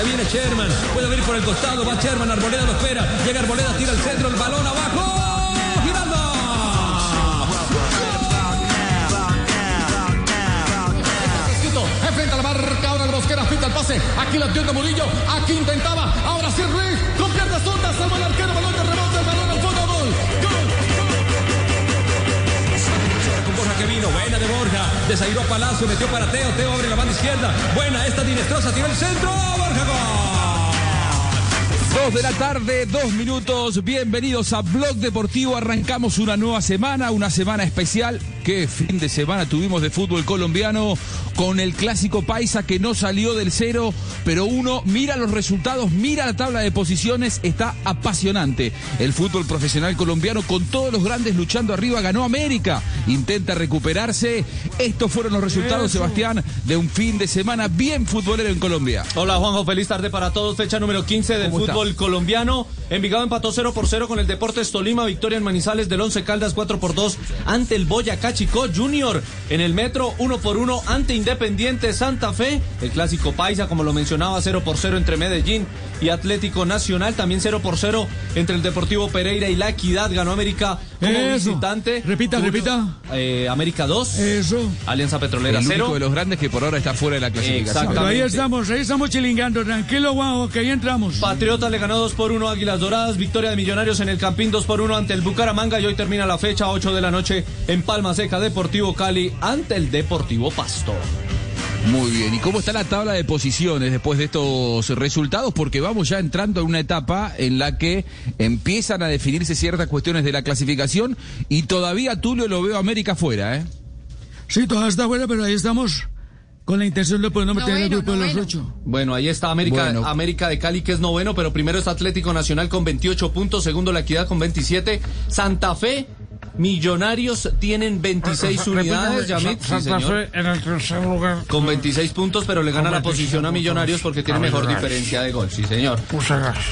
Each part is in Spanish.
Se viene Sherman, puede venir por el costado, va Sherman, Arboleda lo espera, llega Arboleda, tira el centro, el balón abajo, enfrenta la marca, ahora el Mosquera pinta el pase, aquí la tiene Murillo, aquí intentaba, ahora sí Ruiz, con piernas zurdas, salva el arquero, balón de rebote, Vino, buena de Borja, desairó Palacio, metió para Teo, Teo abre la banda izquierda, buena esta Dinestrosa, tira el centro, Borja. Dos de la tarde, dos minutos. Bienvenidos a Blog Deportivo. Arrancamos una nueva semana, una semana especial. Qué fin de semana tuvimos de fútbol colombiano con el clásico paisa que no salió del cero, pero uno mira los resultados, mira la tabla de posiciones, está apasionante. El fútbol profesional colombiano con todos los grandes luchando arriba ganó América, intenta recuperarse. Estos fueron los resultados, Sebastián, de un fin de semana bien futbolero en Colombia. Hola Juanjo, feliz tarde para todos. Fecha número 15 del ¿Cómo fútbol colombiano. Envigado empató 0 por 0 con el Deportes Tolima. Victoria en Manizales del 11 Caldas 4 por 2 ante el Boyacá Chico Junior. En el Metro 1 por 1 ante Independiente Santa Fe. El clásico Paisa, como lo mencionaba, 0 por 0 entre Medellín y Atlético Nacional. También 0 por 0 entre el Deportivo Pereira y La Equidad. Ganó América como Eso. visitante. Repita, repita. eh, América 2. Eso. Alianza Petrolera El 0. único de los grandes que por ahora está fuera de la clasificación. Ahí estamos, ahí estamos chilingando. Tranquilo, Juanjo, que ahí entramos. Patriota le ganó 2 por 1 a Águilas Doradas, victoria de Millonarios en el Campín 2 por 1 ante el Bucaramanga y hoy termina la fecha 8 de la noche en Palma Seca Deportivo Cali ante el Deportivo Pasto. Muy bien, ¿y cómo está la tabla de posiciones después de estos resultados? Porque vamos ya entrando en una etapa en la que empiezan a definirse ciertas cuestiones de la clasificación y todavía Tulio lo veo a América fuera, ¿eh? Sí, todavía está fuera, pero ahí estamos con la intención de poder no meter en el Noveno, grupo de los ocho. Bueno, ahí está América, Bueno. América de Cali que es noveno, pero primero está Atlético Nacional con 28 puntos, segundo La Equidad con 27, Santa Fe, Millonarios tienen 26 unidades, Yamit, sí, señor. en el tercer lugar. Con 26 puntos, pero le gana la posición a Millonarios porque tiene mejor diferencia de gol, sí señor.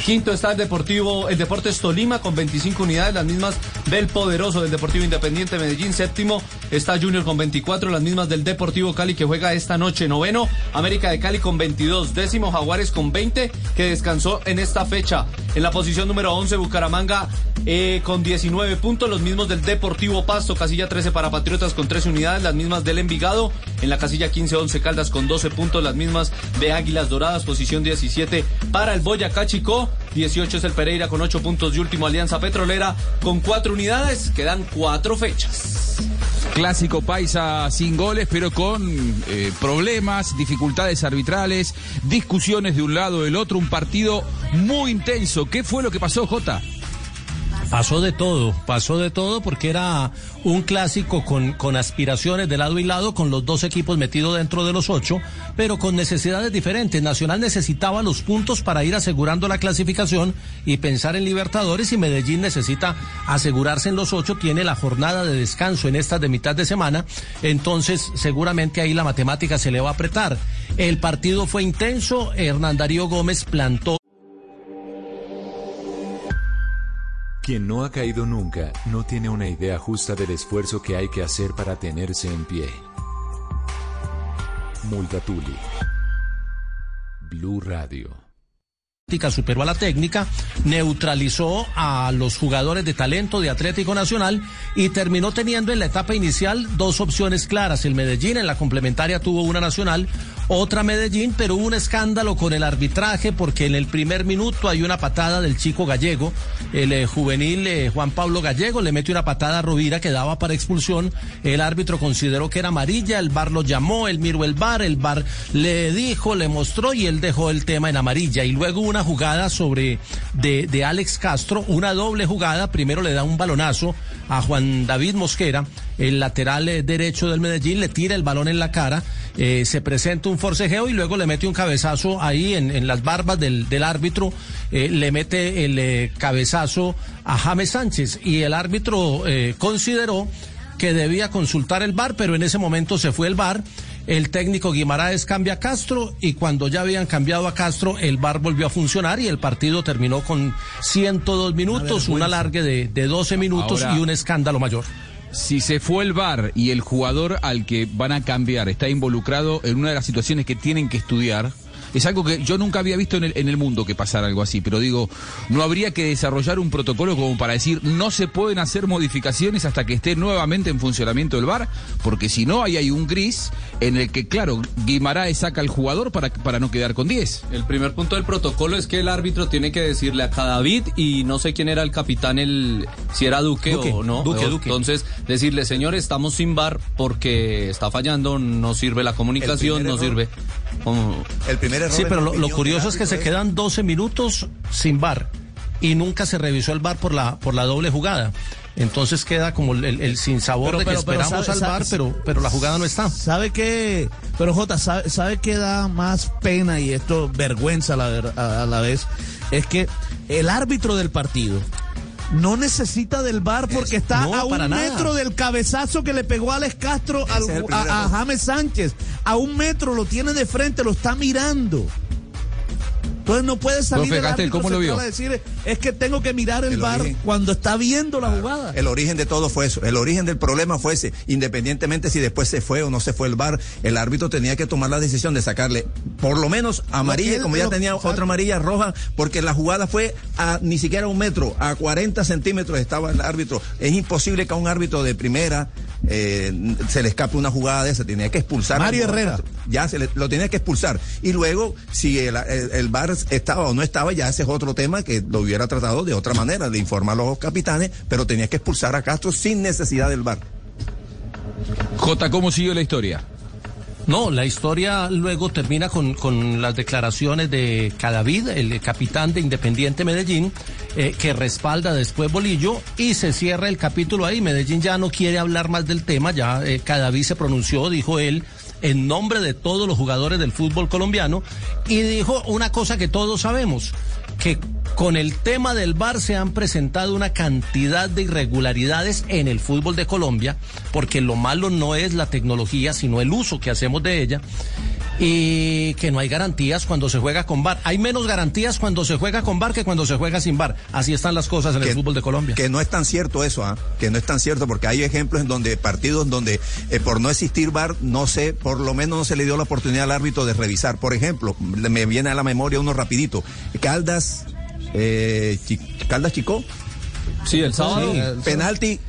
Quinto está el Deportivo, el Deportes Tolima con 25 unidades, las mismas del poderoso del Deportivo Independiente Medellín. Séptimo está Junior con 24, las mismas del Deportivo Cali que juega esta noche. Noveno, América de Cali con 22. Décimo, Jaguares con 20, que descansó en esta fecha. En la posición número 11, Bucaramanga eh, con 19 puntos, los mismos del Deportivo Pasto. Casilla 13 para Patriotas con 13 unidades, las mismas del Envigado. En la casilla 15, 11 Caldas con 12 puntos, las mismas de Águilas Doradas. Posición 17 para el Boyacá Chico. 18 es el Pereira con 8 puntos y último Alianza Petrolera con 4 unidades. Quedan 4 fechas. Clásico paisa sin goles, pero con eh, problemas, dificultades arbitrales, discusiones de un lado del otro, un partido muy intenso. ¿Qué fue lo que pasó, Jota? Pasó de todo, pasó de todo porque era un clásico con, con aspiraciones de lado y lado, con los dos equipos metidos dentro de los ocho, pero con necesidades diferentes. Nacional necesitaba los puntos para ir asegurando la clasificación y pensar en Libertadores y Medellín necesita asegurarse en los ocho, tiene la jornada de descanso en estas de mitad de semana, entonces seguramente ahí la matemática se le va a apretar. El partido fue intenso, Hernán Darío Gómez plantó Quien no ha caído nunca no tiene una idea justa del esfuerzo que hay que hacer para tenerse en pie. Multatuli. Blue Radio. superó a la técnica, neutralizó a los jugadores de talento de Atlético Nacional y terminó teniendo en la etapa inicial dos opciones claras. El Medellín en la complementaria tuvo una Nacional, otra Medellín, pero hubo un escándalo con el arbitraje porque en el primer minuto hay una patada del chico gallego, el eh, juvenil eh, Juan Pablo Gallego le mete una patada a Rovira que daba para expulsión. El árbitro consideró que era amarilla, el bar lo llamó, él miró el bar, el bar le dijo, le mostró y él dejó el tema en amarilla. Y luego una jugada sobre de, de Alex Castro, una doble jugada, primero le da un balonazo a Juan David Mosquera, el lateral eh, derecho del Medellín, le tira el balón en la cara, eh, se presenta un forcejeo y luego le mete un cabezazo ahí en, las barbas del, árbitro, eh, le mete el eh, cabezazo a James Sánchez y el árbitro eh, consideró que debía consultar el bar, pero en ese momento se fue el bar. El técnico Guimaraes cambia a Castro y cuando ya habían cambiado a Castro, el bar volvió a funcionar y el partido terminó con 102 minutos, un alargue de, de 12 minutos y un escándalo mayor si se fue el bar y el jugador al que van a cambiar está involucrado en una de las situaciones que tienen que estudiar, es algo que yo nunca había visto en el, en el mundo que pasara algo así, pero digo, no habría que desarrollar un protocolo como para decir no se pueden hacer modificaciones hasta que esté nuevamente en funcionamiento el bar, porque si no, ahí hay un gris en el que, claro, Guimaraes saca al jugador para, para no quedar con 10. El primer punto del protocolo es que el árbitro tiene que decirle a cada bit, y no sé quién era el capitán, el si era Duque, o no. Duque, Duque. Entonces, decirle, señor, estamos sin bar porque está fallando, no sirve la comunicación, no sirve. El primer Sí, pero lo, curioso es que se quedan 12 minutos sin bar y nunca se revisó el bar por la, por la doble jugada. Entonces queda como el, el, sinsabor de que esperamos al bar, pero, pero la jugada no está. ¿Sabe qué? Pero Jota, ¿sabe, sabe qué da más pena y esto vergüenza a la, a la vez? Es que el árbitro del partido no necesita del bar porque está a un metro del cabezazo que le pegó Alex Castro a, a James Sánchez. A un metro lo tiene de frente, lo está mirando. Entonces no puede salir el árbitro ¿cómo lo vio? decir es que tengo que mirar el, bar cuando está viendo la jugada. El origen de todo fue eso. El origen del problema fue ese. Independientemente si después se fue o no se fue el bar, el árbitro tenía que tomar la decisión de sacarle por lo menos amarilla, como ya tenía otra amarilla roja, porque la jugada fue a ni siquiera un metro, a 40 centímetros estaba el árbitro. Es imposible que a un árbitro de primera eh, se le escape una jugada de esa, tenía que expulsar. Mario Herrera. Ya se lo tenía que expulsar. Y luego, si el, el, bar estaba o no estaba, ya ese es otro tema que lo hubiera tratado de otra manera, de informar a los capitanes, pero tenía que expulsar a Castro sin necesidad del bar. J, ¿cómo siguió la historia? No, la historia luego termina con, con las declaraciones de Cadavid, el capitán de Independiente Medellín, eh, que respalda después Bolillo y se cierra el capítulo ahí. Medellín ya no quiere hablar más del tema, ya eh, Cadavid se pronunció, dijo él, en nombre de todos los jugadores del fútbol colombiano y dijo una cosa que todos sabemos, que con el tema del VAR se han presentado una cantidad de irregularidades en el fútbol de Colombia, porque lo malo no es la tecnología, sino el uso que hacemos de ella y que no hay garantías cuando se juega con VAR. Hay menos garantías cuando se juega con VAR que cuando se juega sin VAR. Así están las cosas en el fútbol de Colombia. Que no es tan cierto eso, ¿ah? que no es tan cierto porque hay ejemplos en donde partidos donde eh, por no existir VAR, no sé, por lo menos no se le dio la oportunidad al árbitro de revisar. Por ejemplo, me viene a la memoria uno rapidito. Caldas, eh, Caldas Chico. Sí, el sábado. penalti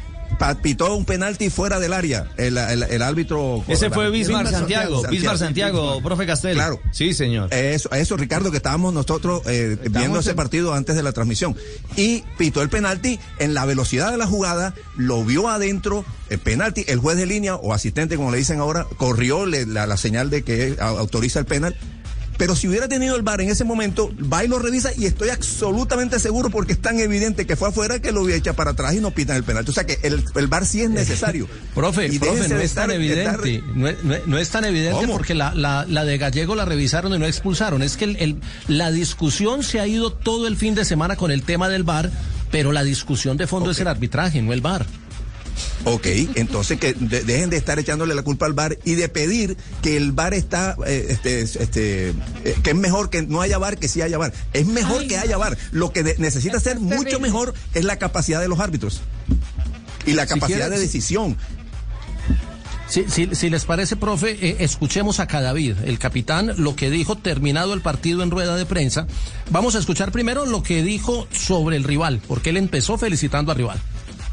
pitó un penalti fuera del área. El, el, árbitro. Ese fue Bismar Santiago. Bismar Santiago, profe Castel. Claro. Sí, señor. Eso, eso Ricardo, que estábamos nosotros eh, viendo ese partido antes de la transmisión. Y pitó el penalti en la velocidad de la jugada, lo vio adentro, el penalti, el juez de línea o asistente, como le dicen ahora, corrió la, la señal de que autoriza el penal pero si hubiera tenido el bar en ese momento, va y lo revisa y estoy absolutamente seguro porque es tan evidente que fue afuera que lo hubiera echado para atrás y no pitan el penal. O sea que el, el bar sí es necesario. profe, profe no, es tan evidente, no, es, tan evidente porque la, la, la, de Gallego la revisaron y no expulsaron. Es que el, la discusión se ha ido todo el fin de semana con el tema del bar, pero la discusión de fondo es el arbitraje, no el bar. Ok, entonces que dejen de estar echándole la culpa al bar y de pedir que el bar está, eh, este, este, eh, que es mejor que no haya bar que sí haya bar. Es mejor que haya bar. Lo que necesita ser mucho mejor es la capacidad de los árbitros y la capacidad de decisión. Si, si, les parece, profe, eh, escuchemos a Cadavid, el capitán, lo que dijo terminado el partido en rueda de prensa. Vamos a escuchar primero lo que dijo sobre el rival, porque él empezó felicitando al rival.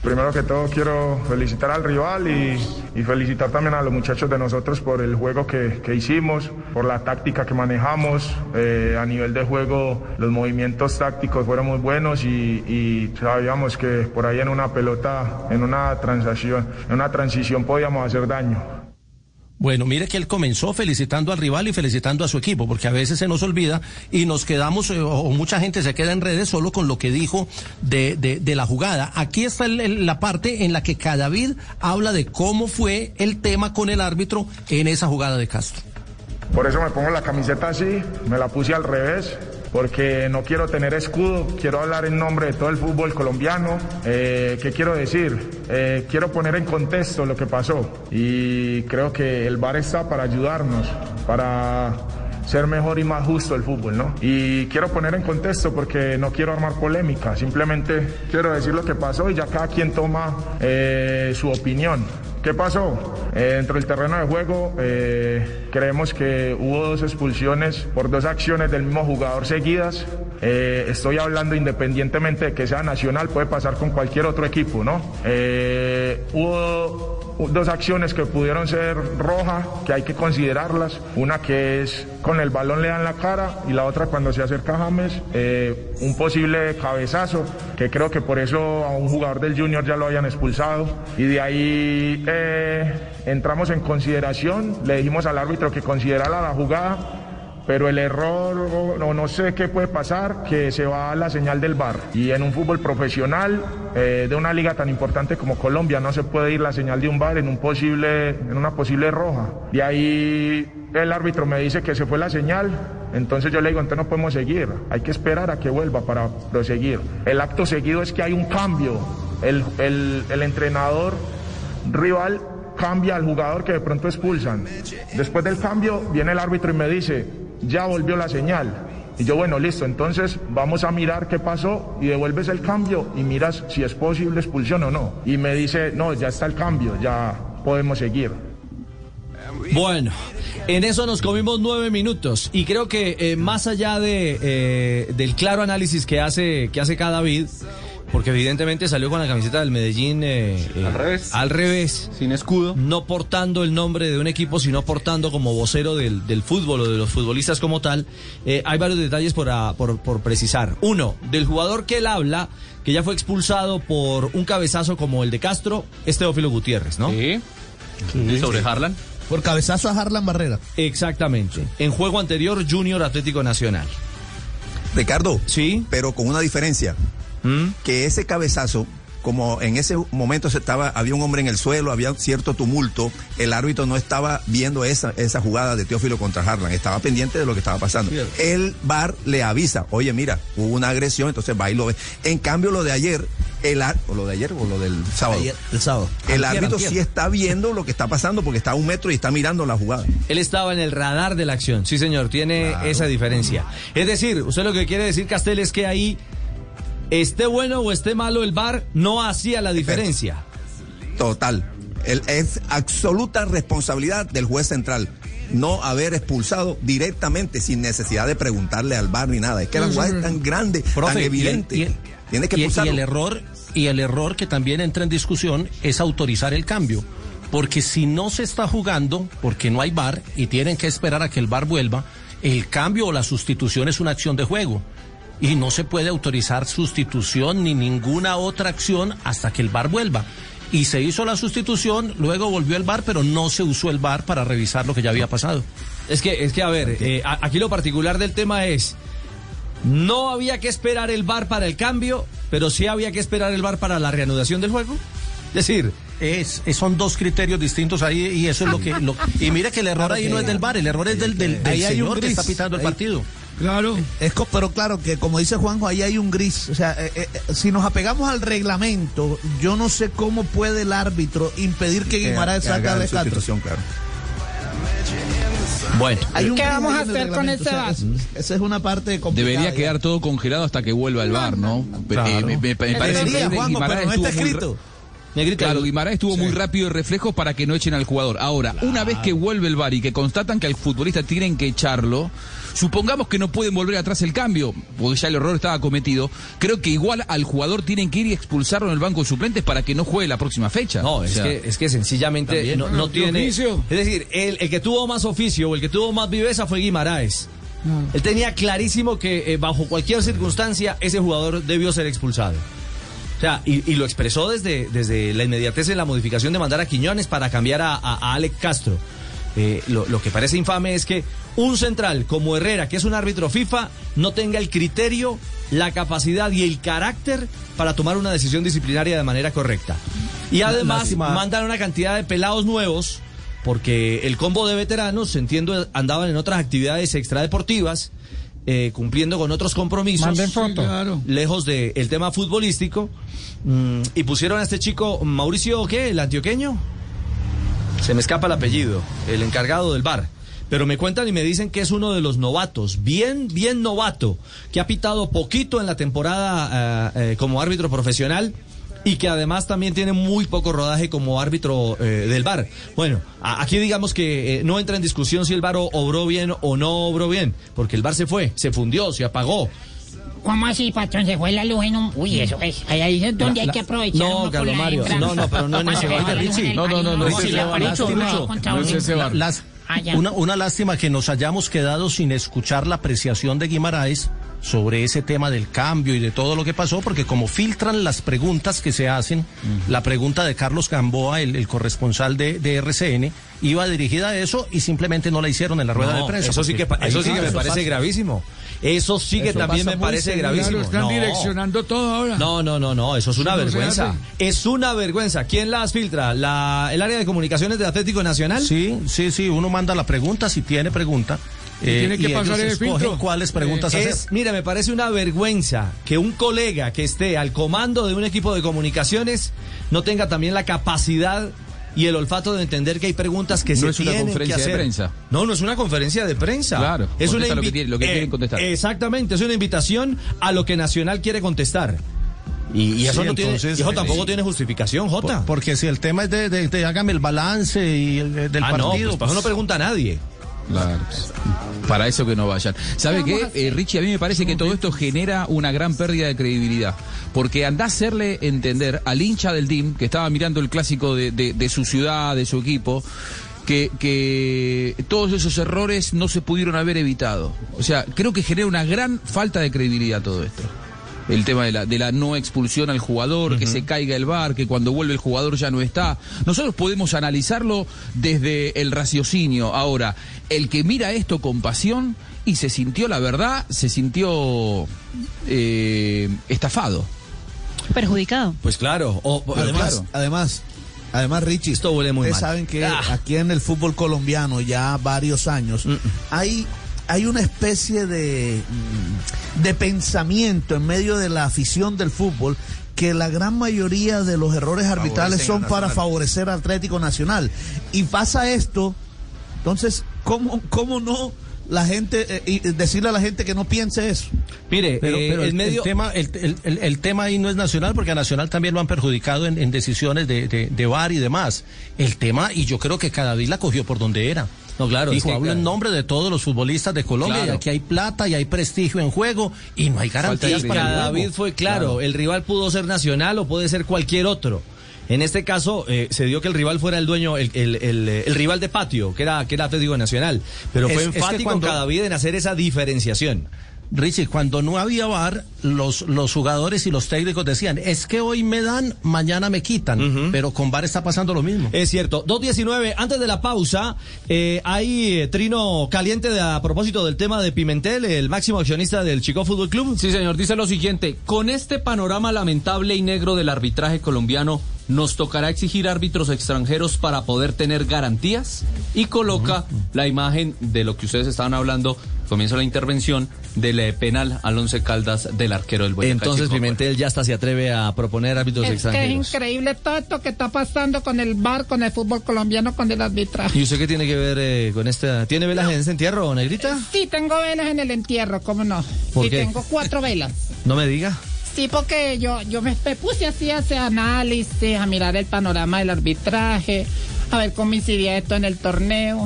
Primero que todo quiero felicitar al rival y, felicitar también a los muchachos de nosotros por el juego que, hicimos, por la táctica que manejamos. Eh, a nivel de juego los movimientos tácticos fueron muy buenos y, sabíamos que por ahí en una pelota, en una transición, en una transición podíamos hacer daño. Bueno, mire que él comenzó felicitando al rival y felicitando a su equipo, porque a veces se nos olvida y nos quedamos, eh, o mucha gente se queda en redes solo con lo que dijo de, de, la jugada. Aquí está la parte en la que Cadavid habla de cómo fue el tema con el árbitro en esa jugada de Castro. Por eso me pongo la camiseta así, me la puse al revés, porque no quiero tener escudo, quiero hablar en nombre de todo el fútbol colombiano. Eh, ¿Qué quiero decir? Eh, quiero poner en contexto lo que pasó y creo que el VAR está para ayudarnos, para ser mejor y más justo el fútbol, ¿no? Y quiero poner en contexto porque no quiero armar polémica, simplemente quiero decir lo que pasó y ya cada quien toma eh, su opinión. ¿Qué pasó? Eh, dentro del terreno de juego eh, creemos que hubo dos expulsiones por dos acciones del mismo jugador seguidas. Eh, estoy hablando independientemente de que sea nacional, puede pasar con cualquier otro equipo, ¿no? Hubo dos acciones que pudieron ser rojas, que hay que considerarlas. Una que es con el balón le dan la cara y la otra cuando se acerca James, eh, un posible cabezazo, que creo que por eso a un jugador del Junior ya lo hayan expulsado. Y de ahí eh, entramos en consideración, le dijimos al árbitro que considerara la jugada pero el error o no, sé qué puede pasar, que se va a la señal del bar. Y en un fútbol profesional eh, de una liga tan importante como Colombia no se puede ir la señal de un bar en, un posible, en una posible roja. Y ahí el árbitro me dice que se fue la señal, entonces yo le digo, entonces no podemos seguir, hay que esperar a que vuelva para proseguir. El acto seguido es que hay un cambio, el, el, el entrenador rival cambia al jugador que de pronto expulsan. Después del cambio viene el árbitro y me dice, ya volvió la señal. Y yo, bueno, listo, entonces vamos a mirar qué pasó y devuelves el cambio y miras si es posible expulsión o no. Y me dice, no, ya está el cambio, ya podemos seguir. Bueno, en eso nos comimos nueve minutos y creo que eh, más allá de, eh, del claro análisis que hace, que hace cada David, porque evidentemente salió con la camiseta del Medellín eh, al revés. Al revés. Sin escudo. No portando el nombre de un equipo, sino portando como vocero del, fútbol o de los futbolistas como tal. hay varios detalles por, por, por precisar. Uno, del jugador que él habla, que ya fue expulsado por un cabezazo como el de Castro, es Teófilo Gutiérrez, ¿no? Sí. sí sobre Harlan. Por cabezazo a Harlan Barrera. Exactamente. En juego anterior, Junior Atlético Nacional. Ricardo. Sí. Pero con una diferencia. ¿Mm? Que ese cabezazo como en ese momento se estaba, había un hombre en el suelo, había cierto tumulto, el árbitro no estaba viendo esa, esa jugada de Teófilo contra Harlan, estaba pendiente de lo que estaba pasando. El VAR le avisa, oye, mira, hubo una agresión, entonces va y lo ve. En cambio, lo de ayer, el o lo de ayer o lo del sábado. el sábado. El árbitro sí está viendo lo que está pasando porque está a un metro y está mirando la jugada. Él estaba en el radar de la acción, sí señor, tiene esa diferencia. Es decir, usted lo que quiere decir, Castel, es que ahí esté bueno o esté malo el bar, no hacía la diferencia. Total. es absoluta responsabilidad del juez central no haber expulsado directamente sin necesidad de preguntarle al bar ni nada. Es que la jugada es tan grande, tan evidente. Y Tiene que y el error y el error que también entra en discusión es autorizar el cambio. Porque si no se está jugando, porque no hay bar y tienen que esperar a que el bar vuelva, el cambio o la sustitución es una acción de juego y no se puede autorizar sustitución ni ninguna otra acción hasta que el bar vuelva. Y se hizo la sustitución, luego volvió el bar, pero no se usó el bar para revisar lo que ya había pasado. Es que, es que a ver, eh, aquí lo particular del tema es, no había que esperar el bar para el cambio, pero sí había que esperar el bar para la reanudación del juego. Es decir, es, son dos criterios distintos ahí y eso es lo que... y mire que el error ahí no es del bar, el error es del, del, señor que está pitando el partido. Claro. Es, pero claro que como dice Juanjo, ahí hay un gris. O sea, eh, eh, si nos apegamos al reglamento, yo no sé cómo puede el árbitro impedir que Guimaraes saque de claro. Bueno, ¿qué vamos a hacer con ese bar? esa es una parte complicada. Debería quedar todo congelado hasta que vuelva el bar, ¿no? Eh, me, parece que Guimaraes no está escrito. Claro, Guimaraes estuvo muy rápido y reflejo para que no echen al jugador. Ahora, una vez que vuelve el VAR y que constatan que al futbolista tienen que echarlo, supongamos que no pueden volver atrás el cambio, porque ya el error estaba cometido, creo que igual al jugador tienen que ir y expulsarlo en el banco de suplentes para que no juegue la próxima fecha. No, es, que, es que sencillamente no, tiene... Es decir, el, que tuvo más oficio o el que tuvo más viveza fue Guimaraes. Él tenía clarísimo que eh, bajo cualquier circunstancia ese jugador debió ser expulsado. O sea, y, lo expresó desde, desde la inmediatez en la modificación de mandar a Quiñones para cambiar a, a, Alex Castro. Eh, lo, lo, que parece infame es que un central como Herrera, que es un árbitro FIFA, no tenga el criterio, la capacidad y el carácter para tomar una decisión disciplinaria de manera correcta. Y además mandan una cantidad de pelados nuevos porque el combo de veteranos, entiendo, andaban en otras actividades extradeportivas, eh, cumpliendo con otros compromisos, Manden foto. lejos del tema futbolístico, mm, y pusieron a este chico, Mauricio, ¿qué? ¿El antioqueño? Se me escapa el apellido, el encargado del bar. Pero me cuentan y me dicen que es uno de los novatos, bien, bien novato, que ha pitado poquito en la temporada eh, eh, como árbitro profesional y que además también tiene muy poco rodaje como árbitro eh, del VAR. Bueno, aquí digamos que no entra en discusión si el VAR obró bien o no obró bien, porque el VAR se fue, se fundió, se apagó. ¿Cómo así, patrón? Se fue la luz en un... Uy, eso es... Ahí, ahí es donde La- hay la- que aprovechar. no, Carlos Mario, no, no, pero no en ese se bar. no, no, no, no, No es ese bar. Ah, una, una lástima que nos hayamos quedado sin escuchar la apreciación de Guimaraes sobre ese tema del cambio y de todo lo que pasó, porque como filtran las preguntas que se hacen, la pregunta de Carlos Gamboa, el, el corresponsal de, de RCN, iba dirigida a eso y simplemente no la hicieron en la rueda No, de prensa. Eso sí que, eso sí que me parece gravísimo. Eso sí que Eso también me parece gravísimo. Claro, están No. direccionando todo ahora. No, no, no, no, eso es una Eso vergüenza. Es una vergüenza. ¿Quién las filtra? ¿La, ¿El área de comunicaciones del Atlético Nacional? Sí, sí, sí, uno manda la pregunta si tiene pregunta. eh, Y tiene que pasar ellos el filtro. cuáles preguntas hacer. Es, mira, me parece una vergüenza que un colega que esté al comando de un equipo de comunicaciones no tenga también la capacidad y el olfato de entender que hay preguntas que No se es una tienen conferencia que de hacer. prensa. No, no es una conferencia de prensa. Claro, es una lo que tiene- lo que quieren contestar. Exactamente, es una invitación a lo que Nacional quiere contestar. Y, y eso Sí, no tiene, entonces, y eso eh, tampoco sí. tiene justificación, Jota. Por- porque si el tema es de, de- de hágame el balance y el, de- del ah, no, partido. pues para eso no pregunta a nadie. Claro. Para eso que no vayan. ¿Sabe qué, Eh, Richie? A mí me parece que todo esto genera una gran pérdida de credibilidad. Porque anda a hacerle entender al hincha del team, que estaba mirando el clásico de, de- de su ciudad, de su equipo, que, que todos esos errores no se pudieron haber evitado. O sea, creo que genera una gran falta de credibilidad todo esto. El tema de la, de la no expulsión al jugador, que se caiga el bar, que cuando vuelve el jugador ya no está. Nosotros podemos analizarlo desde el raciocinio. Ahora, el que mira esto con pasión y se sintió, la verdad, se sintió eh, estafado. Perjudicado. Pues claro. o- Además, claro. además, además, Richie, Esto huele muy ustedes mal. saben que Ah. aquí en el fútbol colombiano ya varios años hay hay una especie de mm, de pensamiento en medio de la afición del fútbol que la gran mayoría de los errores arbitrales Favorecen son para favorecer al Atlético Nacional y pasa esto entonces cómo cómo no la gente eh, y decirle a la gente que no piense eso Mire, Pero, eh, pero el el, medio... el tema, el, el- el- el tema ahí no es nacional, porque a Nacional también lo han perjudicado en, en decisiones de, de, de VAR y demás. El tema, y yo creo que Cadavid la cogió por donde era. No, claro, Dijo, es que, hablo en nombre de todos los futbolistas de Colombia, Claro. y aquí hay plata y hay prestigio en juego, y no hay garantías para el cada juego. David fue claro, el rival pudo ser Nacional o puede ser cualquier otro. En este caso eh, se dio que el rival fuera el dueño, el, el- el, el rival de patio, que era, que era Atlético Nacional. Pero fue Es- es que enfático cuando- Cadavid en hacer esa diferenciación. Richie, cuando no había VAR, los, los jugadores y los técnicos decían, es que hoy me dan, mañana me quitan, pero con VAR está pasando lo mismo. Es cierto. 2.19, antes de la pausa, eh, hay eh, trino caliente de- a propósito del tema de Pimentel, el máximo accionista del Chico Fútbol Club. Sí, señor, dice lo siguiente, con este panorama lamentable y negro del arbitraje colombiano, ¿nos tocará exigir árbitros extranjeros para poder tener garantías? Y coloca la imagen de lo que ustedes estaban hablando, comienza la intervención del penal al Once Caldas del arquero del Boyacá Entonces Chico. Pimentel ya hasta se atreve a proponer árbitros Es que es extranjeros. increíble todo esto que está pasando con el bar, con el fútbol colombiano, con el arbitraje. ¿Y usted qué tiene que ver eh, con esta? ¿Tiene velas en este entierro, negrita? Sí, tengo velas en el entierro, ¿cómo no? ¿Por sí, qué? tengo cuatro velas. No me diga. Sí, porque yo, yo me, puse así a hacer análisis, a mirar el panorama del arbitraje, a ver cómo incidía esto en el torneo.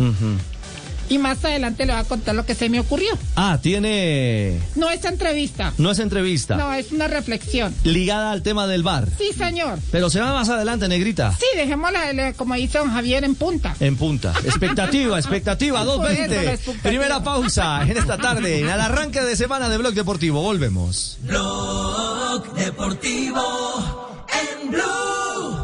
Y más adelante le voy a contar lo que se me ocurrió. Ah, tiene... No es entrevista. No es entrevista. No, es una reflexión. Ligada al tema del bar. Sí, señor. Pero se va más adelante, negrita. Sí, dejémosla, le- como dice don Javier, en punta. En punta. Expectativa, expectativa, Por eso, la 2.20. expectativa. Primera pausa en esta tarde, al arranque de semana de Blog Deportivo. Volvemos. Blog Deportivo en Blue.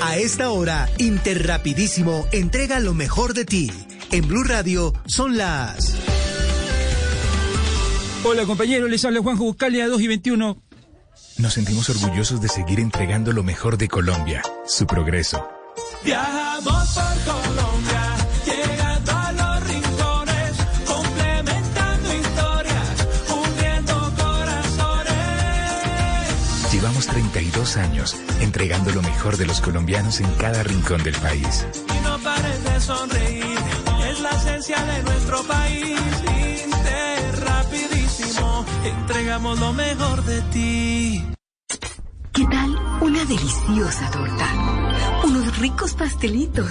A esta hora, Interrapidísimo entrega lo mejor de ti. En Blue Radio son las... Hola compañeros, les habla Juanjo Buscalia 2 y 21. Nos sentimos orgullosos de seguir entregando lo mejor de Colombia, su progreso. Viajamos por Colombia, Llevamos 32 años entregando lo mejor de los colombianos en cada rincón del país. Y no pares de sonreír, es la esencia de nuestro país. Inter, rapidísimo, entregamos lo mejor de ti. ¿Qué tal una deliciosa torta? Unos ricos pastelitos,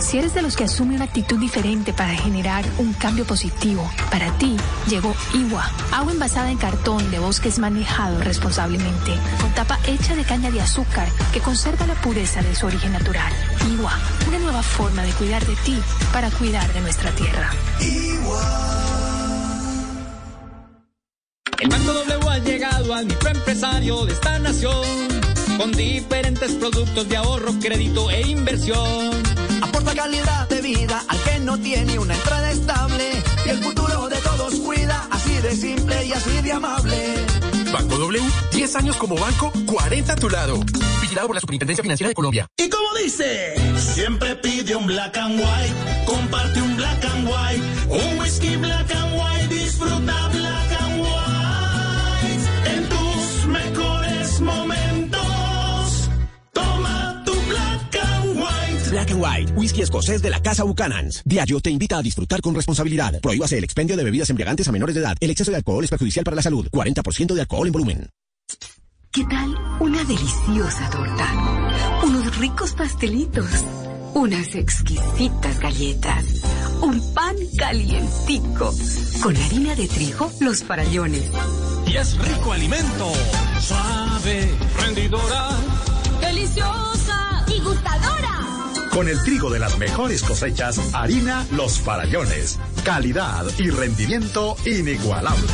Si eres de los que asume una actitud diferente para generar un cambio positivo, para ti llegó Iwa, agua envasada en cartón de bosques manejado responsablemente, con tapa hecha de caña de azúcar que conserva la pureza de su origen natural. Iwa, una nueva forma de cuidar de ti para cuidar de nuestra tierra. El Banco W ha llegado al microempresario de esta nación con diferentes productos de ahorro, crédito e inversión. Aporta calidad de vida al que no tiene una entrada estable y el futuro de todos cuida, así de simple y así de amable. Banco W, 10 años como banco, 40 a tu lado. Vigilado por la Superintendencia Financiera de Colombia. ¿Y cómo dice? Siempre pide un black and white, comparte un black and white, un whisky black and white, disfruta Black and White, whisky escocés de la Casa Buchanan's. Diageo te invita a disfrutar con responsabilidad. Prohíbase el expendio de bebidas embriagantes a menores de edad. El exceso de alcohol es perjudicial para la salud. 40% de alcohol en volumen. ¿Qué tal una deliciosa torta? Unos ricos pastelitos, unas exquisitas galletas, un pan calientico, con harina de trigo, los farallones. Y es rico alimento, suave, rendidora, Deliciosa y gustadora. Con el trigo de las mejores cosechas, harina Los Farallones. Calidad y rendimiento inigualable.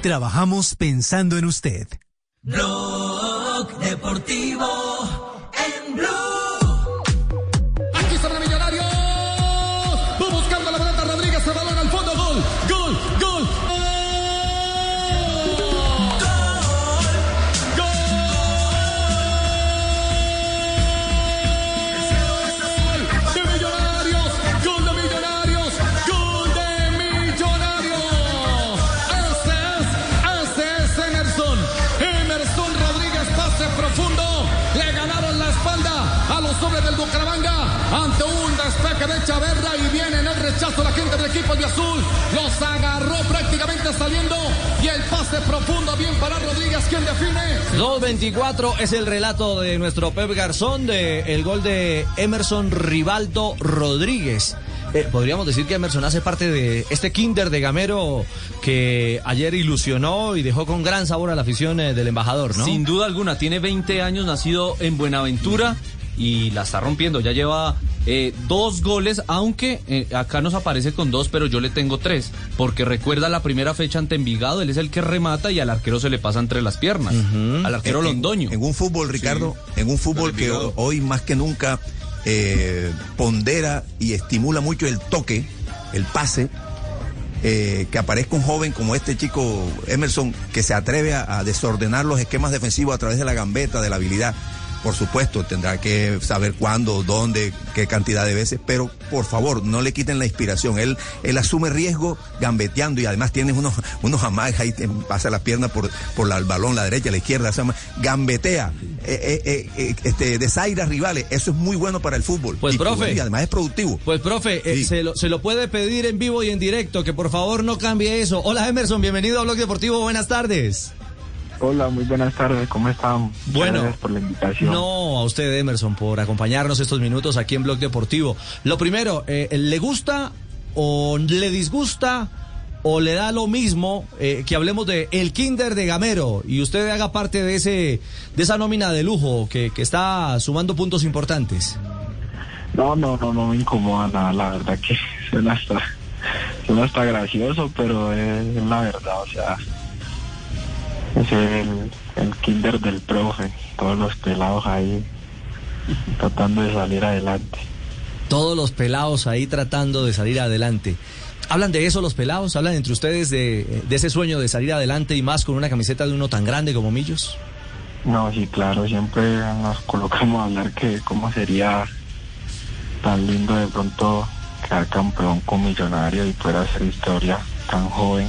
Trabajamos pensando en usted. Blog Deportivo en Blue. Chaverra y viene en el rechazo la gente del equipo de azul. Los agarró prácticamente saliendo y el pase profundo bien para Rodríguez quien define. 2.24 es el relato de nuestro Pep Garzón de el gol de Emerson Rivaldo Rodríguez. Eh, podríamos decir que Emerson hace parte de este kinder de Gamero que ayer ilusionó y dejó con gran sabor a la afición eh, del embajador, ¿no? Sin duda alguna, tiene 20 años, nacido en Buenaventura y la está rompiendo. Ya lleva eh, dos goles, aunque eh, acá nos aparece con dos, pero yo le tengo tres. Porque recuerda la primera fecha ante Envigado, él es el que remata y al arquero se le pasa entre las piernas. Al arquero En- en- Londoño. En un fútbol, Ricardo, en un fútbol que ho- hoy más que nunca eh, pondera y estimula mucho el toque, el pase, eh, que aparezca un joven como este chico Emerson, que se atreve a, a desordenar los esquemas defensivos a través de la gambeta, de la habilidad. Por supuesto, tendrá que saber cuándo, dónde, qué cantidad de veces, pero por favor, no le quiten la inspiración. Él, él asume riesgo gambeteando y además tiene unos, unos amagues ahí, pasa la pierna por, por la- el balón, la derecha, la izquierda, se llama, gambetea, eh, eh, eh, eh, este, desaira rivales. Eso es muy bueno para el fútbol. Pues, Y, profe. y además es productivo. Pues, profe, eh, se, lo, se lo puede pedir en vivo y en directo, que por favor no cambie eso. Hola, Emerson, bienvenido a Blog Deportivo, buenas tardes. Hola, muy buenas tardes, ¿cómo están? Bueno, Gracias por la invitación. No, a usted, Emerson, por acompañarnos estos minutos aquí en Blog Deportivo. Lo primero, eh, ¿le gusta o le disgusta o le da lo mismo eh, que hablemos de el Kinder de Gamero y usted haga parte de ese de esa nómina de lujo que, que está sumando puntos importantes? No, no, no, no me incomoda nada, la verdad que suena hasta, suena hasta gracioso, pero es la verdad, o sea, es el, el kinder del profe, todos los pelados ahí tratando de salir adelante. Todos los pelados ahí tratando de salir adelante. ¿Hablan de eso los pelados? ¿Hablan entre ustedes de, de ese sueño de salir adelante y más con una camiseta de uno tan grande como Millos? No, sí, claro, siempre nos colocamos a hablar que cómo sería tan lindo de pronto quedar campeón con millonario y poder hacer historia tan joven,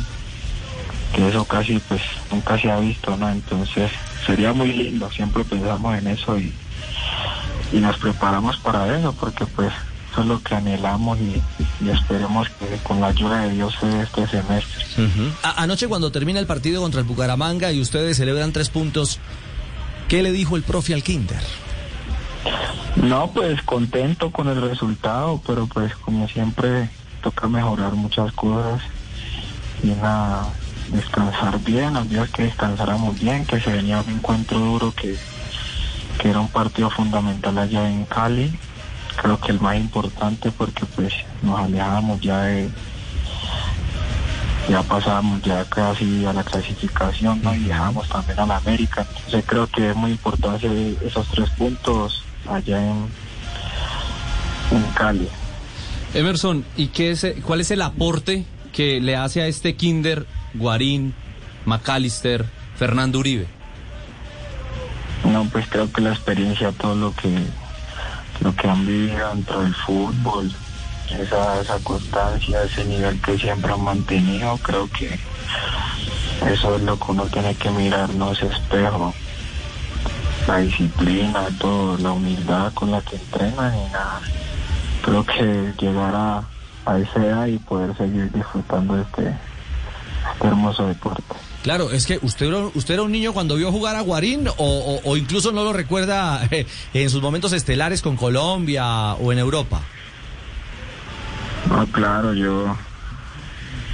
que eso casi pues nunca se ha visto, ¿no? Entonces sería muy lindo, siempre pensamos en eso y, y nos preparamos para eso, porque pues eso es lo que anhelamos y, y esperemos que con la ayuda de Dios se este semestre. A- anoche cuando termina el partido contra el Bucaramanga y ustedes celebran tres puntos, ¿qué le dijo el profe al Kinder? No, pues contento con el resultado, pero pues como siempre toca mejorar muchas cosas y nada, descansar bien, los días que descansáramos bien, que se venía un encuentro duro que, que era un partido fundamental allá en Cali, creo que el más importante porque pues nos alejábamos ya de ya pasábamos ya casi a la clasificación ¿no? y dejamos también a la América. Entonces creo que es muy importante esos tres puntos allá en, en Cali. Emerson, ¿y qué es, cuál es el aporte que le hace a este Kinder Guarín, McAllister, Fernando Uribe? No, pues creo que la experiencia, todo lo que lo que han vivido dentro del fútbol, esa, esa constancia, ese nivel que siempre han mantenido, creo que eso es lo que uno tiene que mirar, no ese espejo. La disciplina, todo, la humildad con la que entrenan y nada. Creo que llegar a, a esa edad y poder seguir disfrutando de este, hermoso deporte. Claro, es que usted, era- usted era un niño cuando vio jugar a Guarín o, o- o incluso no lo recuerda eh, en sus momentos estelares con Colombia o en Europa. No, claro, yo,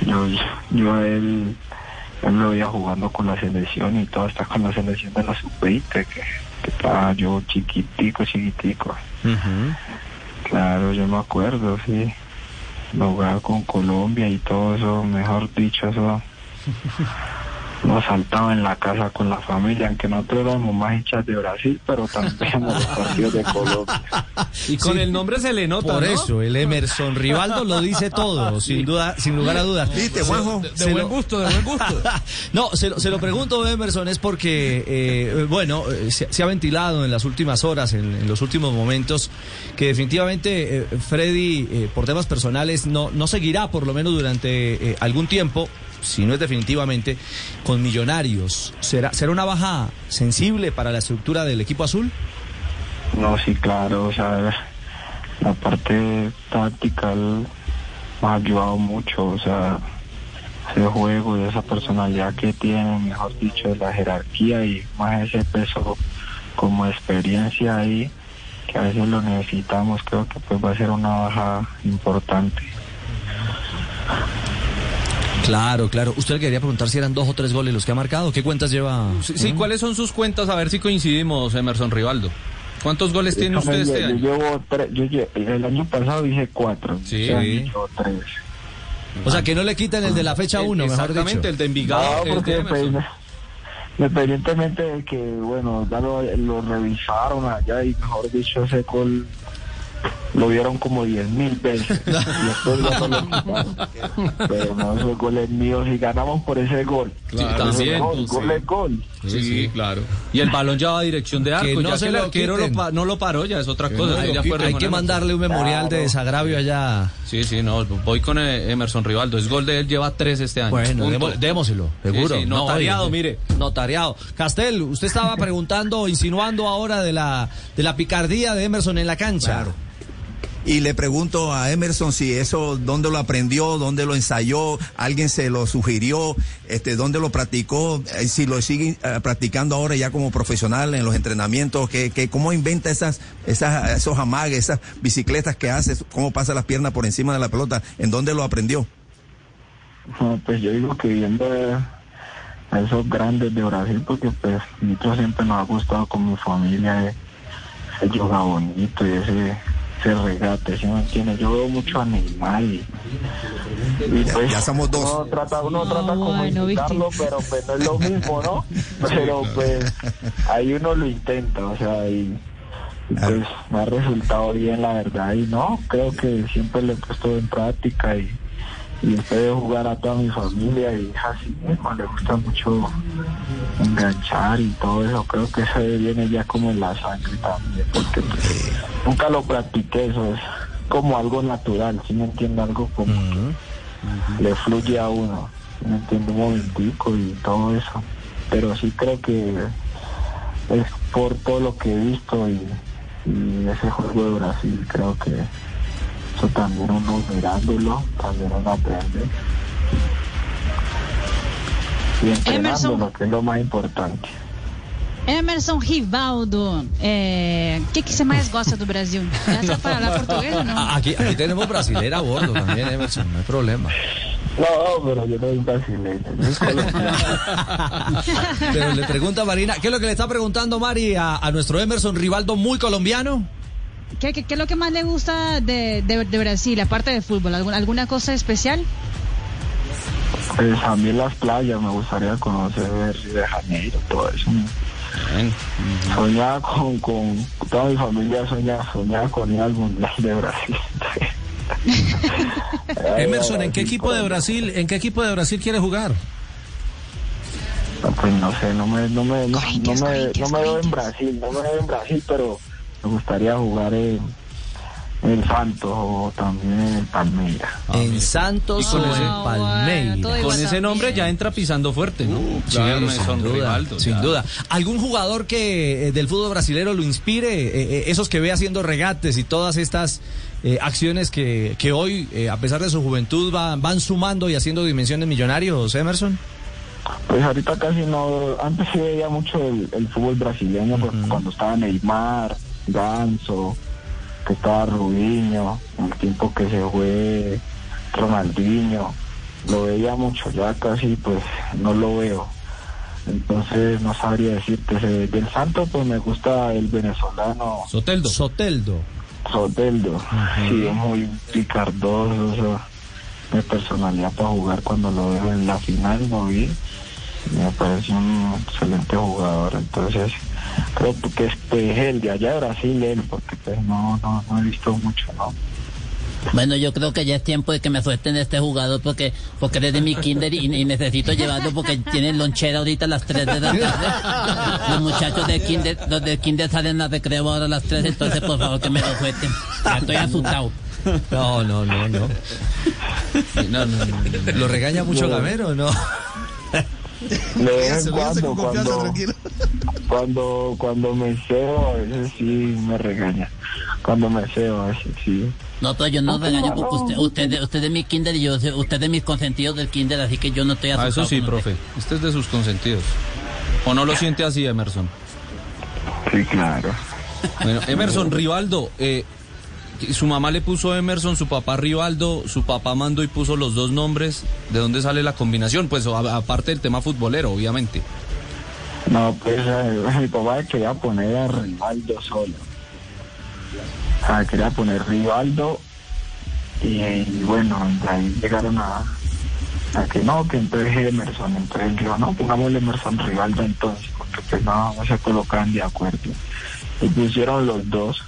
yo, yo a él, él lo veía jugando con la selección y todo, hasta con la selección de la sub-20, que, que estaba yo chiquitico, chiquitico. Claro, yo me acuerdo, sí. Lo con Colombia y todo eso, mejor dicho, eso. Nos saltaba en la casa con la familia, aunque nosotros éramos más hinchas de Brasil, pero también en los partidos de Colombia. Y con Sí. el nombre se le nota, Por ¿no? eso, el Emerson Rivaldo lo dice todo, sin duda, sin lugar a dudas. ¿Viste, Juanjo? De lo- buen gusto, de buen gusto. no, se lo, se lo pregunto, Emerson, es porque, eh, bueno, eh, se, se ha ventilado en las últimas horas, en, en los últimos momentos, que definitivamente eh, Freddy, eh, por temas personales, no, no seguirá, por lo menos durante eh, algún tiempo, si no es definitivamente, con Millonarios. ¿Será, ¿Será una baja sensible para la estructura del equipo azul? No, sí, claro, o sea, la parte táctica él me ha ayudado mucho, o sea, ese juego y esa personalidad que tiene, mejor dicho, la jerarquía y más ese peso como experiencia ahí, que a veces lo necesitamos, creo que pues va a ser una baja importante. Claro, claro. Usted le quería preguntar si eran dos o tres goles los que ha marcado. ¿Qué cuentas lleva? Sí, sí, ¿cuáles son sus cuentas? A ver si coincidimos, Emerson Rivaldo. ¿Cuántos goles tiene usted Yo- este yo año? llevo tres, yo el año pasado hice cuatro, Sí. este año llevo tres. O sea, que no le quitan el de la fecha El- 1, mejor Exactamente, dicho. el de Envigado, No, porque pues, independientemente de que, bueno, ya lo, lo revisaron allá y mejor dicho, ese gol lo vieron como diez mil veces. y después ya no lo. Pero no, ese gol es mío. Si ganamos por ese gol, Claro, ese también, gol, sí. gol es gol. Sí, sí, claro. Y el balón ya va a dirección de arco. Que no ya se que el lo arquero lo quiten. pa- no lo paró, ya es otra Que cosa. no. Hay que mandarle un memorial de desagravio allá. Sí, sí, no, voy con eh, Emerson Rivaldo. Es gol de él, lleva tres este año. Bueno, démoselo, seguro. Sí, sí, No, notariado, mire. Notariado. Castel, usted estaba preguntando, insinuando ahora de la, de la picardía de Emerson en la cancha. Claro. Y le pregunto a Emerson si eso, dónde lo aprendió, dónde lo ensayó, alguien se lo sugirió, este, dónde lo practicó, eh, si lo sigue eh, practicando ahora ya como profesional en los entrenamientos, que, que cómo inventa esas, esas, esos amagues, esas bicicletas que hace, cómo pasa las piernas por encima de la pelota, en dónde lo aprendió. No, pues yo digo que viendo eh, a esos grandes de Brasil, porque pues nosotros siempre nos ha gustado con mi familia ese yoga bonito y ese, ese regate, ¿sí me entiendes? Yo veo mucho a Neymar y, pues ya somos dos. Uno trata, uno trata como imitarlo, pero pues no es lo mismo, ¿no? Pero pues ahí uno lo intenta, o sea, y, y, pues me ha resultado bien, la verdad, y no, creo que siempre lo he puesto en práctica y, y después de jugar a toda mi familia y así mismo, le gusta mucho enganchar y todo eso, creo que eso viene ya como en la sangre también, porque pues, nunca lo practiqué, eso es como algo natural, si me entiende? Algo como que le fluye a uno, ¿sí me entiende? Un momentico y todo eso, pero sí creo que es por todo lo que he visto y, y ese juego de Brasil, creo que eso también uno mirándolo, también uno aprende. Y entrenándolo, que es lo más importante. Emerson Rivaldo, é, o que, que você mais gosta do Brasil? Essa para falar português ou não? Ah, Aquí, aquí tenemos brasilera a bordo también, Emerson, no hay problema. No, pero yo no soy brasileño, yo soy colombiano. Pero le pregunta a Marina, ¿qué es lo que le está preguntando Mari a, a nuestro Emerson Rivaldo muy colombiano? ¿Qué, qué, qué es lo que más le gusta de, de, de Brasil, aparte de fútbol? ¿Alguna, ¿Alguna cosa especial? Pues a mí las playas me gustaría conocer Río de Janeiro, todo eso. ¿no? Soñaba con, con toda mi familia, soñaba, soñaba con ir al Mundial de Brasil. Emerson, ¿en qué equipo de Brasil, en qué equipo de Brasil quiere jugar? No, Pues no sé, no me, no me, no, no me, no me veo en Brasil, no me veo en Brasil, pero me gustaría jugar en, en el Santos o también en el Palmeiras. en Santos o en Palmeiras. Con ese nombre ya entra pisando fuerte, ¿no? Sí, Claro, sin Emerson duda, Rivaldo, sin duda. ¿Algún jugador que eh, del fútbol brasilero lo inspire? Eh, eh, esos que ve haciendo regates y todas estas eh, acciones que, que hoy, eh, a pesar de su juventud, van, van sumando y haciendo dimensiones millonarios, Emerson. Pues ahorita casi no, antes sí veía mucho el, el fútbol brasileño, pues, cuando estaba Neymar, Ganso, que estaba Rubinho, el tiempo que se fue Ronaldinho, lo veía mucho, ya casi pues no lo veo. Entonces no sabría decirte, ese- del Santo pues me gusta el venezolano Soteldo. Soteldo. Soteldo, sí, es muy picardoso, eso, mi personalidad para jugar cuando lo veo en la final, lo vi, me parece un excelente jugador, entonces creo que este es el de allá de Brasil, él, porque pues no, no, no he visto mucho, ¿no? Bueno, yo creo que ya es tiempo de que me suelten este jugador porque porque eres de mi kinder y, y necesito llevarlo porque tienen lonchera ahorita a las 3 de la tarde. Los muchachos del kinder, los del kinder salen a recreo ahora a las 3, entonces por favor que me lo suelten. Ya estoy asustado. No, no, no, no. ¿Lo regaña mucho No. Gamero o no? De vez en cuando, cuando, cuando, cuando me cebo, a veces sí me regaña. Cuando me cebo, a veces sí. No, pero yo no regaño porque usted, usted, usted es mi kinder y yo sé- usted es mis consentidos del kinder, así que yo no estoy Ah, asustado. eso sí, con usted. profe. Este es de sus consentidos. ¿O no lo siente así, Emerson? Sí, claro. Bueno, Emerson, Rivaldo, eh, su mamá le puso Emerson, su papá Rivaldo, su papá mandó y puso los dos nombres. ¿De dónde sale la combinación? Pues aparte del tema futbolero, obviamente. No, pues eh, mi papá quería poner a Rivaldo solo. O sea, quería poner Rivaldo y, bueno, ahí llegaron a, que no, que entonces Emerson. Entonces dijo, no, pongámosle Emerson Rivaldo entonces, porque pues no, no se colocaban de acuerdo. Y pusieron los dos.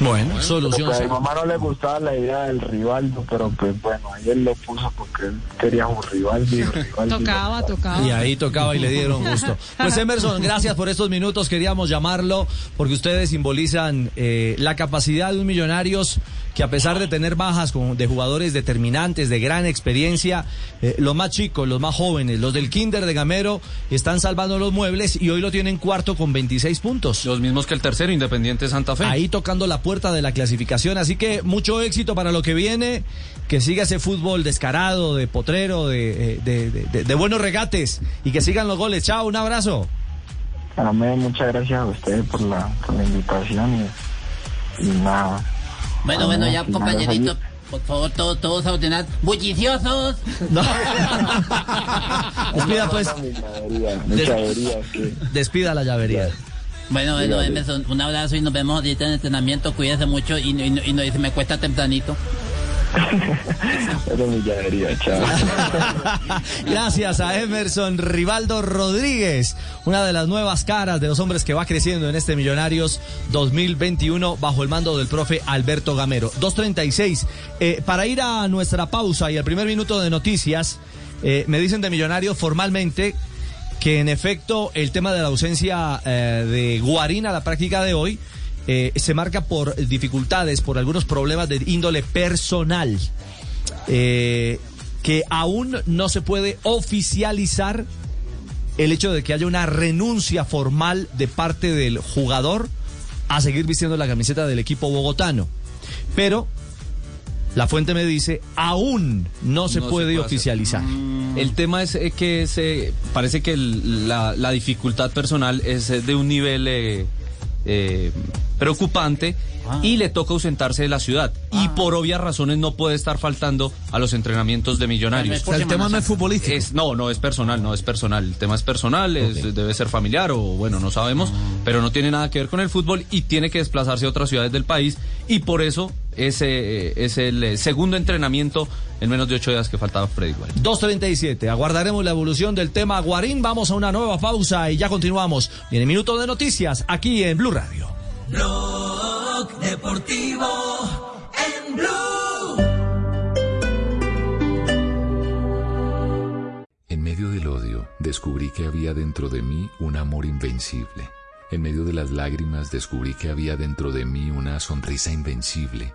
Bueno, solución. a mi mamá no le gustaba la idea del Rivaldo, pero pues bueno, ahí él lo puso porque él quería un Rivaldo y Rivaldo. Tocaba, tocaba. Y ahí tocaba y le dieron gusto. Pues Emerson, gracias por estos minutos. Queríamos llamarlo porque ustedes simbolizan eh, la capacidad de un Millonarios que a pesar de tener bajas de jugadores determinantes, de gran experiencia, eh, los más chicos, los más jóvenes, los del Kinder de Gamero, están salvando los muebles y hoy lo tienen cuarto con 26 puntos. Los mismos que el tercero, Independiente Santa Fe. Ahí tocando la puerta de la clasificación. Así que mucho éxito para lo que viene. Que siga ese fútbol descarado, de potrero, de, eh, de- de- de- de buenos regates y que sigan los goles. Chao, un abrazo. Amén, muchas gracias a ustedes por la, por la invitación y, y nada. Bueno, bueno, ya Vamos, compañerito, por favor, todos, todos a ordenar. ¡Bulliciosos! Despida pues. Despida la llavería. Bueno, bueno. Emerson, un abrazo y nos vemos ahorita en el entrenamiento. Cuídese mucho y, y, y, y se me cuesta tempranito. Chao. Gracias a Emerson Rivaldo Rodríguez, una de las nuevas caras de los hombres que va creciendo en este Millonarios 2021 bajo el mando del profe Alberto Gamero. 2.36. Eh, para ir a nuestra pausa y al primer minuto de noticias, eh, me dicen de Millonarios formalmente que en efecto el tema de la ausencia eh, de Guarín a la práctica de hoy eh, se marca por dificultades, por algunos problemas de índole personal, eh, que aún no se puede oficializar el hecho de que haya una renuncia formal de parte del jugador a seguir vistiendo la camiseta del equipo bogotano. Pero la fuente me dice, aún no se No se puede hacer. oficializar. El tema es eh, que es, eh, parece que la, la dificultad personal es de un nivel eh, eh, preocupante y le toca ausentarse de la ciudad. Y por obvias razones no puede estar faltando a los entrenamientos de millonarios. O sea, el tema no es futbolístico. Es, no, no es personal, no es personal. El tema es personal, es- debe ser familiar o bueno, no sabemos, pero no tiene nada que ver con el fútbol y tiene que desplazarse a otras ciudades del país y por eso ese es el eh, segundo entrenamiento en menos de ocho días que faltaba Freddy Guarín. 2.37. Aguardaremos la evolución del tema Guarín. Vamos a una nueva pausa y ya continuamos. Viene minuto de noticias aquí en Blue Radio. Blog Deportivo en Blue. En medio del odio, descubrí que había dentro de mí un amor invencible. En medio de las lágrimas, descubrí que había dentro de mí una sonrisa invencible.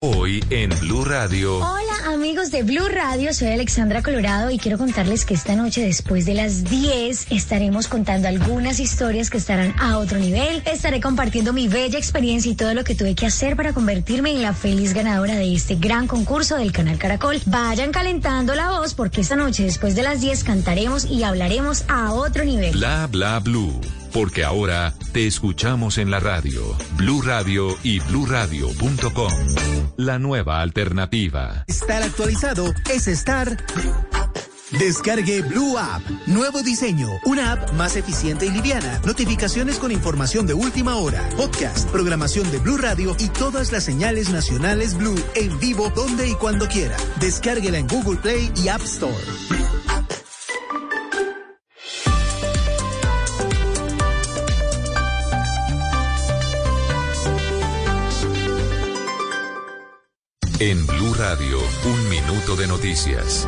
Hoy en Blue Radio. Hola amigos de Blue Radio, soy Alexandra Colorado y quiero contarles que esta noche después de las 10 estaremos contando algunas historias que estarán a otro nivel. Estaré compartiendo mi bella experiencia y todo lo que tuve que hacer para convertirme en la feliz ganadora de este gran concurso del canal Caracol. Vayan calentando la voz porque esta noche después de las 10 cantaremos y hablaremos a otro nivel. Bla bla blue. Porque ahora te escuchamos en la radio. Blue Radio y bluradio.com. La nueva alternativa. Estar actualizado es estar. Descargue Blue App. Nuevo diseño. Una app más eficiente y liviana. Notificaciones con información de última hora. Podcast, programación de Blue Radio y todas las señales nacionales Blue en vivo donde y cuando quiera. Descárguela en Google Play y App Store. En Blue Radio, un minuto de noticias.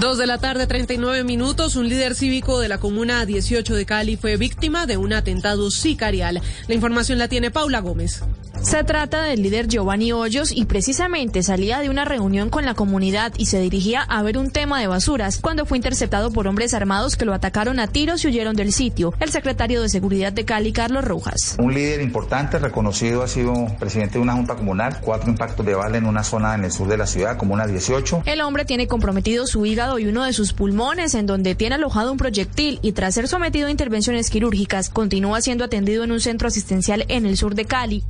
Dos de la tarde, 39 minutos. Un líder cívico de la comuna 18 de Cali fue víctima de un atentado sicarial. La información la tiene Paula Gómez. Se trata del líder Giovanni Hoyos y precisamente salía de una reunión con la comunidad y se dirigía a ver un tema de basuras cuando fue interceptado por hombres armados que lo atacaron a tiros y huyeron del sitio. El secretario de Seguridad de Cali, Carlos Rojas. Un líder importante, reconocido, ha sido presidente de una junta comunal, cuatro impactos de bala en una zona en el sur de la ciudad, comuna 18. El hombre tiene comprometido su hígado y uno de sus pulmones en donde tiene alojado un proyectil y tras ser sometido a intervenciones quirúrgicas continúa siendo atendido en un centro asistencial en el sur de Cali.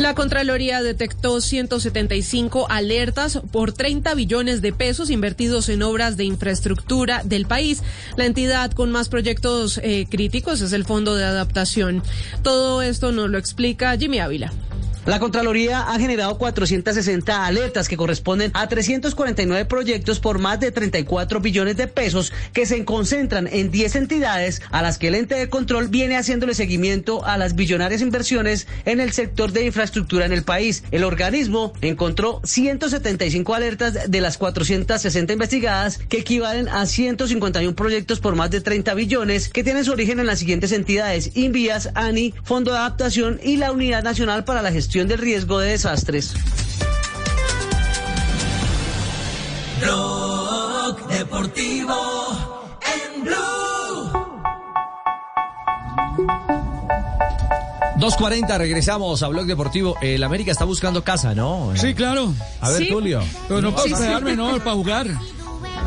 La Contraloría detectó 175 alertas por 30 billones de pesos invertidos en obras de infraestructura del país. La entidad con más proyectos eh, críticos es el Fondo de Adaptación. Todo esto nos lo explica Jimmy Ávila. La Contraloría ha generado 460 alertas que corresponden a 349 proyectos por más de 34 billones de pesos que se concentran en 10 entidades a las que el ente de control viene haciéndole seguimiento a las billonarias inversiones en el sector de infraestructura en el país. El organismo encontró 175 alertas de las 460 investigadas que equivalen a 151 proyectos por más de 30 billones que tienen su origen en las siguientes entidades: Invías, ANI, Fondo de Adaptación y la Unidad Nacional para la Gestión del Riesgo de Desastres. Blog Deportivo en Blue. 2.40, regresamos a Blog Deportivo. El América está buscando casa, ¿no? Sí, claro. A ver, Sí. Tulio. Pero no para Sí, sí. hospedarme, no, para jugar.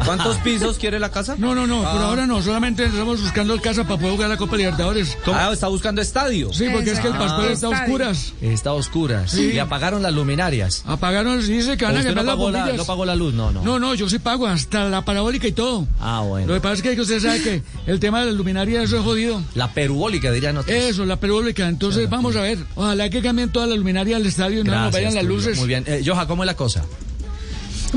¿Cuántos pisos quiere la casa? No, no, no, por Ah. ahora no, solamente estamos buscando casa para poder jugar la Copa Libertadores. Ah, está buscando estadio. Sí, porque es que el Ah. Pascual está a oscuras. Está a oscuras. Sí. Y apagaron las luminarias. Apagaron, sí, dice que van a no quemar las pagó, la, no pagó la luz, no, no. No, no, yo sí pago hasta la parabólica y todo. Ah, bueno. Lo que pasa es que usted sabe que el tema de la luminaria eso es jodido. La perubólica, dirían otros. Eso, la parabólica. Entonces, vamos a ver. Ojalá que cambien toda la luminaria del estadio y no nos vayan las luces. Muy bien. Eh, Joja, ¿cómo es la cosa?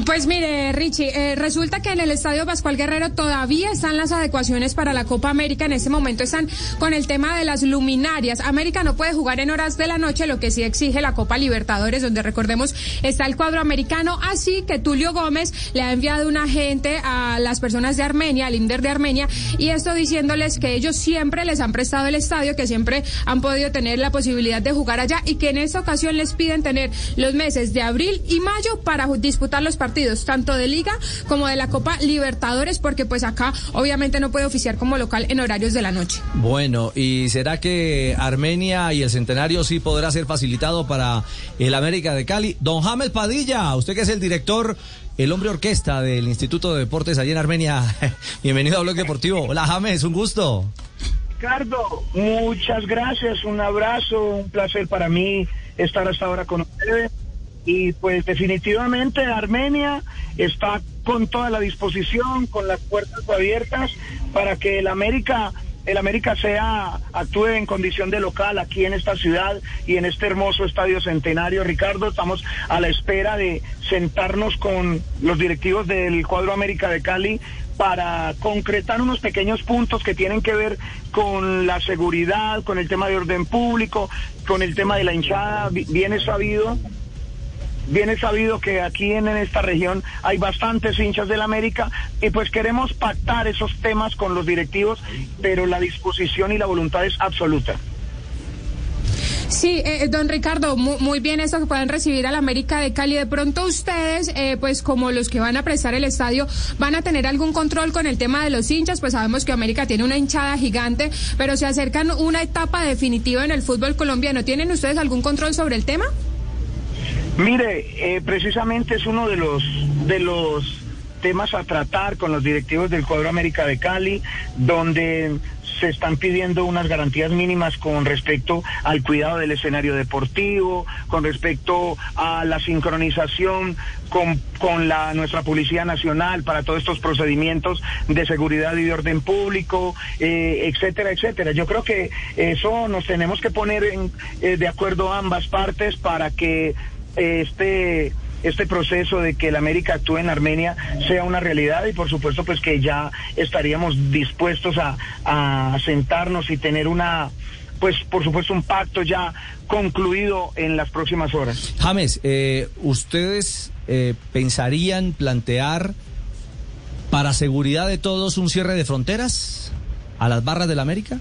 Pues mire, Richie, eh, resulta que en el Estadio Pascual Guerrero todavía están las adecuaciones para la Copa América. En este momento están con el tema de las luminarias. América no puede jugar en horas de la noche, lo que sí exige la Copa Libertadores, donde recordemos está el cuadro americano. Así que Tulio Gómez le ha enviado un agente a las personas de Armenia, al INDER de Armenia, y esto diciéndoles que ellos siempre les han prestado el estadio, que siempre han podido tener la posibilidad de jugar allá y que en esta ocasión les piden tener los meses de abril y mayo para disputar los partidos, tanto de Liga como de la Copa Libertadores, porque pues acá obviamente no puede oficiar como local en horarios de la noche. Bueno, ¿y será que Armenia y el Centenario sí podrá ser facilitado para el América de Cali? Don James Padilla, usted que es el director, el hombre orquesta del Instituto de Deportes allí en Armenia. Bienvenido a Blog Deportivo. Hola James, un gusto. Ricardo, muchas gracias, un abrazo, un placer para mí estar hasta ahora con ustedes. Y pues definitivamente Armenia está con toda la disposición, con las puertas abiertas para que el América el América sea actúe en condición de local aquí en esta ciudad y en este hermoso estadio centenario. Ricardo, estamos a la espera de sentarnos con los directivos del cuadro América de Cali para concretar unos pequeños puntos que tienen que ver con la seguridad, con el tema de orden público, con el tema de la hinchada. Bien es sabido Bien es sabido que aquí en, esta región hay bastantes hinchas del América y pues queremos pactar esos temas con los directivos, pero la disposición y la voluntad es absoluta. Sí, eh, don Ricardo, mu- muy, bien eso que puedan recibir al América de Cali. De pronto ustedes, eh, pues como los que van a prestar el estadio, van a tener algún control con el tema de los hinchas, pues sabemos que América tiene una hinchada gigante, pero se acercan una etapa definitiva en el fútbol colombiano. ¿Tienen ustedes algún control sobre el tema? Mire, eh, precisamente es uno de los de los temas a tratar con los directivos del cuadro América de Cali, donde se están pidiendo unas garantías mínimas con respecto al cuidado del escenario deportivo, con respecto a la sincronización con, con la nuestra Policía Nacional para todos estos procedimientos de seguridad y de orden público, eh, etcétera, etcétera. Yo creo que eso nos tenemos que poner en, eh, de acuerdo ambas partes para que este este proceso de que el América actúe en Armenia sea una realidad y por supuesto pues que ya estaríamos dispuestos a, a sentarnos y tener una pues por supuesto un pacto ya concluido en las próximas horas. James, eh, ¿ustedes eh, pensarían plantear para seguridad de todos un cierre de fronteras a las barras del América?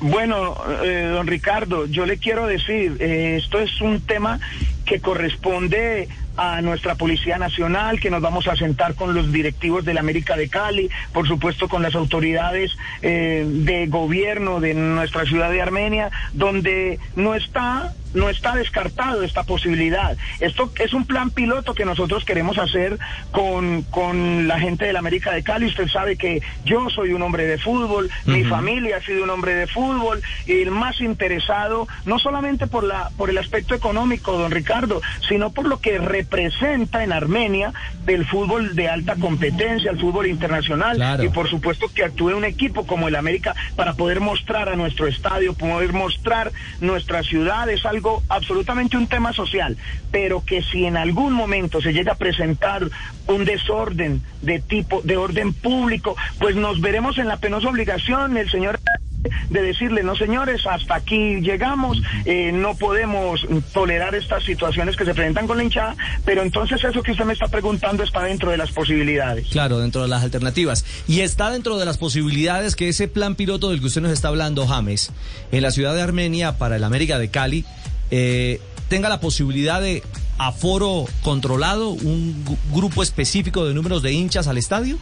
Bueno, eh, don Ricardo, yo le quiero decir, eh, esto es un tema que corresponde a nuestra Policía Nacional, que nos vamos a sentar con los directivos de la América de Cali, por supuesto con las autoridades eh, de gobierno de nuestra ciudad de Armenia, donde no está no está descartado esta posibilidad. Esto es un plan piloto que nosotros queremos hacer con, con la gente de la América de Cali. Usted sabe que yo soy un hombre de fútbol, mi familia ha sido un hombre de fútbol, y el más interesado, no solamente por, la, por el aspecto económico, don Ricardo, sino por lo que representa en Armenia el fútbol de alta competencia, el fútbol internacional, Claro. y por supuesto que actúe un equipo como el América para poder mostrar a nuestro estadio, poder mostrar nuestra ciudad, es algo absolutamente un tema social, pero que si en algún momento se llega a presentar un desorden de tipo, de orden público, pues nos veremos en la penosa obligación, el señor de decirle, no señores, hasta aquí llegamos, eh, no podemos tolerar estas situaciones que se presentan con la hinchada, pero entonces eso que usted me está preguntando está dentro de las posibilidades. Claro, dentro de las alternativas. Y está dentro de las posibilidades que ese plan piloto del que usted nos está hablando, James, en la ciudad de Armenia para el América de Cali, eh, tenga la posibilidad de aforo controlado, un grupo específico de números de hinchas al estadio.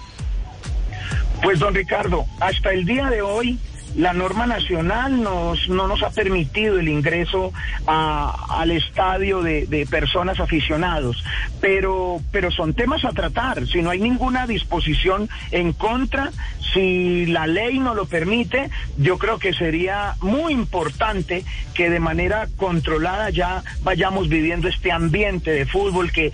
Pues don Ricardo, hasta el día de hoy la norma nacional nos, no nos ha permitido el ingreso a- al estadio de, de personas aficionados, pero, pero son temas a tratar. Si no hay ninguna disposición en contra, si la ley no lo permite, yo creo que sería muy importante que de manera controlada ya vayamos viviendo este ambiente de fútbol que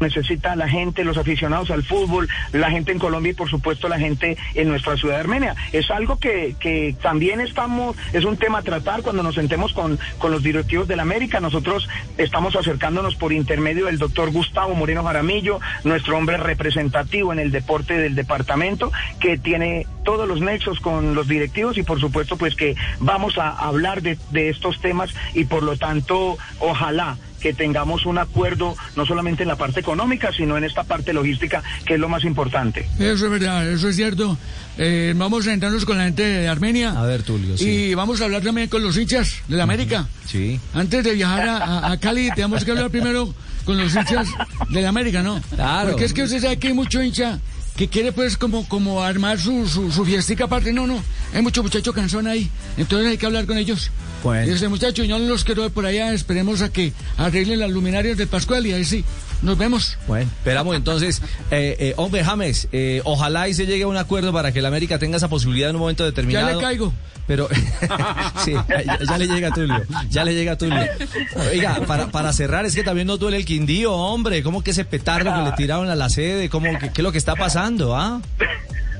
necesita la gente, los aficionados al fútbol, la gente en Colombia y por supuesto la gente en nuestra ciudad de Armenia. Es algo que, que también estamos, es un tema a tratar cuando nos sentemos con, con los directivos de la América. Nosotros estamos acercándonos por intermedio del doctor Gustavo Moreno Jaramillo, nuestro hombre representativo en el deporte del departamento, que tiene todos los nexos con los directivos y por supuesto pues que vamos a hablar de, de estos temas y por lo tanto ojalá que tengamos un acuerdo no solamente en la parte económica, sino en esta parte logística, que es lo más importante. Eso es verdad, eso es cierto. Eh, vamos a sentarnos con la gente de Armenia. A ver, Tulio, sí. Y vamos a hablar también con los hinchas de la América. Sí. Antes de viajar a, a- a Cali, tenemos que hablar primero con los hinchas de la América, ¿no? Claro. Porque es que usted sabe que hay mucho hincha que quiere pues como, como armar su, su, su fiestica aparte. No, no, hay mucho muchacho cansón ahí. Entonces hay que hablar con ellos. Bueno. Y ese muchacho, yo no los quiero ver por allá, esperemos a que arreglen las luminarias del Pascual y ahí sí, nos vemos. Bueno, esperamos entonces, eh, eh, hombre James, eh, ojalá y se llegue a un acuerdo para que la América tenga esa posibilidad en un momento determinado. Ya le caigo. Pero sí, ya, ya le llega a Tulio, ya le llega a Tulio. Oiga, para, para cerrar, es que también nos duele el Quindío, hombre, ¿cómo que ese petardo que le tiraron a la sede? ¿Cómo, que, ¿Qué es lo que está pasando, ah?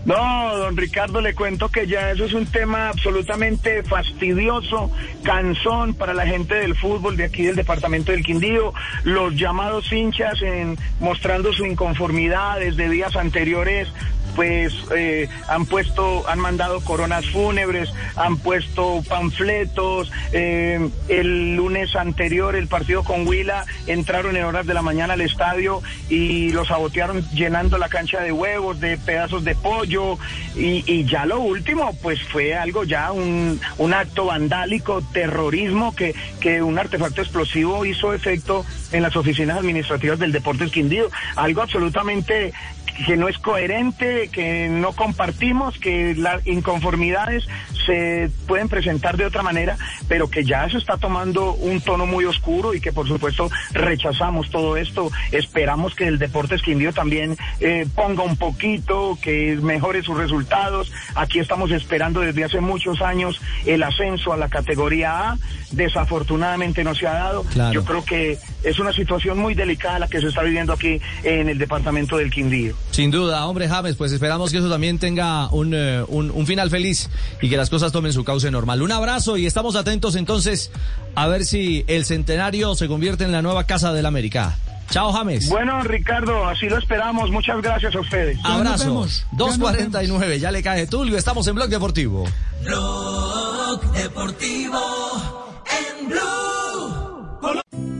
No, don Ricardo, le cuento que ya eso es un tema absolutamente fastidioso, cansón para la gente del fútbol de aquí del departamento del Quindío. Los llamados hinchas en, mostrando su inconformidad desde días anteriores pues eh, han puesto, han mandado coronas fúnebres, han puesto panfletos. eh, el lunes anterior, el partido con Huila, entraron en horas de la mañana al estadio y los sabotearon llenando la cancha de huevos, de pedazos de pollo. Y, y ya lo último, pues fue algo ya, un, un acto vandálico, terrorismo, que, que un artefacto explosivo hizo efecto en las oficinas administrativas del Deportes Quindío. Algo absolutamente que no es coherente, que no compartimos, que las inconformidades se pueden presentar de otra manera, pero que ya se está tomando un tono muy oscuro y que por supuesto rechazamos todo esto. Esperamos que el Deportes Quindío también eh, ponga un poquito, que mejore sus resultados. Aquí estamos esperando desde hace muchos años el ascenso a la categoría A. Desafortunadamente no se ha dado. Claro. Yo creo que es una situación muy delicada la que se está viviendo aquí en el departamento del Quindío. Sin duda, hombre James, pues esperamos que eso también tenga un, eh, un, un final feliz y que las cosas tomen su cauce normal. Un abrazo y estamos atentos entonces a ver si el centenario se convierte en la nueva Casa del América. Chao James. Bueno, Ricardo, así lo esperamos. Muchas gracias a ustedes. Abrazo. 2.49, ya le cae Tulio, estamos en Blog Deportivo. Blog Deportivo en Blue.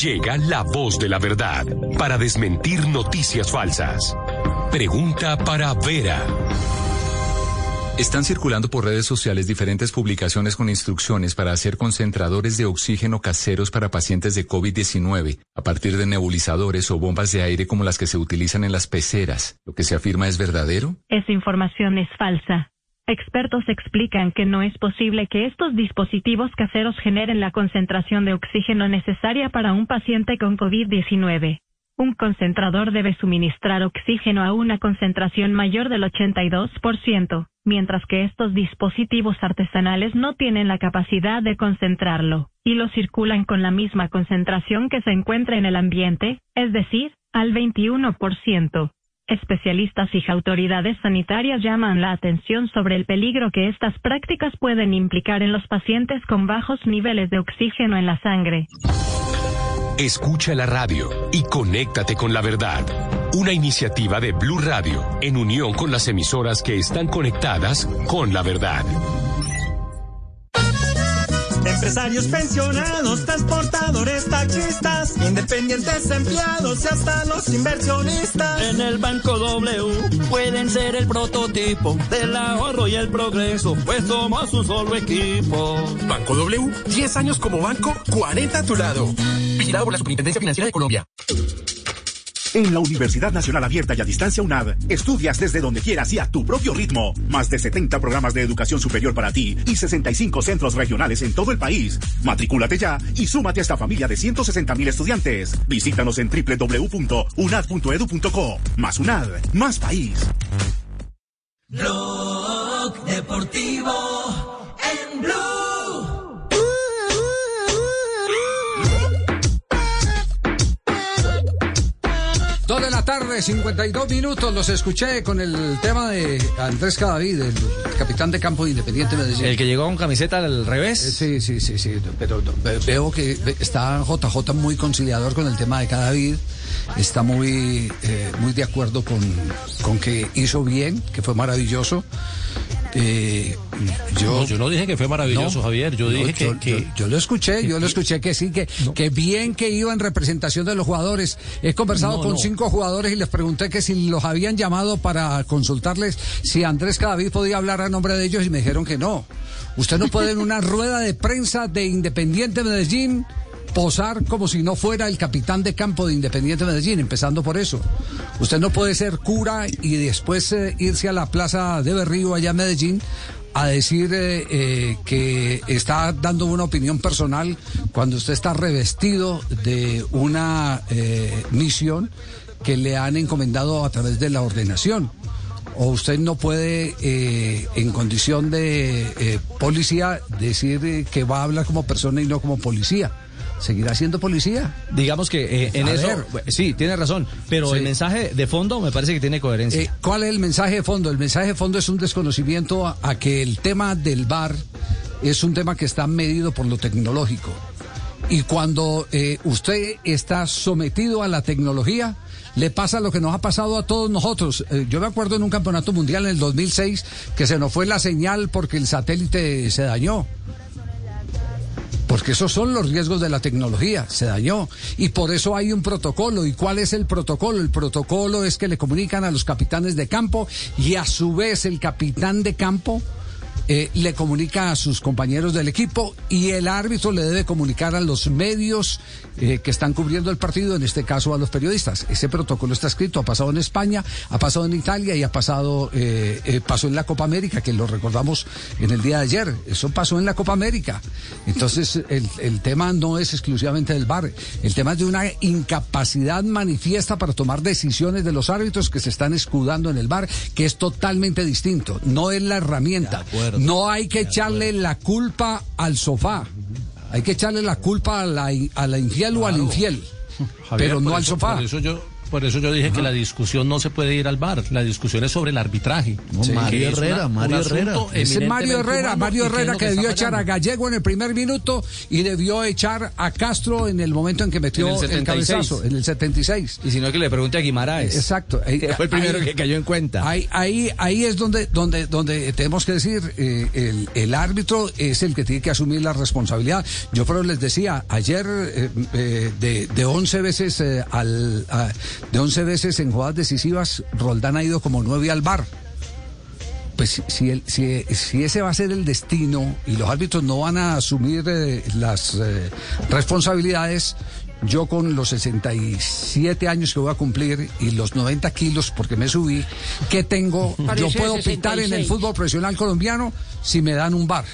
Llega la voz de la verdad para desmentir noticias falsas. Pregunta para Vera. Están circulando por redes sociales diferentes publicaciones con instrucciones para hacer concentradores de oxígeno caseros para pacientes de COVID-19 a partir de nebulizadores o bombas de aire como las que se utilizan en las peceras. ¿Lo que se afirma es verdadero? Esa información es falsa. Expertos explican que no es posible que estos dispositivos caseros generen la concentración de oxígeno necesaria para un paciente con COVID-19. Un concentrador debe suministrar oxígeno a una concentración mayor del 82%, mientras que estos dispositivos artesanales no tienen la capacidad de concentrarlo, y lo circulan con la misma concentración que se encuentra en el ambiente, es decir, al 21%. Especialistas y autoridades sanitarias llaman la atención sobre el peligro que estas prácticas pueden implicar en los pacientes con bajos niveles de oxígeno en la sangre. Escucha la radio y conéctate con la verdad. Una iniciativa de Blue Radio en unión con las emisoras que están conectadas con la verdad. Empresarios pensionados, transportadores, taxistas, independientes empleados y hasta los inversionistas. En el Banco W pueden ser el prototipo del ahorro y el progreso, pues somos un solo equipo. Banco W, 10 años como banco, 40 a tu lado. Vigilado por la Superintendencia Financiera de Colombia. En la Universidad Nacional Abierta y a Distancia UNAD, estudias desde donde quieras y a tu propio ritmo. Más de 70 programas de educación superior para ti y 65 centros regionales en todo el país. Matrículate ya y súmate a esta familia de 160 mil estudiantes. Visítanos en www.unad.edu.co. Más UNAD, más país. Tarde, 52 minutos, los escuché con el tema de Andrés Cadavid, el capitán de campo de Independiente Medellín. El que llegó con camiseta al revés. Sí, sí, sí, sí, pero ve- veo que está JJ muy conciliador con el tema de Cadavid, está muy, eh, muy de acuerdo con, con que hizo bien, que fue maravilloso. Eh, yo, No, yo no dije que fue maravilloso, No, Javier. Yo no, dije que, yo- que- yo- yo lo escuché, yo lo escuché que sí, que, que bien que iba en representación de los jugadores. He conversado con cinco jugadores y les pregunté que si los habían llamado para consultarles si Andrés Cadavid podía hablar a nombre de ellos y me dijeron que no. Usted no puede en una rueda de prensa de Independiente Medellín posar como si no fuera el capitán de campo de Independiente Medellín, empezando por eso. Usted no puede ser cura y después eh, irse a la plaza de Berrío allá en Medellín a decir eh, eh, que está dando una opinión personal cuando usted está revestido de una misión que le han encomendado a través de la ordenación. O usted no puede, en condición de policía, decir que va a hablar como persona y no como policía. ¿Seguirá siendo policía? Digamos que eh, en A eso, ver. sí, tiene razón, pero Sí. el mensaje de fondo me parece que tiene coherencia. Eh, ¿Cuál es el mensaje de fondo? El mensaje de fondo es un desconocimiento a, a que el tema del bar es un tema que está medido por lo tecnológico. Y cuando eh, usted está sometido a la tecnología, le pasa lo que nos ha pasado a todos nosotros. Eh, yo me acuerdo en un campeonato mundial en el 2006 que se nos fue la señal porque el satélite se dañó. Porque esos son los riesgos de la tecnología, se dañó. Y por eso hay un protocolo. ¿Y cuál es el protocolo? El protocolo es que le comunican a los capitanes de campo y a su vez el capitán de campo eh, le comunica a sus compañeros del equipo y el árbitro le debe comunicar a los medios eh, que están cubriendo el partido, en este caso a los periodistas. Ese protocolo está escrito, ha pasado en España, ha pasado en Italia y ha pasado, eh, eh, pasó en la Copa América, que lo recordamos en el día de ayer. Eso pasó en la Copa América. Entonces, el, el tema no es exclusivamente del VAR, el tema es de una incapacidad manifiesta para tomar decisiones de los árbitros que se están escudando en el VAR, que es totalmente distinto. No es la herramienta. No hay que echarle la culpa al sofá. Hay que echarle la culpa a la, a la infiel o al infiel. Javier, pero no al sofá. Por eso yo, por eso yo dije que la discusión no se puede ir al bar. La discusión es sobre el arbitraje. Sí. Mario una- Herrera, un Mario Herrera. Eminentemente Mario Herrera, humano Mario Herrera que debió echar a. Gallego en el primer minuto y debió echar a Castro en el momento en que metió En el el, 76. cabezazo, en el 76. Y si no, que le pregunte a Guimaraes. Exacto. Ahí- Que fue el primero ahí- que cayó en cuenta. Ahí, ahí, ahí es donde, donde, donde tenemos que decir, eh, el, el árbitro es el que tiene que asumir la responsabilidad. Yo pero les decía, ayer eh, eh, de, de 11 veces eh, al, a- de 11 veces en jugadas decisivas, Roldán ha ido como 9 al bar. Pues si, el- si, si ese va a ser el destino y los árbitros no van a asumir eh, las eh, responsabilidades, yo con los 67 años que voy a cumplir y los 90 kilos porque me subí, ¿qué tengo? Yo puedo pitar en el 66. fútbol profesional colombiano si me dan un bar.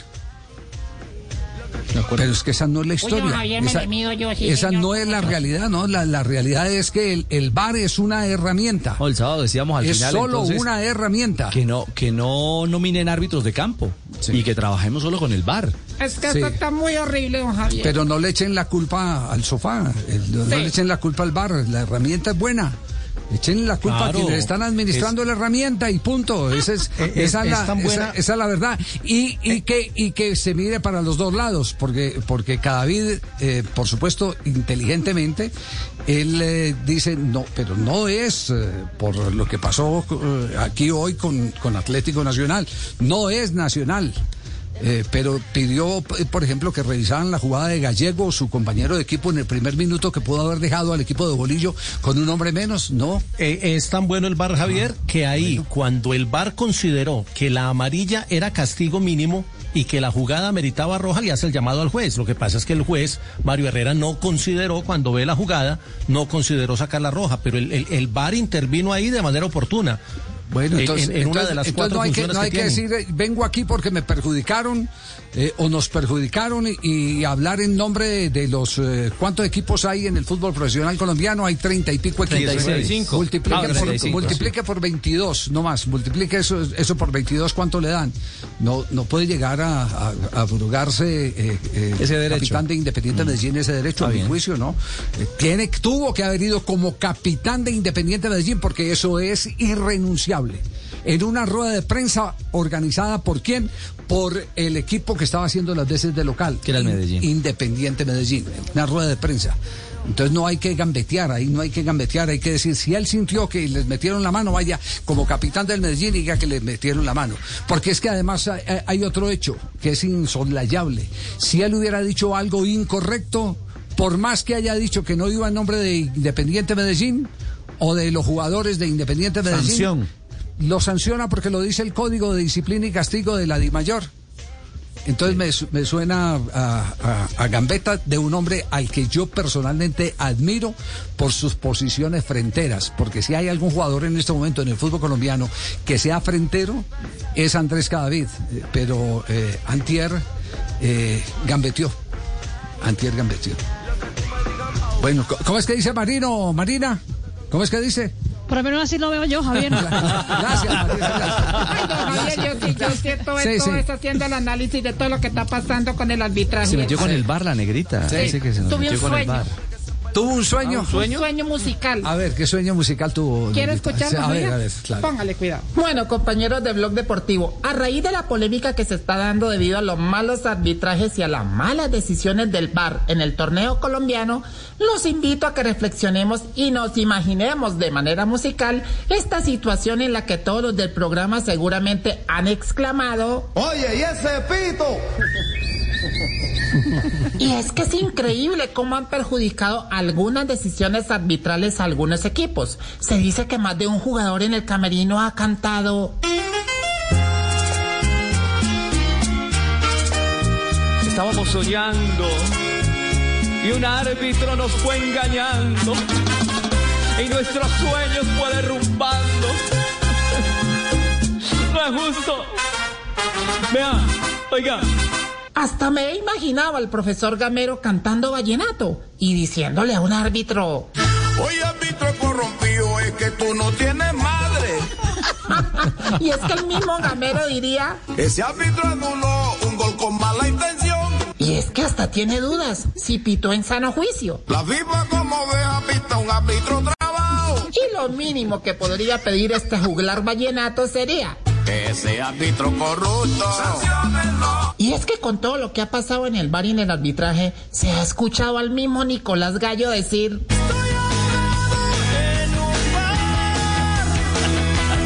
Pero es que esa no es la historia. Javier, esa yo, sí, no es la realidad, ¿no? La, la realidad es que el, el VAR es una herramienta. el sábado decíamos al es final. solo entonces, una herramienta. Que no, que no nominen árbitros de campo y que trabajemos solo con el VAR. Es que Sí. esto está muy horrible, don Javier. Pero no le echen la culpa al sofá, el- no, le echen la culpa al bar, la herramienta es buena. Echen la culpa Claro. a quienes están administrando la herramienta y punto. Esa es, Es- esa es la, esa- esa es la verdad. Y, y que, y que se mire para los dos lados, porque, porque Cadavid, eh, por supuesto, inteligentemente, él eh, dice, no, pero no es eh, por lo que pasó eh, aquí hoy con, con Atlético Nacional, no es nacional. Eh, pero pidió, por ejemplo, que revisaran la jugada de Gallego, su compañero de equipo, en el primer minuto que pudo haber dejado al equipo de Bolillo con un hombre menos. No. Eh, es tan bueno el bar Javier que ahí cuando el bar consideró que la amarilla era castigo mínimo y que la jugada meritaba roja le hace el llamado al juez. Lo que pasa es que el juez Mario Herrera no consideró cuando ve la jugada no consideró sacar la roja, pero el, el, el VAR intervino ahí de manera oportuna. Bueno, En- entonces, en, en una de las entonces cuatro no hay que, no hay que decir, vengo aquí porque me perjudicaron eh, o nos perjudicaron y, y hablar en nombre de, de los... eh, ¿Cuántos equipos hay en el fútbol profesional colombiano? Hay treinta y pico equipos. 35. Multiplique, Ah, por, 35, multiplique por 22, no más. Multiplique eso, eso por 22, ¿cuánto le dan? No, no puede llegar a, a, a abrogarse eh, eh, Ese derecho. capitán de Independiente Medellín ese derecho, a mi juicio, ¿no? Eh, tiene, tuvo que haber ido como capitán de Independiente Medellín porque eso es irrenunciable. En una rueda de prensa organizada por quién? Por el equipo que estaba haciendo las veces de local. Que era el Medellín. Independiente Medellín. Una rueda de prensa. Entonces no hay que gambetear, ahí no hay que gambetear, hay que decir, si él sintió que les metieron la mano, vaya, como capitán del Medellín, diga que le metieron la mano. Porque es que además hay, hay otro hecho que es insoslayable. Si él hubiera dicho algo incorrecto, por más que haya dicho que no iba en nombre de Independiente Medellín o de los jugadores de Independiente Medellín, Sanción. Lo sanciona porque lo dice el Código de Disciplina y Castigo de la DIMAYOR. Entonces me, me suena a, a- a gambeta de un hombre al que yo personalmente admiro por sus posiciones fronteras, porque si hay algún jugador en este momento en el fútbol colombiano que sea frentero, es Andrés Cadavid, Eh, pero eh, Antier eh, gambeteó, Antier gambeteó. Bueno, ¿cómo es que dice Marino, Marina? ¿Cómo es que dice? Por lo menos así lo veo yo, Javier. Gracias, Marina, gracias. Ay, don Javier, yo sí, yo siento Sí, esto, sí. esto haciendo el análisis de todo lo que está pasando con el arbitraje. Se metió con el bar la negrita. Sí. Dice que se nos metió con el bar. ¿Tuvo un sueño? Un sueño musical. A ver, ¿qué sueño musical tuvo? ¿Quiere Negrita? escuchar, Sí, A ver, a ver, claro. Póngale cuidado. Bueno, compañeros de Blog Deportivo, a raíz de la polémica que se está dando debido a los malos arbitrajes y a las malas decisiones del VAR en el torneo colombiano, los invito a que reflexionemos y nos imaginemos de manera musical esta situación en la que todos los del programa seguramente han exclamado Oye, ¿y ese pito? Y es que es increíble cómo han perjudicado algunas decisiones arbitrales a algunos equipos. Se dice que más de un jugador en el camerino ha cantado. Estábamos soñando y un árbitro nos fue engañando y nuestros sueños fue derrumbando. No es justo. Vea, oiga. Hasta me he imaginado al profesor Gamero cantando vallenato y diciéndole a un árbitro. Oye, árbitro corrompido, es que tú no tienes madre. Y es que el mismo Gamero diría. Ese árbitro anuló un gol con mala intención. Y es que hasta tiene dudas si pitó en sano juicio. La FIFA como deja pista un árbitro trabajo. Y lo mínimo que podría pedir este juglar vallenato sería. Ese árbitro corrupto. Y es que con todo lo que ha pasado en el bar y en el arbitraje, se ha escuchado al mismo Nicolás Gallo decir...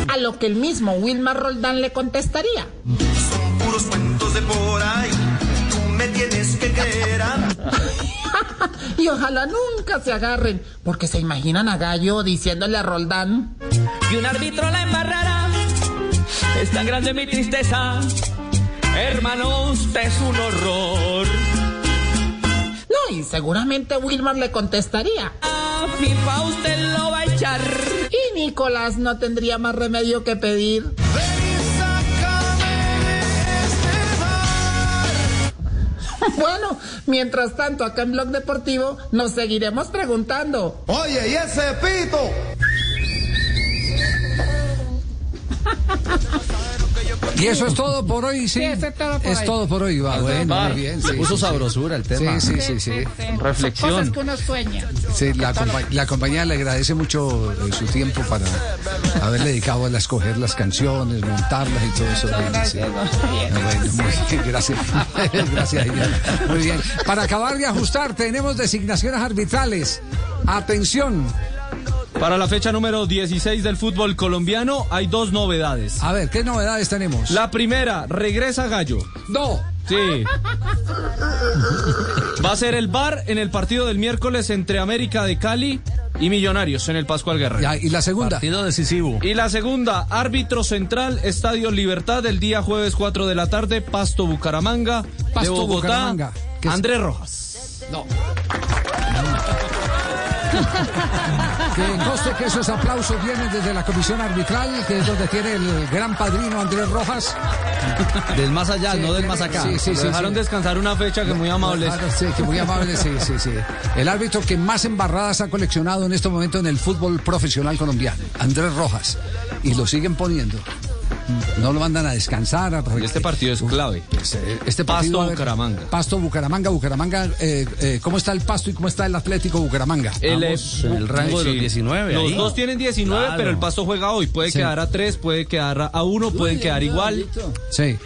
A lo que el mismo Wilmar Roldán le contestaría. Puros cuentos de por ahí. Tú me tienes que creer. y ojalá nunca se agarren, porque se imaginan a Gallo diciéndole a Roldán... Y un árbitro la embarrará. Es tan grande mi tristeza. Hermano, usted es un horror. No, y seguramente Wilmar le contestaría. A FIFA usted lo va a echar. Y Nicolás no tendría más remedio que pedir. Bueno, mientras tanto, acá en Blog Deportivo nos seguiremos preguntando. Oye, ¿y ese pito? Y eso es todo por hoy, sí. Sí, eso es todo por es hoy. todo por hoy, va. Bueno, Bar. muy bien. Sí, puso sí. sabrosura el tema. Sí, sí, sí, sí. Reflexión. Cosas que uno sueña. Sí, la, compa- la compañía le agradece mucho eh, su tiempo para haberle dedicado a escoger las canciones, montarlas y todo eso. Bueno, sí. Ah, bueno, muy bien, gracias. gracias. Muy bien. Para acabar de ajustar, tenemos designaciones arbitrales. Atención. Para la fecha número 16 del fútbol colombiano hay dos novedades. A ver, ¿qué novedades tenemos? La primera, regresa Gallo. No. Sí. Va a ser el bar en el partido del miércoles entre América de Cali y Millonarios en el Pascual Guerrero. Ya, y la segunda. Partido decisivo. Y la segunda, árbitro central, Estadio Libertad, el día jueves 4 de la tarde, Pasto Bucaramanga, de Pasto Bogotá, Bucaramanga. ¿Qué es? Andrés Rojas. No. Que conste que esos aplausos vienen desde la comisión arbitral, que es donde tiene el gran padrino Andrés Rojas. Del más allá, no del más acá. Sí, sí, Lo sí. dejaron sí. descansar una fecha que muy amables. Ah, Sí, que muy amable, sí, sí, sí. El árbitro que más embarradas ha coleccionado en este momento en el fútbol profesional colombiano, Andrés Rojas. Y lo siguen poniendo. No lo mandan a descansar. A... Y este partido es clave. Este Pasto partido, ver, Bucaramanga. Pasto Bucaramanga, Bucaramanga. eh, eh, ¿Cómo está el Pasto y cómo está el Atlético Bucaramanga? El, Vamos el rango de los 19 Los ahí. dos tienen 19, Claro. pero el Pasto juega hoy. Puede Sí. quedar a 3, puede quedar a 1, pueden quedar igual. Sí.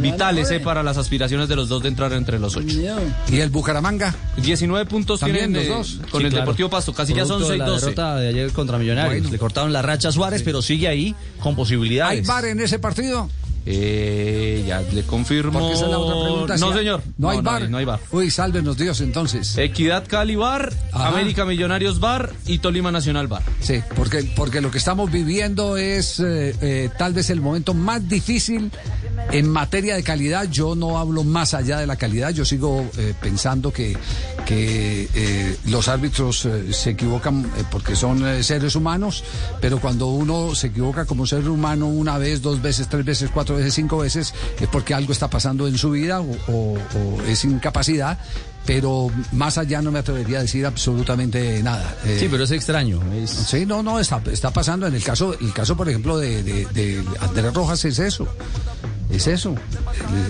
Vitales eh, para las aspiraciones de los dos de entrar entre los 8. ¿Y el Bucaramanga? 19 puntos tienen los eh, dos. con Sí, el claro. Deportivo Pasto. Casi ya son Producto de la 6-12. derrota de ayer contra Millonarios. Bueno. Le cortaron la racha a Suárez, pero sigue ahí con ¿Hay posibilidades. bar en ese partido? Eh, ya le confirmo. Porque esa es la otra pregunta. No, señor. No, hay bar. No hay bar. Uy, sálvenos Dios entonces. Equidad Cali Bar, Ajá. América Millonarios Bar y Tolima Nacional Bar. Sí, porque, porque lo que estamos viviendo es eh, eh, tal vez el momento más difícil en materia de calidad. Yo no hablo más allá de la calidad, yo sigo eh, pensando que, que los árbitros se equivocan porque son seres humanos, pero cuando uno se equivoca como ser humano una vez, dos veces, tres veces, cuatro veces, cinco veces, es porque algo está pasando en su vida o, o- o es incapacidad. Pero más allá no me atrevería a decir absolutamente nada. Eh, Sí, pero es extraño. es- Sí, no, no, está, está pasando. En el caso, el caso, por ejemplo, de, de- de Andrés Rojas es eso. Es eso.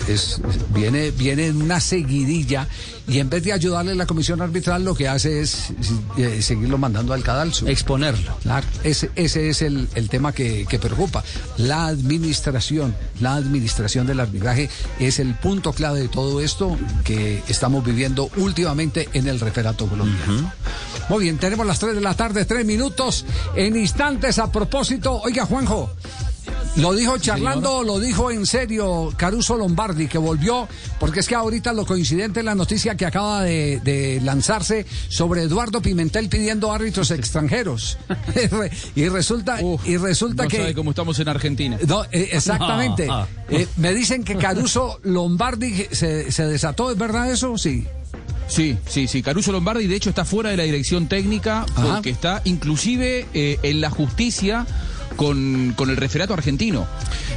Es, viene, viene en una seguidilla y en vez de ayudarle la comisión arbitral, lo que hace es eh, seguirlo mandando al cadalso. Exponerlo. Ese, ese es el, el tema que, que preocupa. La administración, la administración del arbitraje es el punto clave de todo esto que estamos viviendo últimamente en el referato colombiano. Muy bien, tenemos las 3 de la tarde, 3 minutos. En instantes, a propósito, oiga, Juanjo. Lo dijo charlando, lo dijo en serio Caruso Lombardi, que volvió, porque es que ahorita lo coincidente es la noticia que acaba de, de lanzarse sobre Eduardo Pimentel pidiendo árbitros extranjeros. y resulta, y resulta no que. sabe cómo estamos en Argentina. No, eh, exactamente. Ah. Eh, me dicen que Caruso Lombardi se, se desató, ¿es verdad eso? Sí. Sí, sí, sí. Caruso Lombardi, de hecho, está fuera de la dirección técnica Ajá. porque está inclusive eh, en la justicia con, con el referato argentino.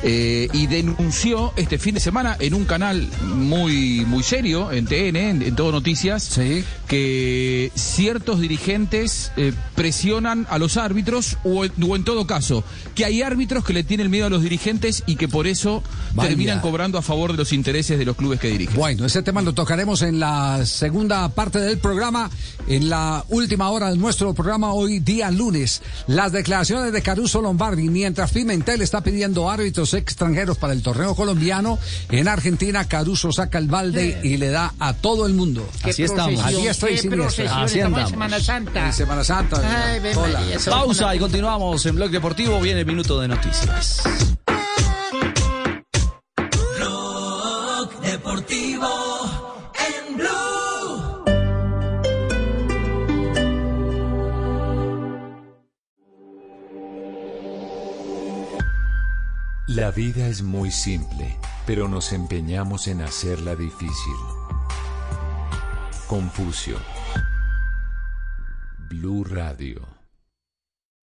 Eh, y denunció este fin de semana en un canal muy, muy serio, en TN, en, en Todo Noticias, que ciertos dirigentes eh, presionan a los árbitros o, en- o en todo caso, que hay árbitros que le tienen miedo a los dirigentes y que por eso Vaya. terminan cobrando a favor de los intereses de los clubes que dirigen. Bueno, ese tema lo tocaremos en la segunda parte del programa, en la última hora de nuestro programa, hoy día lunes. Las declaraciones de Caruso Lombardi, mientras Pimentel está pidiendo árbitros extranjeros para el torneo colombiano, en Argentina Caruso saca el balde y le da a todo el mundo. Así estamos. procesión, Aquí está y qué siniestra. procesión, Así estamos en. Semana Santa. En Semana Santa. Ay. María, Pausa y continuamos en Blog Deportivo. Viene el minuto de noticias. Blog Deportivo La vida es muy simple, pero nos empeñamos en hacerla difícil. Confucio. Blue Radio.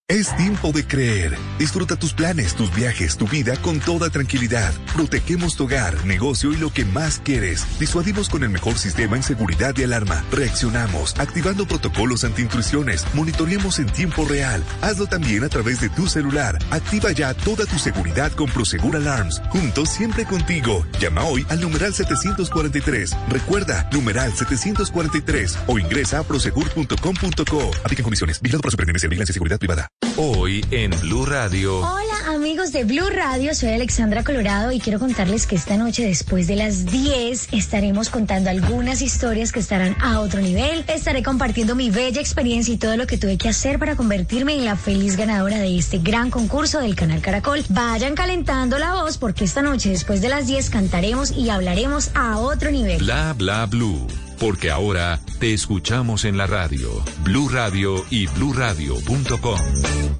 Es tiempo de creer. Disfruta tus planes, tus viajes, tu vida con toda tranquilidad. Protegemos tu hogar, negocio y lo que más quieres. Disuadimos con el mejor sistema en seguridad y alarma. Reaccionamos, activando protocolos anti-intrusiones. Monitoreamos en tiempo real. Hazlo también a través de tu celular. Activa ya toda tu seguridad con Prosegur Alarms. Juntos siempre contigo. Llama hoy al numeral 743. Recuerda, numeral 743 o ingresa a prosegur.com.co. Aplican condiciones. Vigilado por la Superintendencia de Vigilancia y Seguridad Privada. Hoy en Blue Radio. Hola amigos de Blue Radio, soy Alexandra Colorado y quiero contarles que esta noche después de las 10 estaremos contando algunas historias que estarán a otro nivel. Estaré compartiendo mi bella experiencia y todo lo que tuve que hacer para convertirme en la feliz ganadora de este gran concurso del canal Caracol. Vayan calentando la voz porque esta noche después de las 10 cantaremos y hablaremos a otro nivel. Bla bla blue. Porque ahora te escuchamos en la radio. Blue Radio y bluradio.com.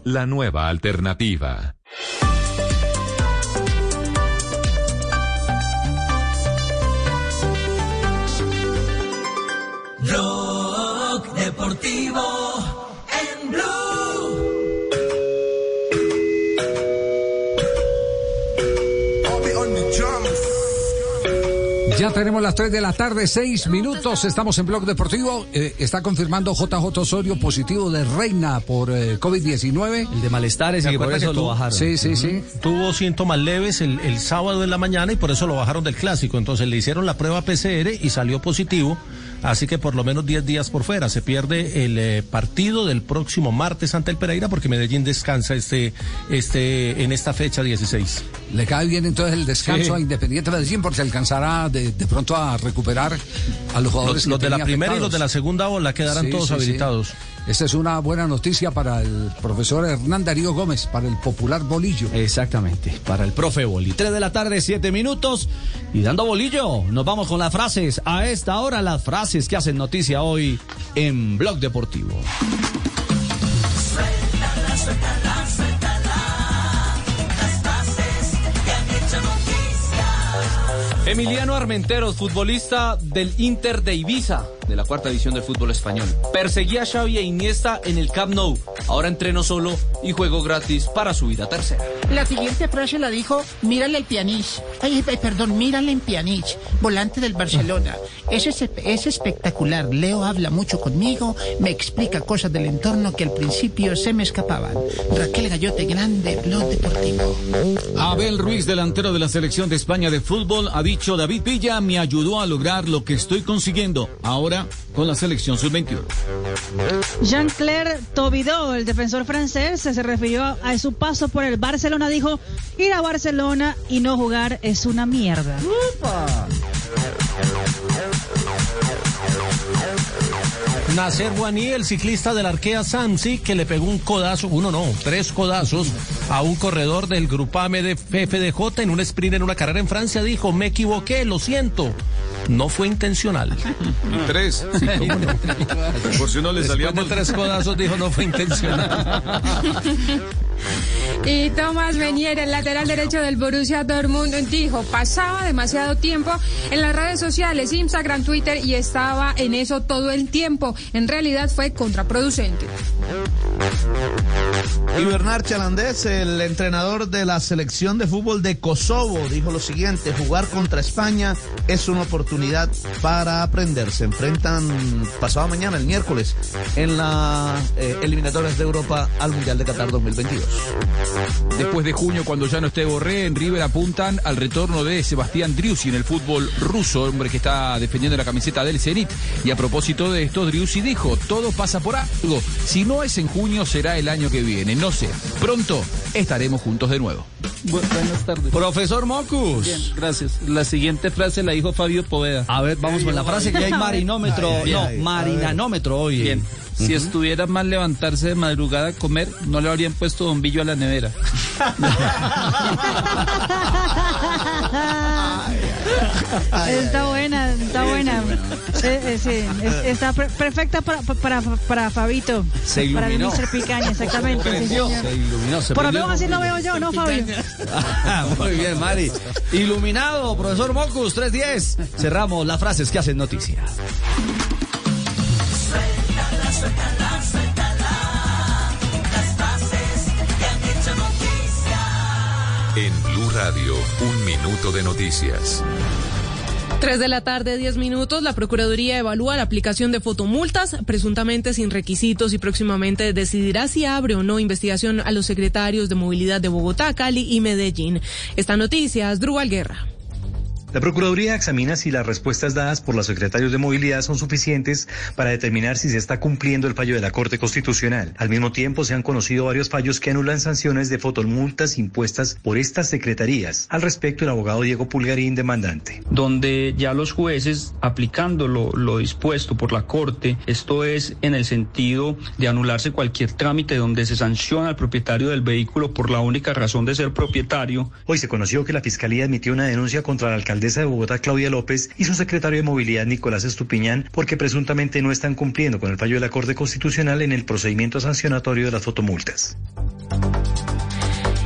La nueva alternativa. Rock deportivo Ya tenemos las 3 de la tarde, 6 minutos. Estamos en Blog Deportivo. Eh, está confirmando JJ Osorio positivo de Reina por eh, COVID-19. El de malestares y que por eso lo bajaron. Sí, sí, sí. Tuvo síntomas leves el, el sábado en la mañana y por eso lo bajaron del clásico. Entonces le hicieron la prueba PCR y salió positivo. Así que por lo menos 10 días por fuera. Se pierde el eh, partido del próximo martes ante el Pereira porque Medellín descansa este, este, en esta fecha 16. Le cae bien entonces el descanso Sí. a Independiente Medellín porque alcanzará de, de pronto a recuperar a los jugadores Los, de la primera y los de la segunda ola quedarán Sí, todos sí. habilitados. Esta es una buena noticia para el profesor Hernán Darío Gómez, para el popular bolillo. Exactamente, para el profe Boli. 3 de la tarde, 7 minutos. Y dando bolillo, nos vamos con las frases. A esta hora, las frases que hacen noticia hoy en Blog Deportivo. Suéltala, suéltala, suéltala. Las frases que han hecho noticia. Emiliano Armenteros, futbolista del Inter de Ibiza, de la cuarta edición del fútbol español. Perseguía a Xavi e Iniesta en el Camp Nou. Ahora entreno solo y juego gratis para subir a tercera. La siguiente frase la dijo Mírale el Pjanic. Ay, ay, perdón, Mírale en Pjanic, volante del Barcelona. Es, es, es espectacular. Leo habla mucho conmigo, me explica cosas del entorno que al principio se me escapaban. Raquel Gallote, grande, blog deportivo. Abel Ruiz, delantero de la selección de España de fútbol, ha dicho David Villa me ayudó a lograr lo que estoy consiguiendo ahora con la selección sub-21. Jean-Claire Tobidó, el defensor francés, se refirió a, su paso por el Barcelona. Dijo, ir a Barcelona y no jugar es una mierda. Nasser Buaní, el ciclista del Arkea Samsi, que le pegó un codazo, uno no, tres codazos a un corredor del Grupame de FDJ en un sprint en una carrera en Francia, dijo, me equivoqué, lo siento. No fue intencional. Tres. Sí, cómo no. Por si no le salía de tres codazos dijo, no fue intencional. Y Tomás Menier, el lateral derecho del Borussia Dortmund, dijo, pasaba demasiado tiempo en las redes sociales, Instagram, Twitter, y estaba en eso todo el tiempo. En realidad fue contraproducente. Y Bernard Chalandés, el entrenador de la selección de fútbol de Kosovo, dijo lo siguiente, jugar contra España es una oportunidad para aprender. Se enfrentan pasado mañana, el miércoles, en las eh, eliminatorias de Europa al Mundial de Qatar 2022. Después de junio, cuando ya no esté Borré, en River apuntan al retorno de Sebastián Driussi en el fútbol ruso, hombre que está defendiendo la camiseta del Zenit. Y a propósito de esto, Driussi dijo, todo pasa por algo. Si no es en junio, será el año que viene. No sé, pronto estaremos juntos de nuevo. buenas tardes. Profesor Mocus. Bien, gracias. La siguiente frase la dijo Fabio Poveda. A ver, vamos con la frase que hay marinómetro, Ay, ay, no, ay. marinanómetro hoy. Bien. Si estuviera mal levantarse de madrugada a comer, no le habrían puesto bombillo a la nevera. Está buena, está buena. Eh, eh, sí, es- está per- perfecta para, para, para Fabito. Se Para el iluminó. Mr. Picaña, exactamente. sí, Prendió. señor. Se iluminó, se Por lo menos así lo veo yo, ¿no, Fabio? Muy bien, Mari. Iluminado, profesor Mocus, 310. Cerramos las frases que hacen noticia. Suéltala, suéltala. Las frases que han hecho noticia. En Blue Radio, un minuto de noticias. 3 de la tarde, 10 minutos, la Procuraduría evalúa la aplicación de fotomultas, presuntamente sin requisitos, y próximamente decidirá si abre o no investigación a los secretarios de Movilidad de Bogotá, Cali y Medellín. Esta noticia es Drubal Guerra. La Procuraduría examina si las respuestas dadas por los secretarios de movilidad son suficientes para determinar si se está cumpliendo el fallo de la Corte Constitucional. Al mismo tiempo, se han conocido varios fallos que anulan sanciones de fotomultas impuestas por estas secretarías. Al respecto, el abogado Diego Pulgarín, demandante. Donde ya los jueces, aplicando lo, lo dispuesto por la Corte, esto es en el sentido de anularse cualquier trámite donde se sanciona al propietario del vehículo por la única razón de ser propietario. Hoy se conoció que la Fiscalía admitió una denuncia contra la de Bogotá, Claudia López, y su secretario de Movilidad, Nicolás Estupiñán, porque presuntamente no están cumpliendo con el fallo de la Corte Constitucional en el procedimiento sancionatorio de las fotomultas.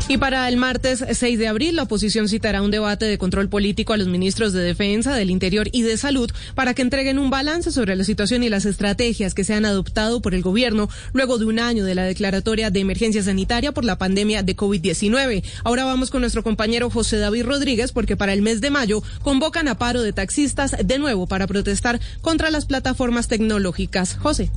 Y para el martes 6 de abril, la oposición citará un debate de control político a los ministros de Defensa, del Interior y de Salud para que entreguen un balance sobre la situación y las estrategias que se han adoptado por el gobierno luego de un año de la declaratoria de emergencia sanitaria por la pandemia de COVID-19. Ahora vamos con nuestro compañero José David Rodríguez porque para el mes de mayo convocan a paro de taxistas de nuevo para protestar contra las plataformas tecnológicas. José.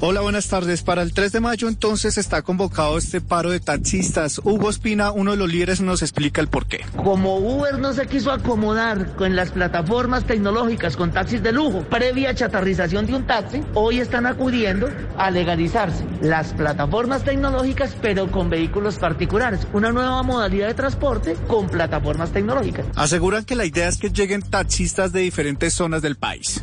Hola, buenas tardes. Para el 3 de mayo entonces está convocado este paro de taxistas. Hugo Espina, uno de los líderes, nos explica el porqué. Como Uber no se quiso acomodar con las plataformas tecnológicas con taxis de lujo, previa chatarrización de un taxi, hoy están acudiendo a legalizarse las plataformas tecnológicas pero con vehículos particulares. Una nueva modalidad de transporte con plataformas tecnológicas. Aseguran que la idea es que lleguen taxistas de diferentes zonas del país.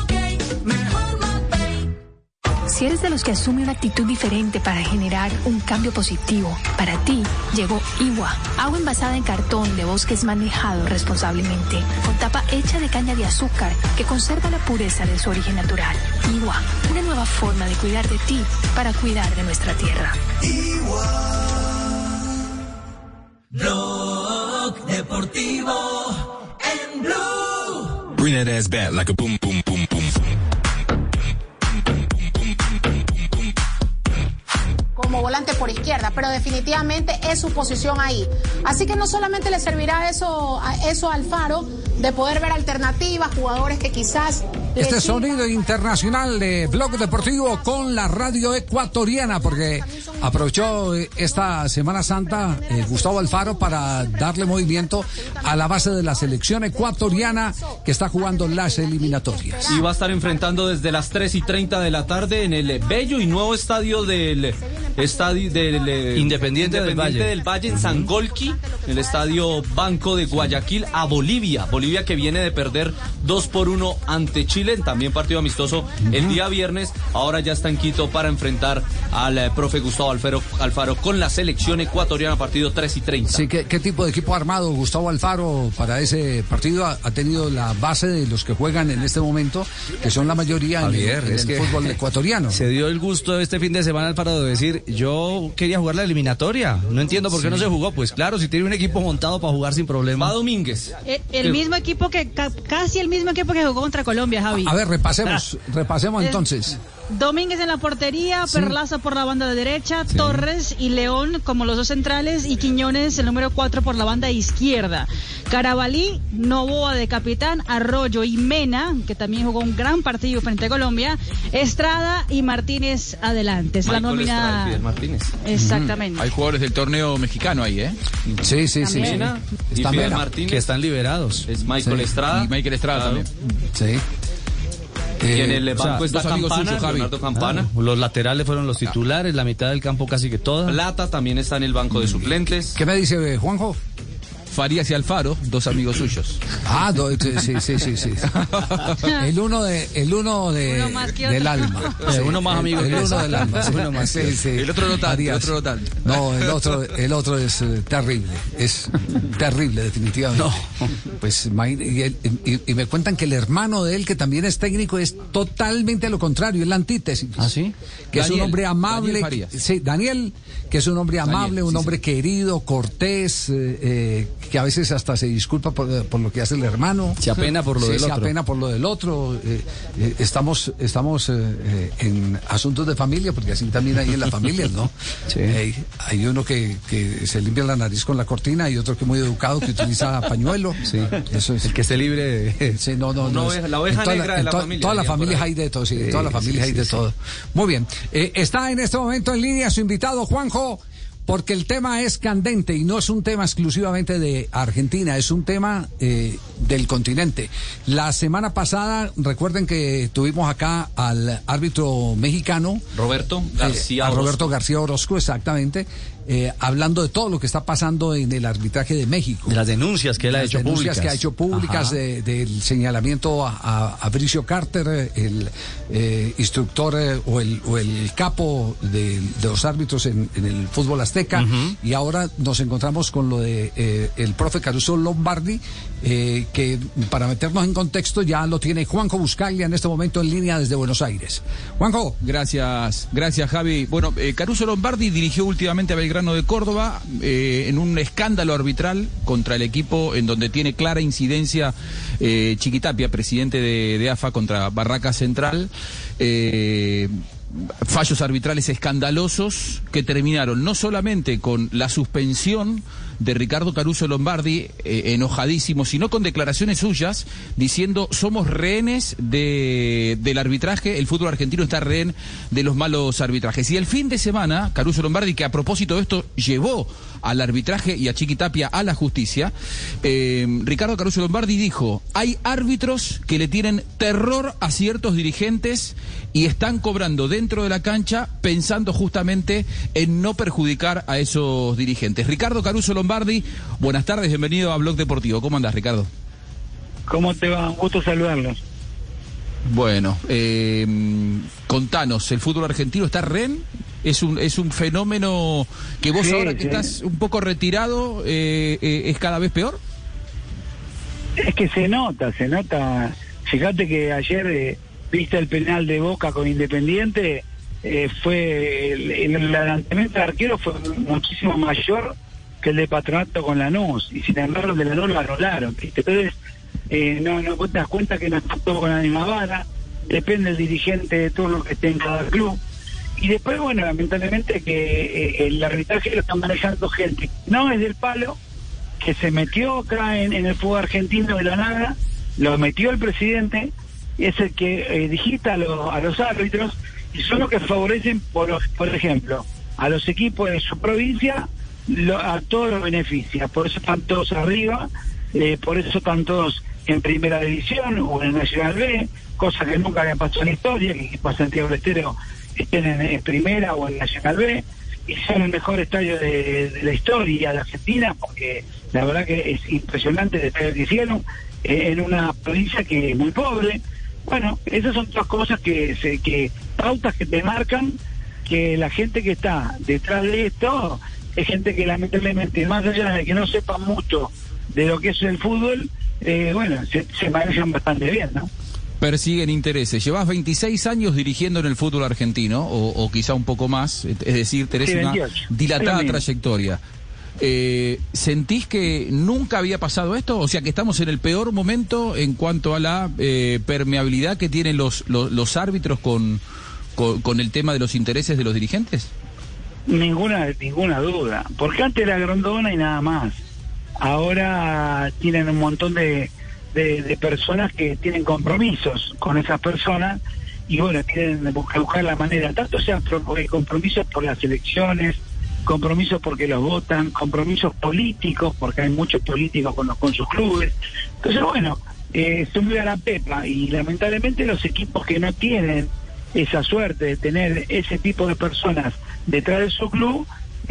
Si eres de los que asume una actitud diferente para generar un cambio positivo, para ti llegó Iwa, agua envasada en cartón de bosques manejado responsablemente, con tapa hecha de caña de azúcar que conserva la pureza de su origen natural. Iwa, una nueva forma de cuidar de ti para cuidar de nuestra tierra. Blog Deportivo en Blue. Bring that ass back like a boom, boom, boom, boom. Como volante por izquierda, pero definitivamente es su posición ahí. Así que no solamente le servirá eso eso a Alfaro de poder ver alternativas, jugadores que quizás Este sonido internacional de Blog Deportivo con la radio ecuatoriana, porque aprovechó esta Semana Santa eh, Gustavo Alfaro para darle movimiento a la base de la selección ecuatoriana que está jugando las eliminatorias. Y va a estar enfrentando desde las 3 y 30 de la tarde en el bello y nuevo estadio del estadio del eh, Independiente del Valle. del Valle en Sangolqui, el estadio Banco de Guayaquil a Bolivia. Bolivia que viene de perder 2 por 1 ante Chile, también partido amistoso el día viernes. Ahora ya está en Quito para enfrentar al eh, profe Gustavo Alfaro, Alfaro con la selección ecuatoriana, partido 3 y 30. Sí, ¿qué, qué tipo de equipo armado Gustavo Alfaro para ese partido? Ha, ha tenido la base de los que juegan en este momento, que son la mayoría en el- Javier, en, es el que fútbol ecuatoriano. Se dio el gusto este fin de semana Alfaro de decir, yo quería jugar la eliminatoria. No entiendo por qué Sí. no se jugó. Pues claro, si tiene un equipo montado para jugar sin problema. Va Domínguez. Eh, El mismo equipo que, ca- casi el mismo equipo que jugó contra Colombia, Javi. A ver, repasemos, repasemos Eh, entonces. Domínguez en la portería, Sí. Perlaza por la banda de derecha, Torres y León como los dos centrales y Quiñones el número 4 por la banda izquierda. Carabalí, Novoa de capitán, Arroyo y Mena, que también jugó un gran partido frente a Colombia, Estrada y Martínez adelante. Es la Michael nómina. Estrada Martínez. Exactamente. Hay jugadores del torneo mexicano ahí, ¿eh? Sí, sí, sí, y Está Fidel Mena. Martínez. Que están liberados. Es Michael Sí. Estrada. Y Michael Estrada Claro. también. Sí. Y en el o sea, banco está Campana. Leonardo Campana. Los laterales fueron los titulares, la mitad del campo casi que toda. Plata también está en el banco de suplentes. ¿Qué me dice eh, Juanjo? Farías y Alfaro, dos amigos suyos. Ah, do- sí, sí, sí, sí. El uno de, el uno de Uno más que del otro. alma. Eh, uno más amigo el, que el uno del alma. sí. Uno más Sí, sí. El otro no tanto, el otro no tanto. No, el otro, el otro es eh, terrible, es terrible definitivamente. Pues imagina- y, el- y- y me cuentan que el hermano de él, que también es técnico, es totalmente lo contrario, es la antítesis. ¿Ah, sí? Que es un hombre amable. Daniel Farías. Sí, Daniel, que es un hombre amable, Daniel, un sí, hombre querido, cortés, eh, eh, que a veces hasta se disculpa por, por lo que hace el hermano. Se apena por lo Sí, del se otro. apena por lo del otro. eh, eh, estamos estamos eh, en asuntos de familia, porque así también hay en las familias, ¿no? Eh, hay uno que, que se limpia la nariz con la cortina y otro que es muy educado, que utiliza pañuelo. Sí, eso es. El que esté libre de... Sí, no, no, no. es- la oveja negra de en la familia, Todas las familias hay de todo, sí, Sí, todas las sí, familias sí, hay de sí. todo. Muy bien. Eh, está en este momento en línea su invitado, Juanjo. Porque el tema es candente y no es un tema exclusivamente de Argentina, es un tema eh, del continente. La semana pasada, recuerden que tuvimos acá al árbitro mexicano, Roberto eh, García a Orozco. Roberto García Orozco, exactamente, eh, hablando de todo lo que está pasando en el arbitraje de México. De las denuncias que él ha Las hecho denuncias públicas. que ha hecho públicas de- del señalamiento a, a, a Bricio Carter, el eh, instructor eh, o, el, o el capo de, de los árbitros en, en el fútbol azteca. Y ahora nos encontramos con lo de eh, el profe Caruso Lombardi, eh, que para meternos en contexto ya lo tiene Juanjo Buscaglia en este momento en línea desde Buenos Aires. Juanjo. Gracias, gracias Javi. Bueno, eh, Caruso Lombardi dirigió últimamente a Belgrano de Córdoba eh, en un escándalo arbitral contra el equipo en donde tiene clara incidencia eh, Chiquitapia, presidente de, de AFA contra Barraca Central. Eh, fallos arbitrales escandalosos que terminaron no solamente con la suspensión de Ricardo Caruso Lombardi, eh, enojadísimo, sino con declaraciones suyas diciendo somos rehenes de, del arbitraje, el fútbol argentino está rehén de los malos arbitrajes. Y el fin de semana, Caruso Lombardi, que a propósito de esto llevó al arbitraje y a Chiquitapia a la justicia, eh, Ricardo Caruso Lombardi dijo, hay árbitros que le tienen terror a ciertos dirigentes y están cobrando dentro de la cancha pensando justamente en no perjudicar a esos dirigentes. Ricardo Caruso Lombardi, buenas tardes, bienvenido a Blog Deportivo. ¿Cómo andás, Ricardo? ¿Cómo te va? Un gusto saludarlos. Bueno, eh, contanos, ¿el fútbol argentino está ren? ¿Es un, es un fenómeno que vos Sí, ahora que sí. estás un poco retirado eh, eh, es cada vez peor? Es que se nota, se nota. Fíjate que ayer eh, viste el penal de Boca con Independiente, eh, fue el, el adelantamiento del arquero fue muchísimo mayor que el de Patronato con Lanús, y sin embargo el de Lanús lo anularon, ¿viste? Entonces, eh, no, no vos te das cuenta que no todo con la misma vara, depende el dirigente de todo lo que esté en cada club. Y después, bueno, lamentablemente que eh, el arbitraje lo están manejando gente, no es del palo, que se metió acá en, el fútbol argentino de la nada, lo metió el presidente, es el que eh, digita a, los- a los árbitros, y son los que favorecen, por, los- por ejemplo, a los equipos de su provincia, a todos los beneficia, por eso están todos arriba, eh, por eso están todos en primera división o en Nacional B, cosa que nunca había pasado en la historia, que equipos Santiago del Estero estén en, primera o en Nacional B, y sean el mejor estadio de, la historia de Argentina, porque la verdad que es impresionante el estadio que hicieron eh, en una provincia que es muy pobre. Bueno, esas son todas cosas que, se, que pautas que te marcan que la gente que está detrás de esto es gente que lamentablemente, más allá de que no sepan mucho de lo que es el fútbol, eh, bueno, se, se manejan bastante bien, ¿no? Persiguen intereses. Llevas 26 años dirigiendo en el fútbol argentino, o, o quizá un poco más, es decir, tenés Sí, una 28. dilatada trayectoria. Eh, ¿Sentís que nunca había pasado esto? O sea, que estamos en el peor momento en cuanto a la eh, permeabilidad que tienen los, los, los árbitros con, con, con el tema de los intereses de los dirigentes. Ninguna, ninguna duda. Porque antes era Grondona y nada más. Ahora tienen un montón de, de, personas que tienen compromisos con esas personas y bueno, tienen que buscar la manera, tanto sean eh, compromisos por las elecciones, compromisos porque los votan, compromisos políticos, porque hay muchos políticos con, los, con sus clubes. Entonces, bueno, eh, muy a la pepa y lamentablemente los equipos que no tienen esa suerte de tener ese tipo de personas detrás de su club,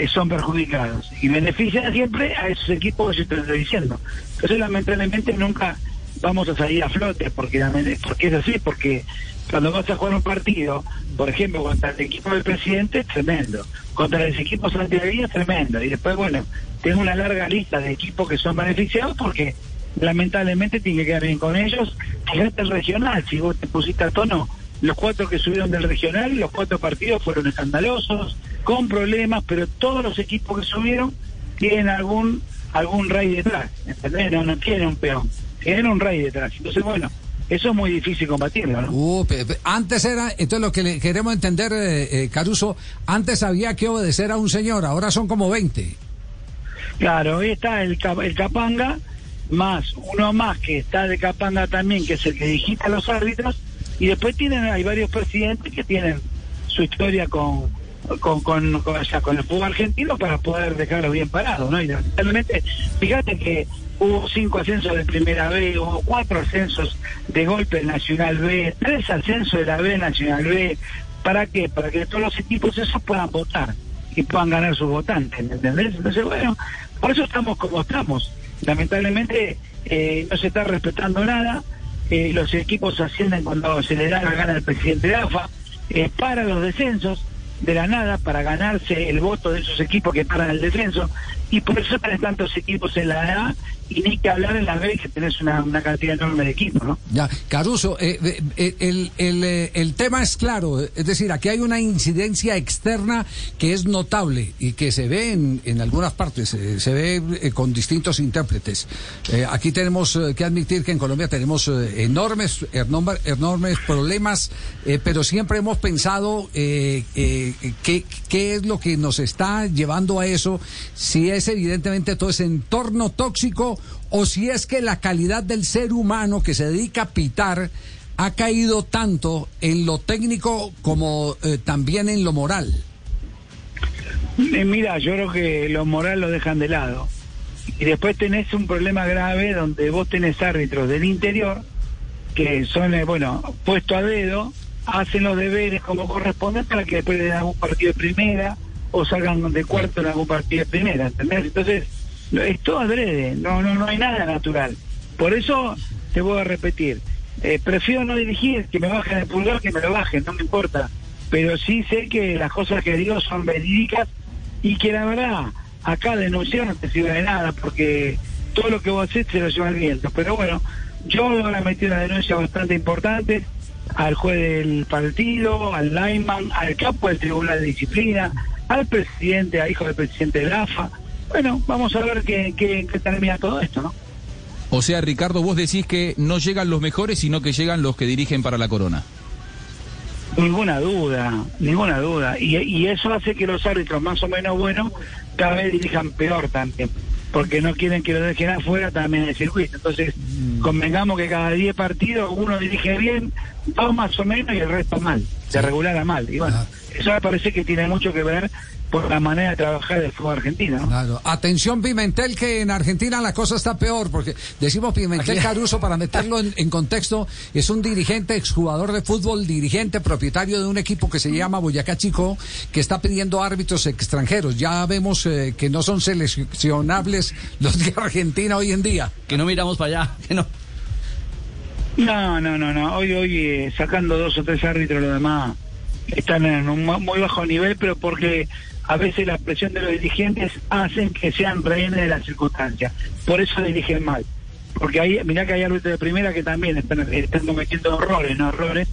son perjudicados y benefician siempre a esos equipos que yo te estoy diciendo. Entonces, lamentablemente, nunca vamos a salir a flote, porque, porque es así, porque cuando vas a jugar un partido, por ejemplo, contra el equipo del presidente, es tremendo. Contra los equipos antiaéreos, es tremendo. Y después, bueno, tengo una larga lista de equipos que son beneficiados porque lamentablemente tiene que quedar bien con ellos. Fíjate el regional, si vos te pusiste a tono, los cuatro que subieron del regional, los cuatro partidos fueron escandalosos, con problemas, pero todos los equipos que subieron tienen algún algún rey detrás, ¿entendés? No, no tienen un peón, tienen un rey detrás. Entonces, bueno, eso es muy difícil combatirlo, ¿no? Uh, antes era, entonces lo que le queremos entender, eh, eh, Caruso, antes había que obedecer a un señor, ahora son como 20. Claro, hoy está el, el Capanga, más uno más que está de Capanga también, que es el que digita a los árbitros, y después tienen, hay varios presidentes que tienen su historia con con, con, con, el fútbol argentino para poder dejarlo bien parado, ¿no? Y lamentablemente, fíjate que hubo cinco ascensos de Primera B, hubo cuatro ascensos de golpe en Nacional B, tres ascensos de la B Nacional B, ¿para qué? Para que todos los equipos esos puedan votar y puedan ganar sus votantes, ¿me entendés? Entonces, bueno, por eso estamos como estamos. Lamentablemente eh, no se está respetando nada, eh, los equipos ascienden cuando se le da la gana al presidente de AFA, eh, para los descensos de la nada para ganarse el voto de esos equipos que paran el descenso y por eso tenés tantos equipos en la A y ni que hablar en la B que tenés una, una cantidad enorme de equipos, ¿no? Ya, Caruso, eh, eh, eh, el, el, eh, el tema es claro, es decir, aquí hay una incidencia externa que es notable y que se ve en, en algunas partes, se ve con distintos intérpretes. Aquí tenemos que admitir que en Colombia tenemos enormes, enorme- enormes problemas, pero siempre hemos pensado qué, qué es lo que nos está llevando a eso, si es evidentemente todo ese entorno tóxico o si es que la calidad del ser humano que se dedica a pitar ha caído tanto en lo técnico como eh, también en lo moral. Eh, mira, yo creo que lo moral lo dejan de lado. Y después tenés un problema grave donde vos tenés árbitros del interior que son, eh, bueno, puesto a dedo, hacen los deberes como corresponde para que después le den algún partido de primera o salgan de cuarto en algún partido de primera, ¿entendés? Entonces, es todo adrede, no, no, no hay nada natural. Por eso te voy a repetir, eh, prefiero no dirigir, que me bajen el pulgar, que me lo bajen, no me importa. Pero sí sé que las cosas que digo son verídicas y que la verdad, acá denunciar no te sirve de nada, porque todo lo que vos haces se lo lleva el viento. Pero bueno, yo ahora metí una denuncia bastante importante al juez del partido, al lineman, al capo del Tribunal de Disciplina, al presidente, al hijo del presidente de la AFA. Bueno, vamos a ver qué, qué, qué termina todo esto, ¿no? O sea, Ricardo, vos decís que no llegan los mejores, sino que llegan los que dirigen para la corona. Ninguna duda, ninguna duda. Y, y eso hace que los árbitros más o menos buenos cada vez dirijan peor también, porque no quieren que lo dejen afuera también en el circuito. Entonces, convengamos que cada 10 partidos uno dirige bien, dos más o menos y el resto mal, de regular a mal. Y bueno, eso me parece que tiene mucho que ver por la manera de trabajar del fútbol argentino. ¿no? Claro. Atención Pimentel, que en Argentina la cosa está peor, porque decimos Pimentel Aquí- Caruso para meterlo en, en contexto, es un dirigente, exjugador de fútbol, dirigente, propietario de un equipo que se llama Boyacá Chico, que está pidiendo árbitros extranjeros. Ya vemos eh, que no son seleccionables los de Argentina hoy en día. Que no miramos para allá, que no. No, no, no, no. Hoy, hoy eh, sacando dos o tres árbitros, los demás están en un mu- muy bajo nivel, pero porque a veces la presión de los dirigentes hacen que sean rehenes de las circunstancias. Por eso dirigen mal. Porque ahí, mirá que hay árbitros de primera que también están, cometiendo errores, no errores.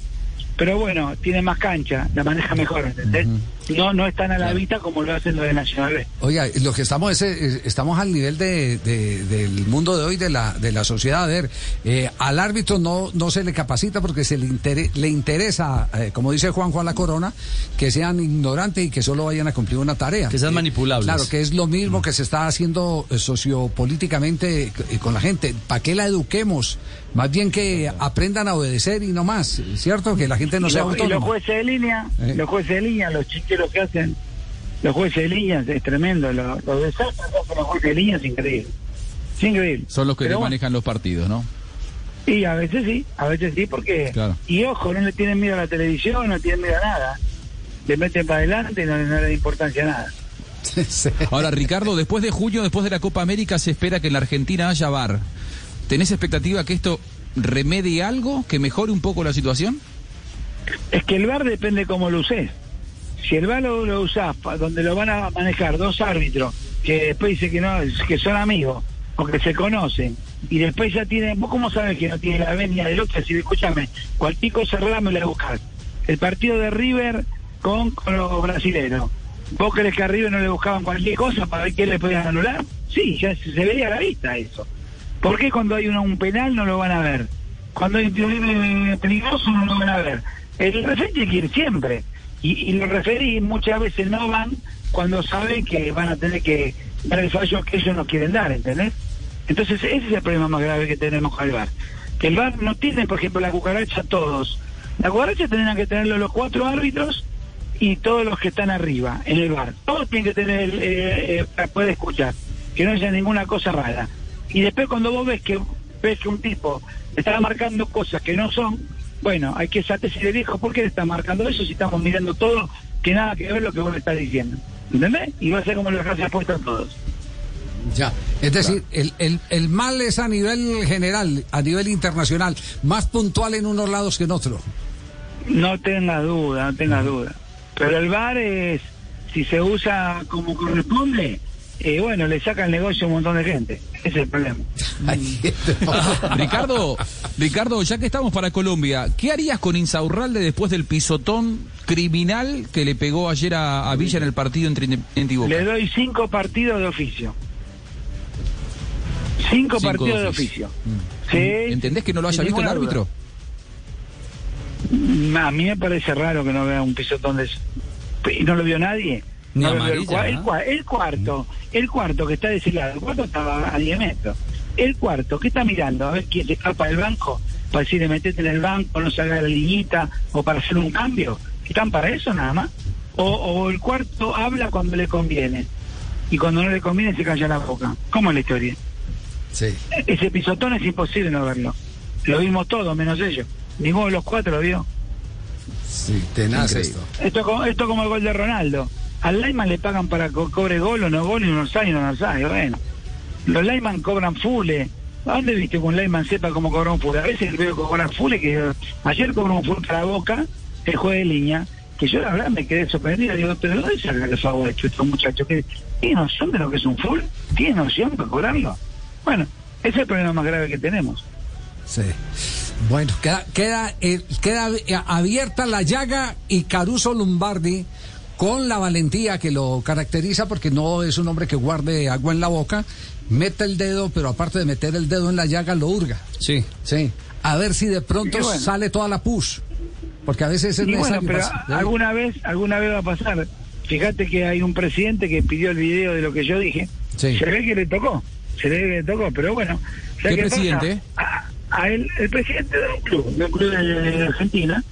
Pero bueno, tienen más cancha, la maneja mejor, ¿entendés? No, no están a la vista como lo hacen los de Nacional B. Oiga, lo que estamos es, eh, estamos al nivel de, de- del mundo de hoy, de la, de la sociedad. A ver, eh, al árbitro no, no se le capacita porque se le, intere- le interesa, eh, como dice Juan Juan La Corona, que sean ignorantes y que solo vayan a cumplir una tarea. Que sean Eh, manipulables. Claro, que es lo mismo que se está haciendo sociopolíticamente con la gente. ¿Para qué la eduquemos? Más bien que aprendan a obedecer y no más, ¿cierto? Que la gente no y, sea los, y los autónoma. jueces de línea, Eh. los jueces de línea, los chiqueros que hacen, los jueces de línea es tremendo, los, los desastres que los jueces de línea es increíble. Es increíble. Son los que bueno, manejan los partidos, ¿no? Y a veces sí, a veces sí, porque. Claro. Y ojo, no le tienen miedo a la televisión, no tienen miedo a nada. Le meten para adelante y no, no le da importancia a nada. Ahora, Ricardo, después de junio, después de la Copa América, se espera que en la Argentina haya VAR. ¿Tenés expectativa que esto remedie algo, que mejore un poco la situación? Es que el VAR depende cómo lo uses. Si el VAR lo, usás donde lo van a manejar dos árbitros que después dicen que no, que son amigos o que se conocen y después ya tienen, vos cómo sabes que no tiene la venia del otro, si escúchame, cualquier cosa rara me la buscas. El partido de River con, los brasileños. ¿Vos crees que a River no le buscaban cualquier cosa para ver qué le podían anular? Sí, ya se, veía a la vista eso. ¿Por qué cuando hay una- un penal no lo van a ver? Cuando hay un peligroso no lo van a ver. El referee tiene que ir siempre. Y, y los referís muchas veces no van cuando saben que van a tener que dar el fallo que ellos no quieren dar, ¿entendés? Entonces ese es el problema más grave que tenemos con el VAR. Que el VAR no tiene, por ejemplo, la cucaracha todos. La cucaracha tendrían que tenerlo los cuatro árbitros y todos los que están arriba en el bar. Todos tienen que tener eh, eh, para poder escuchar, que no haya ninguna cosa rara. Y después cuando vos ves que ves que un tipo está marcando cosas que no son, bueno, hay que satisfacer el viejo, ¿por qué le está marcando eso si estamos mirando todo que nada que ver lo que vos le estás diciendo? ¿Entendés? Y va a ser como los gracias puestos todos. Ya, es decir, el, el, el mal es a nivel general, a nivel internacional, más puntual en unos lados que en otros. No tengas duda, no tengas duda. Pero el bar es, si se usa como corresponde, eh, bueno, le saca el negocio a un montón de gente. Ese es el problema. Ricardo, Ricardo, ya que estamos para Colombia, ¿qué harías con Insaurralde después del pisotón criminal que le pegó ayer a, a Villa en el partido entre Independiente y Boca? Le doy cinco partidos de oficio. Cinco, Cinco partidos de de oficio. Sí, ¿Entendés que no lo haya visto el árbitro? duda. A mí me parece raro que no vea un pisotón de eso. ¿Y no lo vio nadie? Ni No el, cua- el cua- el cuarto, el cuarto que está de ese lado, el cuarto estaba a 10 metros. El cuarto, ¿qué está mirando? A ver quién se escapa del banco para decirle metete en el banco, no se haga la liguita o para hacer un cambio. ¿Están para eso nada más? O, o el cuarto habla cuando le conviene y cuando no le conviene se calla la boca. ¿Cómo es la historia? Sí. Ese pisotón es imposible no verlo. Lo vimos todos, menos ellos. Ninguno de los cuatro lo vio. Sí, tenaz esto. Esto, esto como el gol de Ronaldo. Al Lyman le pagan para que cobre gol o no gol y no sabe no sabe. Bueno, los Lyman cobran fule. ¿A dónde viste que un Lyman sepa cómo cobrar un fule? A veces veo que cobran fule, que eh, ayer cobró un fule para Boca, el juez de línea, que yo la verdad me quedé sorprendido. Digo, pero ¿de ¿dónde sacan el favor hecho estos muchachos? ¿Qué- ¿Tiene noción de lo que es un full? ¿Tiene noción para cobrarlo? Bueno, ese es el problema más grave que tenemos. Sí. Bueno, queda, queda, eh, queda abierta la llaga y Caruso Lombardi con la valentía que lo caracteriza porque no es un hombre que guarde agua en la boca, mete el dedo, pero aparte de meter el dedo en la llaga, lo hurga. Sí. Sí. A ver si de pronto bueno. sale toda la push. Porque a veces es Y bueno, necesario. pero pasar. alguna vez, alguna vez va a pasar. Fíjate que hay un presidente que pidió el video de lo que yo dije. Sí. Se ve que le tocó, se ve que le tocó, pero bueno. ¿sabes ¿Qué pasa? presidente? A, a él, el presidente de un club, de un club de, de Argentina,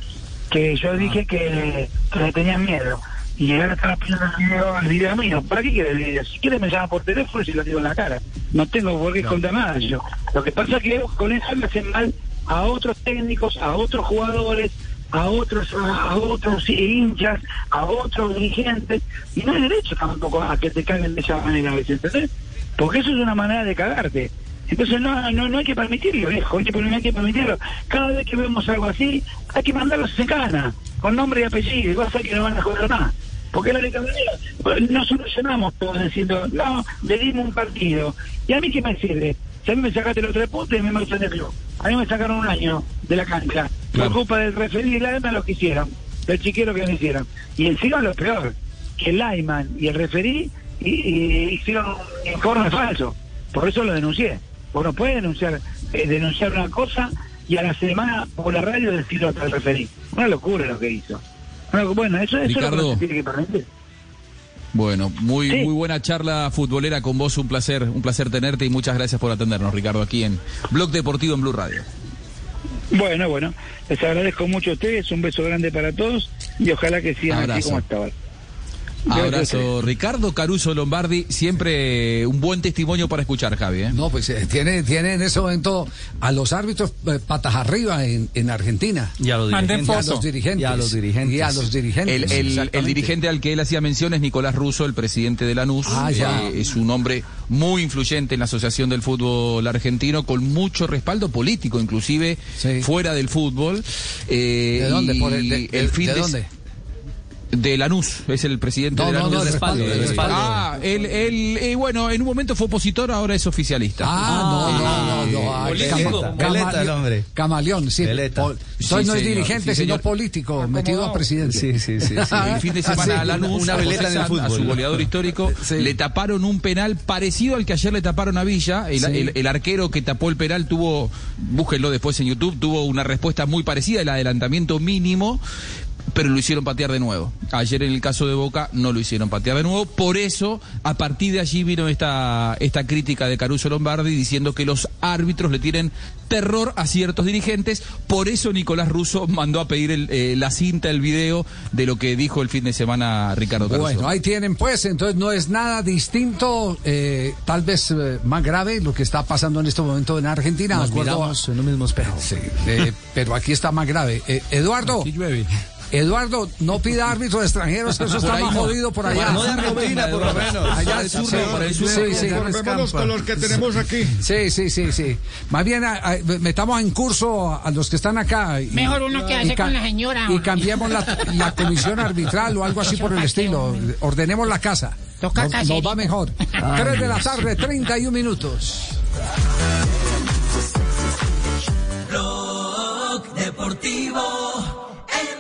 que yo dije que, que le tenían miedo. Y ahora estaba pidiendo el video, el video mío. ¿Para qué quiere el video? Si quiere me llama por teléfono y se lo digo en la cara. No tengo por qué contar nada yo. Lo que pasa es que con eso le hacen mal a otros técnicos, a otros jugadores, a otros a, a otros hinchas, a otros dirigentes. Y no hay derecho tampoco a que te caguen de esa manera a veces, ¿entendés? Porque eso es una manera de cagarte. Entonces no, no, no hay que permitirlo, viejo, no hay que permitirlo. Cada vez que vemos algo así, hay que mandarlos en cana, con nombre y apellido, y vas a ver que no van a joder más. Porque la única manera, pues, no solucionamos todo diciendo, no, le dimos un partido. ¿Y a mí qué me sirve? Si a mí me sacaste los tres puntos y me marchan del club. A mí me sacaron un año de la cancha. Por culpa del referir y la EMA lo que hicieron, del chiquero que me hicieron. Y encima lo peor, que el Lyman y el referí y, y hicieron un informe falso. Por eso lo denuncié. Vos no puedes denunciar, eh, denunciar una cosa y a la semana por la radio decir otra referí. Una locura lo que hizo. Bueno, eso, eso es lo que se tiene que permitir. Bueno, muy muy buena charla futbolera con vos, un placer, un placer tenerte y muchas gracias por atendernos, Ricardo, aquí en Blog Deportivo en Blue Radio. Bueno, bueno, les agradezco mucho a ustedes, un beso grande para todos y ojalá que sigan así Abrazo. como estaban. Abrazo, Ricardo Caruso Lombardi, siempre un buen testimonio para escuchar, Javi. ¿eh? No, pues eh, tiene, tiene en ese momento a los árbitros eh, patas arriba en, en Argentina. Y a los dirigentes. Y a los dirigentes. Y a los dirigentes. Y a los dirigentes. El, el- el exactamente. dirigente al que él hacía mención es Nicolás Russo, el presidente de Lanús. Ah, ya. Eh, es un hombre muy influyente en la Asociación del Fútbol Argentino, con mucho respaldo político, inclusive fuera del fútbol. Eh, ¿De dónde? Por el- de- de- fin de de- dónde? De Lanús, es el presidente No, de no, Lanús. no, el respaldo. Ah, él, él, eh, bueno, en un momento fue opositor, ahora es oficialista. Ah, no, no, no, no. ah, político. cama- camale- el hombre. Camaleón, sí. Pol- Sí, no es señor, dirigente, sí, sino señor. político, metido a presidente. Sí, sí, sí. El fin de semana a Lanús, Una veleta en el Sanz, a fútbol. su goleador histórico, le taparon un penal parecido al que ayer le taparon a Villa. El, Sí. el- el arquero que tapó el penal tuvo, búsquenlo después en YouTube, tuvo una respuesta muy parecida, el adelantamiento mínimo. Pero lo hicieron patear de nuevo. Ayer en el caso de Boca no lo hicieron patear de nuevo. Por eso, a partir de allí vino esta, esta crítica de Caruso Lombardi diciendo que los árbitros le tienen terror a ciertos dirigentes. Por eso Nicolás Russo mandó a pedir el, eh, la cinta, el video de lo que dijo el fin de semana Ricardo Caruso. Bueno, ahí tienen pues, entonces no es nada distinto, eh, tal vez eh, más grave lo que está pasando en este momento en Argentina. Nos miramos en un mismo espejo. Sí, eh, pero aquí está más grave. Eh, Eduardo. Eduardo, no pida árbitros extranjeros, que eso está ahí más jodido por allá. No de Argentina, por lo menos. Allá Por el sur, sí, por el sur. sí, sí. Conformémonos con los que tenemos aquí. Sí, sí, sí, sí. Más bien a- a- metamos en curso a, los que están acá. y- Mejor uno que hace con la señora. Y cambiemos la, la comisión arbitral o algo así por el estilo. Ordenemos la casa. Toca Nos, nos va mejor. Ay, 3 de la tarde, 31 minutos. Blog Deportivo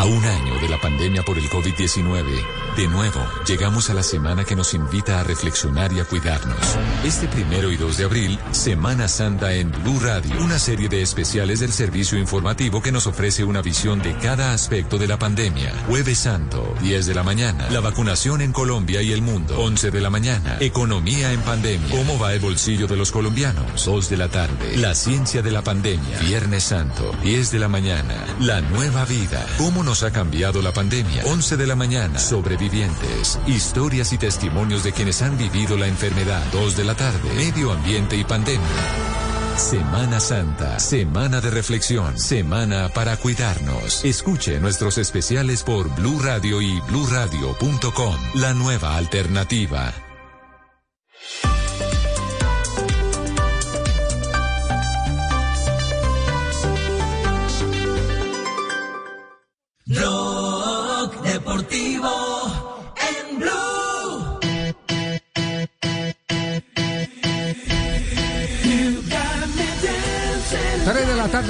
A un año de la pandemia por el COVID-19, de nuevo llegamos a la semana que nos invita a reflexionar y a cuidarnos. Este primero y 2 de abril, Semana Santa en Blue Radio, una serie de especiales del servicio informativo que nos ofrece una visión de cada aspecto de la pandemia. Jueves Santo, 10 de la mañana, la vacunación en Colombia y el mundo, 11 de la mañana, economía en pandemia, cómo va el bolsillo de los colombianos, 2 de la tarde, la ciencia de la pandemia, Viernes Santo, 10 de la mañana, la nueva vida, cómo nos ha cambiado la pandemia, 11 de la mañana, sobrevivientes, historias y testimonios de quienes han vivido la enfermedad, 2 de la tarde, medio ambiente y pandemia. Semana Santa, semana de reflexión, semana para cuidarnos. Escuche nuestros especiales por Blue Radio y bluradio.com, la nueva alternativa.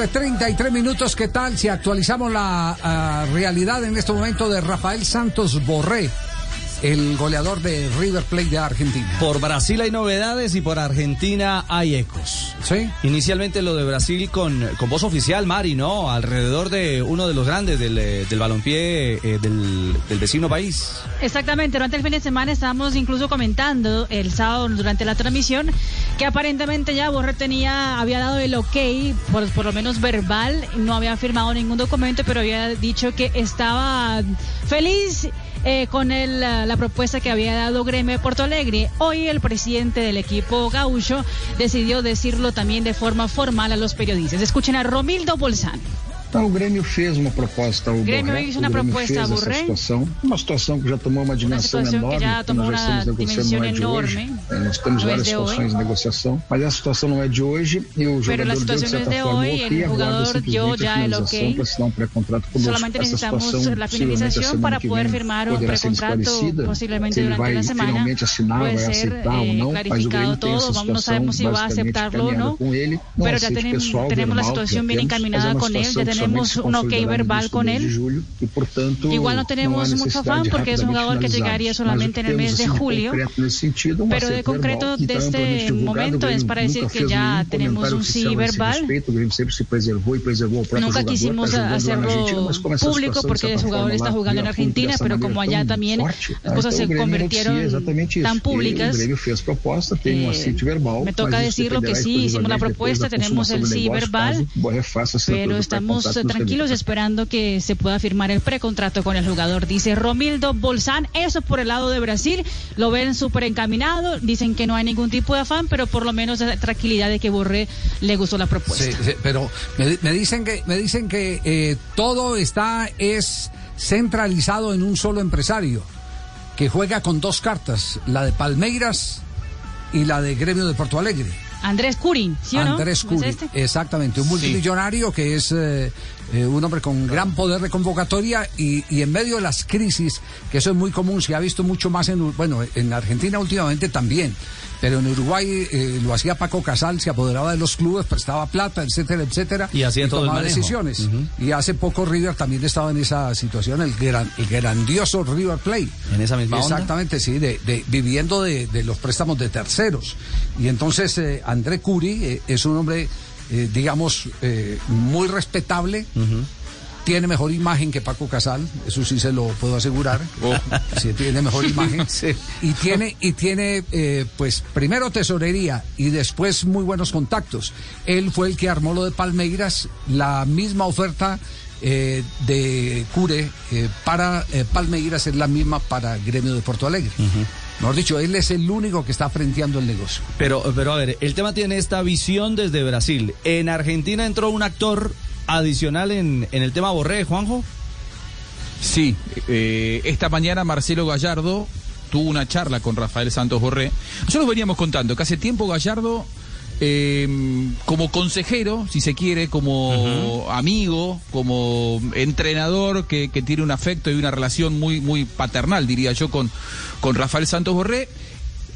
Tarde, 33 minutos. ¿Qué tal si actualizamos la ah, realidad en este momento de Rafael Santos Borré, el goleador de River Plate de Argentina? Por Brasil hay novedades y por Argentina hay ecos. Sí. Inicialmente lo de Brasil con, con voz oficial, Mari, ¿no? Alrededor de uno de los grandes del, eh, del balompié eh, del, del vecino país. Exactamente, durante el fin de semana estábamos incluso comentando el sábado durante la transmisión que aparentemente ya Borre tenía, había dado el ok, por, por lo menos verbal, no había firmado ningún documento, pero había dicho que estaba feliz eh, con el, la, propuesta que había dado Gremio de Porto Alegre. Hoy el presidente del equipo gaucho decidió decirlo también de forma formal a los periodistas. Escuchen a Romildo Bolzano. Então, o Grêmio fez uma proposta ao Grêmio Borré. fez o uma Grêmio proposta fez ao essa Borré. situação, uma situação que já tomou uma dimensão situação que enorme, já porque tomou nós já uma estamos negociando, dimensão não é de hoje. enorme. É, nós temos Não é várias de situações hoje. de negociação, mas essa situação não é de hoje e o Pero jogador la deu, de situación no es certa de forma, hoy, ok, el aguarda jugador dio simplesmente a ya el finalização ok. para assinar um pré-contrato conosco. Solamente Essa necesitamos situação, la possivelmente, a finalización semana para que poder vem firmar un poderá ser precontrato esclarecida, posiblemente se ele durante vai la semana. finalmente assinar, Puede vai ser aceitar ou eh, não, mas o clarificado Grêmio tem essa todo, vamos, no situação sabemos si va a basicamente aceptarlo o encaminhada no, com ele, um pero ya aceite tenemos, pessoal tenemos la verbal que situación bien temos, mas é encaminada uma con él, ya situação que se tenemos un ok verbal con él. Igual no tenemos mucho afán porque es un jugador que llegaría solamente en el mes de julio. Pero de concreto de este momento es para decir que ya tenemos un sí verbal. Nunca quisimos hacerlo público porque el jugador está jugando en Argentina, pero como allá también las cosas se convirtieron tan públicas, eh, me toca decirlo que sí, hicimos la propuesta, tenemos el sí verbal, pero estamos tranquilos esperando que se pueda firmar el precontrato con el jugador. Dice Romildo Bolsán, eso por el lado de Brasil, lo ven súper encaminado, dicen que no hay ningún tipo de afán, pero por lo menos tranquilidad de que Borré le gustó la propuesta. Sí, sí, pero me, me dicen que me dicen que eh, todo está es centralizado en un solo empresario que juega con dos cartas, la de Palmeiras y la de Gremio de Porto Alegre. Andrés Curi, ¿sí o no? Andrés ¿No es Curi, este? exactamente, un multimillonario que es eh, eh, un hombre con gran poder de convocatoria y, y en medio de las crisis, que eso es muy común, se ha visto mucho más en, bueno, en Argentina últimamente también, pero en Uruguay eh, lo hacía Paco Casal, se apoderaba de los clubes, prestaba plata, etcétera, etcétera, Y hacía todo el tomaba manejo. decisiones. Y hace poco River también estaba en esa situación, el, gran- el grandioso River Plate. En esa misma onda. Exactamente, sí, de, de- viviendo de, de los préstamos de terceros. Y entonces eh, André Curi eh, es un hombre, eh, digamos, eh, muy respetable. Tiene mejor imagen que Paco Casal, eso sí se lo puedo asegurar. Sí, tiene mejor imagen. Y tiene, y tiene eh, pues, primero tesorería y después muy buenos contactos. Él fue el que armó lo de Palmeiras, la misma oferta eh, de Cure eh, para eh, Palmeiras es la misma para Gremio de Porto Alegre. Mejor dicho, él es el único que está frenteando el negocio. Pero, pero a ver, el tema tiene esta visión desde Brasil. En Argentina entró un actor adicional en, en el tema Borré, Juanjo. Sí, eh, esta mañana Marcelo Gallardo tuvo una charla con Rafael Santos Borré. Nosotros veníamos contando que hace tiempo Gallardo, eh, como consejero, si se quiere, como amigo, como entrenador que, que tiene un afecto y una relación muy, muy paternal, diría yo, con, con Rafael Santos Borré.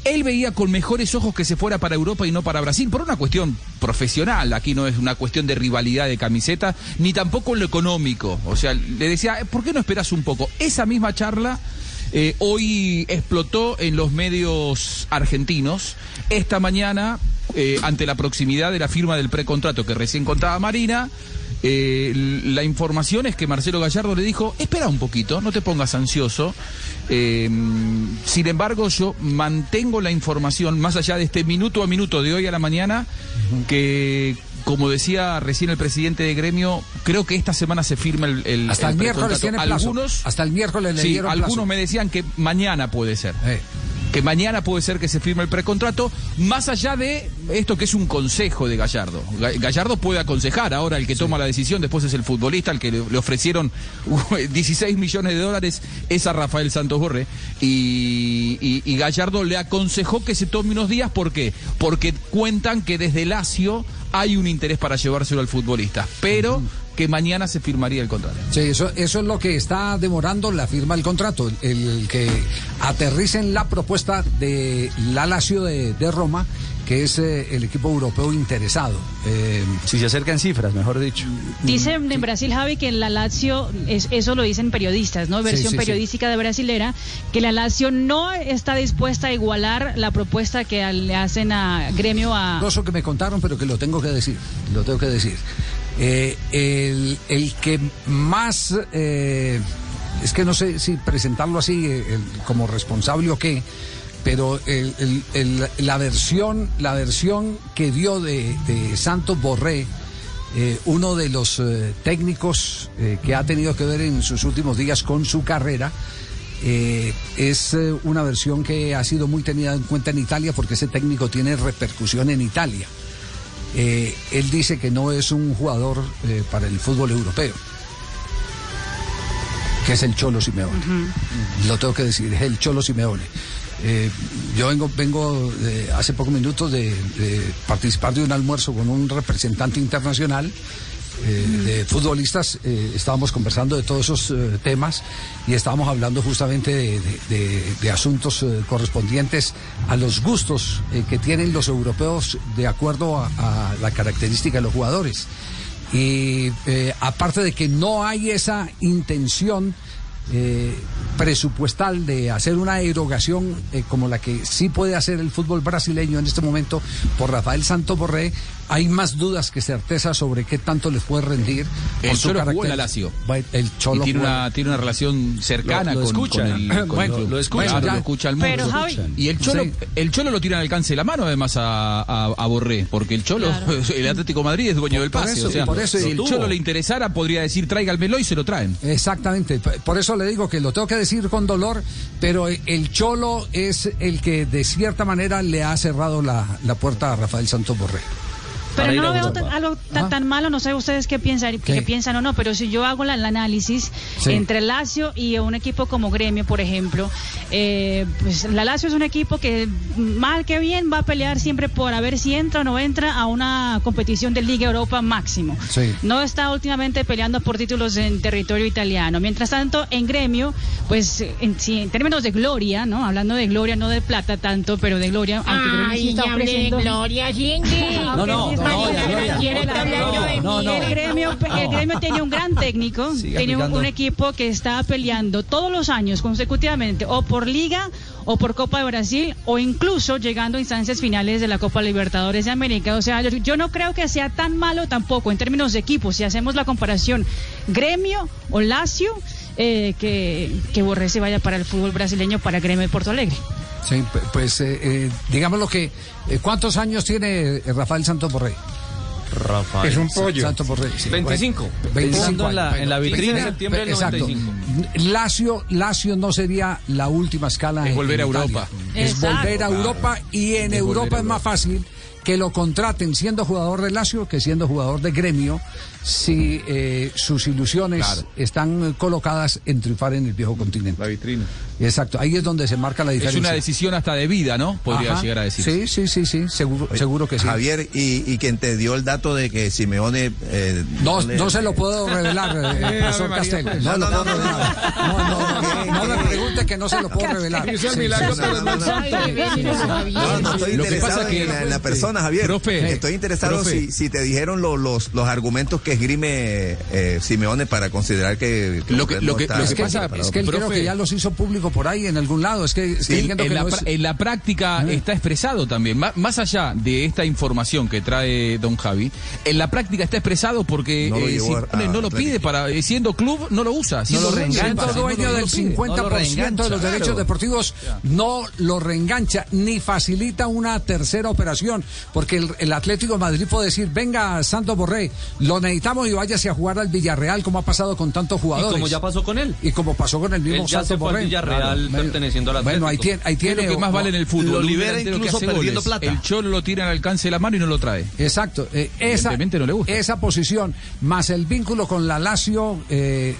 Él veía con mejores ojos que se fuera para Europa y no para Brasil, por una cuestión profesional. Aquí no es una cuestión de rivalidad de camiseta, ni tampoco en lo económico. O sea, le decía, ¿por qué no esperas un poco? Esa misma charla eh, hoy explotó en los medios argentinos. Esta mañana, eh, ante la proximidad de la firma del precontrato que recién contaba Marina, eh, la información es que Marcelo Gallardo le dijo, espera un poquito, no te pongas ansioso. Eh, sin embargo, yo mantengo la información, más allá de este minuto a minuto de hoy a la mañana, que, como decía recién el presidente de gremio, creo que esta semana se firma el, el Hasta el, miércoles tiene plazo. Algunos, Hasta el miércoles le sí, dieron algunos plazo. me decían que mañana puede ser. Que mañana puede ser que se firme el precontrato, más allá de esto que es un consejo de Gallardo. Ga- Gallardo puede aconsejar, ahora el que toma la decisión después es el futbolista, el que le, ofrecieron uh, 16 millones de dólares es a Rafael Santos y- y Gallardo le aconsejó que se tome unos días, ¿por qué? Porque cuentan que desde Lazio hay un interés para llevárselo al futbolista, pero que mañana se firmaría el contrato. Sí, eso, eso es lo que está demorando la firma del contrato, el, el que aterricen la propuesta de la Lazio de, de Roma, que es eh, el equipo europeo interesado. Eh, si se acercan cifras, mejor dicho. Dicen en Brasil, Javi, que en la Lazio, es- eso lo dicen periodistas, ¿no? Versión sí, sí. periodística de brasilera, que la Lazio no está dispuesta a igualar la propuesta que le hacen a Gremio a... Cosa que me contaron, pero que lo tengo que decir, lo tengo que decir. Eh, el, que más, eh, es que no sé si presentarlo así eh, como responsable o qué, pero la versión, la versión que dio de, Santos Borré, uno de los técnicos que ha tenido que ver en sus últimos días con su carrera, es una versión que ha sido muy tenida en cuenta en Italia porque ese técnico tiene repercusión en Italia. Eh, él dice que no es un jugador eh, para el fútbol europeo, que es el Cholo Simeone. Lo tengo que decir, es el Cholo Simeone. Eh, yo vengo, vengo hace pocos minutos de, de participar de un almuerzo con un representante internacional eh, de futbolistas. eh, estábamos conversando de todos esos eh, temas y estábamos hablando justamente de, asuntos correspondientes a los gustos que tienen los europeos de acuerdo a, la característica de los jugadores. Y aparte de que no hay esa intención presupuestal de hacer una erogación como la que sí puede hacer el fútbol brasileño en este momento por Rafael Santo Borré, hay más dudas que certezas sobre qué tanto les puede rendir. El por su Cholo jugó carácter. en la Lazio. El Cholo Y tiene una, tiene una relación cercana Lo- lo con, escucha. con el, con Bueno, club. lo escucha. Claro, Ya. lo escucha al mundo. Pero, Javi- Y el Cholo, Sí. el Cholo lo tira al alcance de la mano además a, a, a Borré, porque el Cholo, el Atlético de Madrid es dueño del Por pase. eso, o sea, por eso, si el tuvo. Cholo le interesara, podría decir tráiganmelo y se lo traen. Exactamente, por eso le digo que lo tengo que decir con dolor, pero el Cholo es el que de cierta manera le ha cerrado la, la puerta a Rafael Santos Borré. Pero no lo veo tan, algo tan, tan malo, no sé ustedes qué piensan, qué ¿Qué? piensan o no, pero si yo hago la- el análisis Sí. entre Lazio y un equipo como Gremio, por ejemplo, eh, pues la Lazio es un equipo que mal que bien va a pelear siempre por a ver si entra o no entra a una competición de Liga Europa máximo. Sí. No está últimamente peleando por títulos en territorio italiano. Mientras tanto, en Gremio, pues en, sí, en términos de gloria, ¿no? Hablando de gloria, no de plata tanto, pero de gloria, aunque Gremio sí Ay, está de. Gloria, Cindy. No, no, Aunque sí, no, El gremio, el gremio tiene un gran técnico, Siga tiene un, equipo que está peleando todos los años consecutivamente o por Liga o por Copa de Brasil o incluso llegando a instancias finales de la Copa Libertadores de América. O sea, yo, yo no creo que sea tan malo tampoco en términos de equipo. Si hacemos la comparación gremio o Lazio, eh, que, que Borré se vaya para el fútbol brasileño, para Gremio de Porto Alegre. Sí, pues eh, eh, digamos lo que... eh, ¿Cuántos años tiene Rafael Santos Borré? Rafael. Es un pollo. Santos Borré, sí. 25. Bueno, Pensando 25 en la- años. en la vitrina Bueno, de septiembre del exacto. 95. Lazio, Lazio no sería la última escala Es en- volver en a Italia. Europa. Es Exacto. volver a. Europa y en Es Europa es más fácil que lo contraten siendo jugador de Lazio que siendo jugador de gremio si eh, sus ilusiones Claro. están colocadas en triunfar en el viejo continente. La vitrina. Exacto, ahí es donde se marca la Es diferencia. una decisión hasta de vida, ¿no? Podría Ajá. llegar a decir. Sí, sí, sí, sí, seguro, seguro que sí. Javier, y, y quien te dio el dato de que Simeone... eh, No, le- no se lo puedo revelar, eh, Eh, profesor Castel. pues. No, No, no, no. No, no, no, no me pregunte que no se lo puedo revelar. No es No, no estoy interesado en, la, en la persona, Javier. Profe, estoy interesado profe. si, si te dijeron lo- los, los argumentos que esgrime eh, Simeone para considerar que, que Lo que- lo que- está lo Es que, preparado. es que él creo que ya los hizo público por ahí en algún lado. Es que, es que Sí, en, que la, no es- en la práctica está expresado también, Má- más allá de esta información que trae don Javi, en la práctica está expresado porque No lo eh, Simeone a no lo pide para eh, siendo club no lo usa, siendo, lo dueño del reengancha, no dueño lo- del lo pide. 50% de los derechos deportivos, no lo reengancha ni facilita una tercera operación, porque el, el Atlético de Madrid puede decir, venga Santos Borré, lo necesitamos y váyase a jugar al Villarreal, como ha pasado con tantos Y jugadores. como ya pasó con él. Y como pasó con el mismo Él ya Santos se fue al. Villarreal Claro. perteneciendo al Bueno, ahí tiene, ahí ¿Qué es tiene lo que más vale en el fútbol? Lo libera que incluso hace perdiendo goles. plata. El Cholo lo tira al alcance de la mano y no lo trae. Exacto. eh, esa, Evidentemente no le gusta. esa posición, más el vínculo con la Lazio, eh,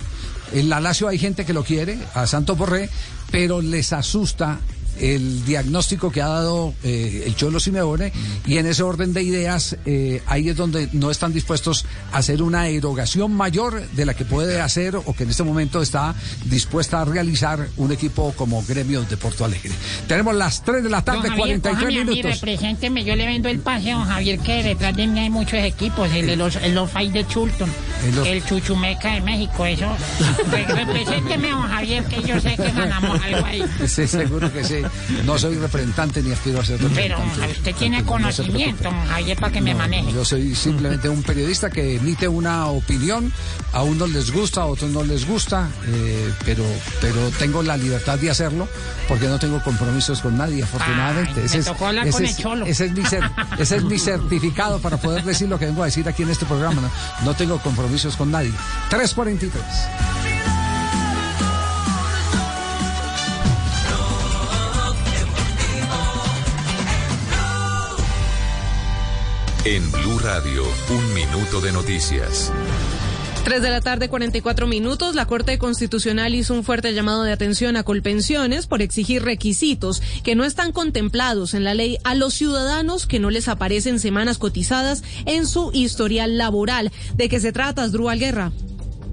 en la Lazio hay gente que lo quiere, a Santos Borré, pero les asusta el diagnóstico que ha dado eh, el Cholo Simeone y en ese orden de ideas eh, ahí es donde no están dispuestos a hacer una erogación mayor de la que puede hacer o que en este momento está dispuesta a realizar un equipo como Gremio de Porto Alegre. Tenemos las 3 de la Don tarde, Javier, 43 cójame a mí, minutos. represénteme, yo le vendo el pase a don Javier, que detrás de mí hay muchos equipos, el de los, el de Chulton, El los- el Chuchumeca de México, eso. Re- represénteme a don Javier, que yo sé que ganamos algo ahí. Sí, seguro que sí. No soy representante ni aspiro a ser Pero representante. Javier, usted tiene No conocimiento, Javier, para que me No, maneje. Yo soy simplemente un periodista que emite una opinión, a unos les gusta, a otros no les gusta, eh, pero, pero tengo la libertad de hacerlo porque no tengo compromisos con nadie, afortunadamente. Ay, me hablar con el Cholo. ese es mi cer- ese es mi certificado para poder decir lo que vengo a decir aquí en este programa. No, No tengo compromisos con nadie. 343. En Blue Radio, un minuto de noticias. 3 de la tarde, 44 minutos. La Corte Constitucional hizo un fuerte llamado de atención a Colpensiones por exigir requisitos que no están contemplados en la ley a los ciudadanos que no les aparecen semanas cotizadas en su historial laboral. ¿De qué se trata, Asdrúbal Guerra?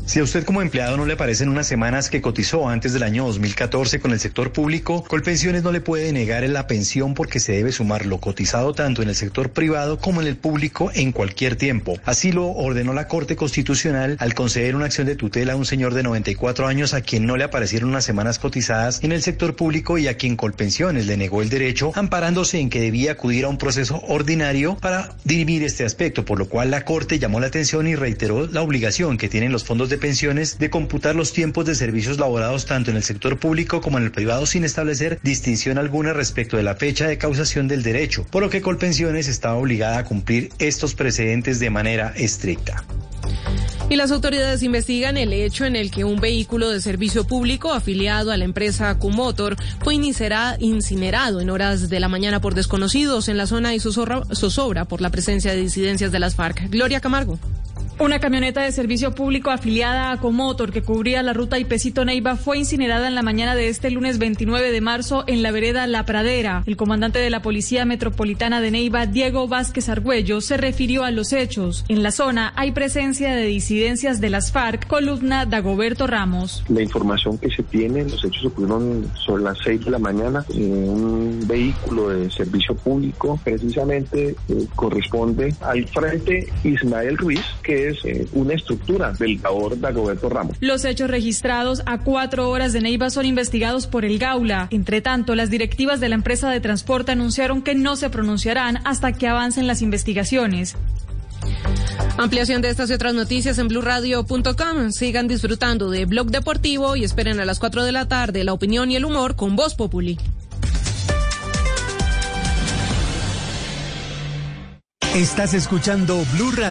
Si a usted como empleado no le parecen unas semanas que cotizó antes del año 2014 con el sector público, Colpensiones no le puede negar la pensión porque se debe sumar lo cotizado tanto en el sector privado como en el público en cualquier tiempo. Así lo ordenó la Corte Constitucional al conceder una acción de tutela a un señor de 94 años a quien no le aparecieron unas semanas cotizadas en el sector público y a quien Colpensiones le negó el derecho, amparándose en que debía acudir a un proceso ordinario para dirimir este aspecto, por lo cual la Corte llamó la atención y reiteró la obligación que tienen los fondos de pensiones de computar los tiempos de servicios laborados tanto en el sector público como en el privado sin establecer distinción alguna respecto de la fecha de causación del derecho, por lo que Colpensiones estaba obligada a cumplir estos precedentes de manera estricta. Y las autoridades investigan el hecho en el que un vehículo de servicio público afiliado a la empresa Cumotor fue incinerado en horas de la mañana por desconocidos en la zona y zozobra por la presencia de disidencias de las FARC. Gloria Camargo. Una camioneta de servicio público afiliada a Comotor que cubría la ruta Ipecito Neiva fue incinerada en la mañana de este lunes 29 de marzo en la vereda La Pradera. El comandante de la Policía Metropolitana de Neiva, Diego Vázquez Argüello, se refirió a los hechos. En la zona hay presencia de disidencias de las FARC, columna Dagoberto Ramos. La información que se tiene, los hechos ocurrieron sobre las 6 de la mañana en un vehículo de servicio público, precisamente eh, corresponde al frente Ismael Ruiz, que es eh, una estructura del labor Dagoberto Ramos. Los hechos registrados a cuatro horas de Neiva son investigados por el Gaula. Entre tanto, las directivas de la empresa de transporte anunciaron que no se pronunciarán hasta que avancen las investigaciones. Ampliación de estas y otras noticias en blurradio.com. Sigan disfrutando de Blog Deportivo y esperen a las 4 de la tarde la opinión y el humor con Voz Populi. Estás escuchando Blue Radio.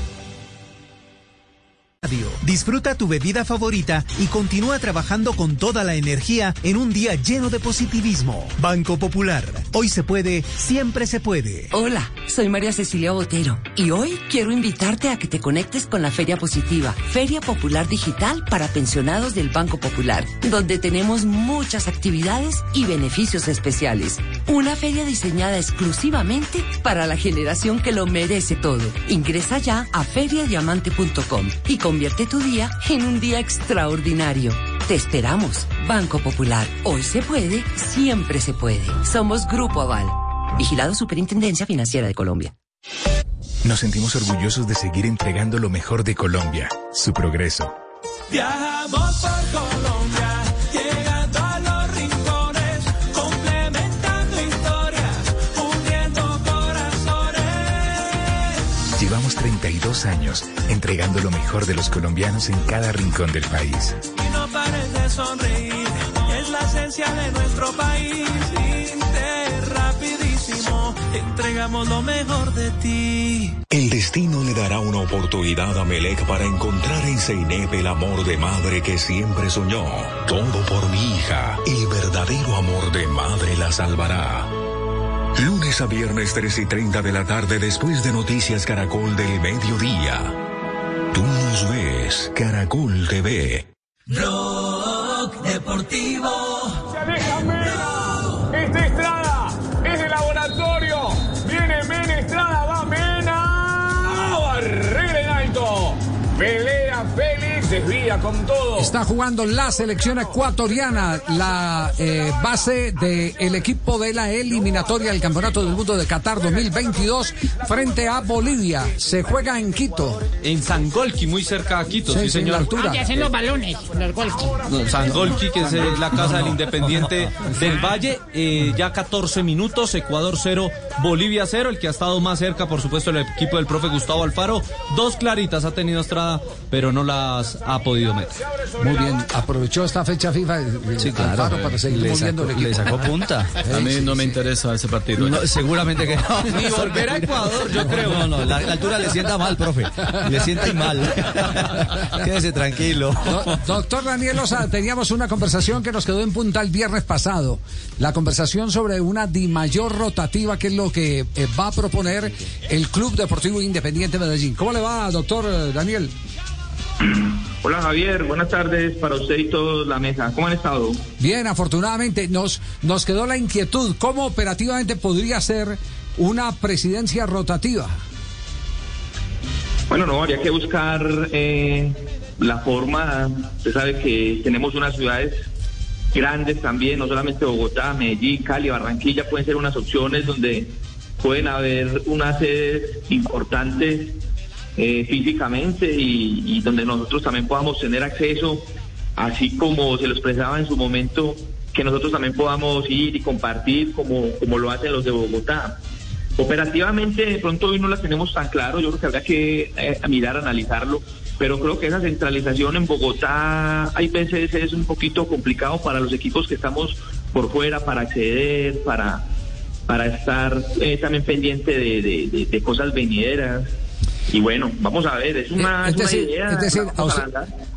Disfruta tu bebida favorita y continúa trabajando con toda la energía en un día lleno de positivismo. Banco Popular. Hoy se puede, siempre se puede. Hola, soy María Cecilia Botero y hoy quiero invitarte a que te conectes con la Feria Positiva, Feria Popular Digital para pensionados del Banco Popular, donde tenemos muchas actividades y beneficios especiales. Una feria diseñada exclusivamente para la generación que lo merece todo. Ingresa ya a feriadiamante.com y convierte tu día en un día extraordinario. Te esperamos, Banco Popular. Hoy se puede, siempre se puede. Somos Grupo Aval. Vigilado Superintendencia Financiera de Colombia. Nos sentimos orgullosos de seguir entregando lo mejor de Colombia, su progreso. Viajamos por 32 años entregando lo mejor de los colombianos en cada rincón del país. Y no pares de sonreír, es la esencia de nuestro país. Inter, rapidísimo, entregamos lo mejor de ti. El destino le dará una oportunidad a Melec para encontrar en Zeynep el amor de madre que siempre soñó. Todo por mi hija. El verdadero amor de madre la salvará. Lunes a viernes 3 y 30 de la tarde después de Noticias Caracol del Mediodía. Tú nos ves, Caracol TV. Blog Deportivo. Se aleja Mena. Está Estrada. Es de laboratorio. Viene Mena Estrada. Va Mena. Barrera en alto. Pelea Félix. Desvía con todo. Está jugando la selección ecuatoriana, la eh, base del equipo de la eliminatoria del Campeonato del Mundo de Qatar 2022 frente a Bolivia. Se juega en Quito. En Sangolqui, muy cerca a Quito, sí, señor. altura. Ya hacen los balones, los golpes. No, Sangolqui, que es eh, la casa del Independiente del Valle. Eh, ya 14 minutos, Ecuador 0, Bolivia 0. El que ha estado más cerca, por supuesto, el equipo del profe Gustavo Alfaro. Dos claritas ha tenido Estrada, pero no las ha podido meter. Muy bien, aprovechó esta fecha FIFA eh, Sí, claro. Alfaro para seguir le, moviendo sacó, el equipo. le sacó punta. A mí no me interesa ese partido. No, seguramente que no. Ni volver a Ecuador, yo creo. No, no, la, la altura le sienta mal, profe. Le sienta mal. Quédese tranquilo. Do- doctor Daniel Osa, teníamos una conversación que nos quedó en punta el viernes pasado. La conversación sobre una di mayor rotativa, que es lo que eh, va a proponer el Club Deportivo Independiente Medellín. ¿Cómo le va, doctor eh, Daniel? Hola Javier, buenas tardes para usted y toda la mesa. ¿Cómo han estado? Bien, afortunadamente nos, nos quedó la inquietud. ¿Cómo operativamente podría ser una presidencia rotativa? Bueno, no, habría que buscar eh, la forma. Usted sabe que tenemos unas ciudades grandes también, no solamente Bogotá, Medellín, Cali, Barranquilla, pueden ser unas opciones donde pueden haber unas sedes importantes eh, físicamente y, donde nosotros también podamos tener acceso, así como se lo expresaba en su momento, que nosotros también podamos ir y compartir como, como lo hacen los de Bogotá. Operativamente, de pronto hoy no las tenemos tan claro, yo creo que habrá que eh, mirar, analizarlo, pero creo que esa centralización en Bogotá hay veces es un poquito complicado para los equipos que estamos por fuera para acceder, para, para estar eh, también pendiente de cosas venideras. Y bueno, vamos a ver, es una, Es es una idea. es decir, la a, usted-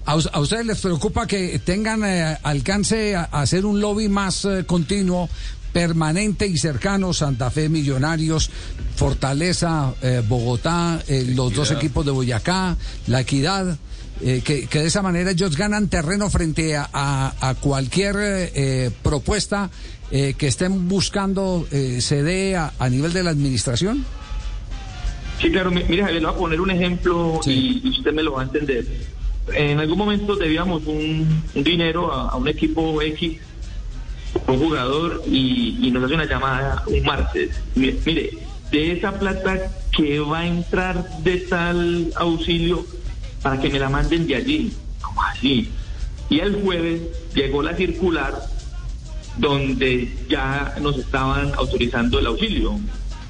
a us- a ustedes les preocupa que tengan eh, alcance a, a hacer un lobby más eh, continuo, permanente y cercano, Santa Fe, Millonarios, Fortaleza, eh, Bogotá, eh, los dos equipos de Boyacá, La Equidad. eh, que, que de esa manera ellos ganan terreno frente a, a- a cualquier eh, eh, propuesta eh, que estén buscando eh, se dé a, a nivel de la administración. Sí, claro, mi- mire Javier, le voy a poner un ejemplo y y usted me lo va a entender. En algún momento debíamos un, un dinero a, a un equipo X, un jugador, y, y nos hace una llamada un martes. Mire, mire, de esa plata que va a entrar de tal auxilio para que me la manden de allí. ¿Cómo así? Y el jueves llegó la circular donde ya nos estaban autorizando el auxilio.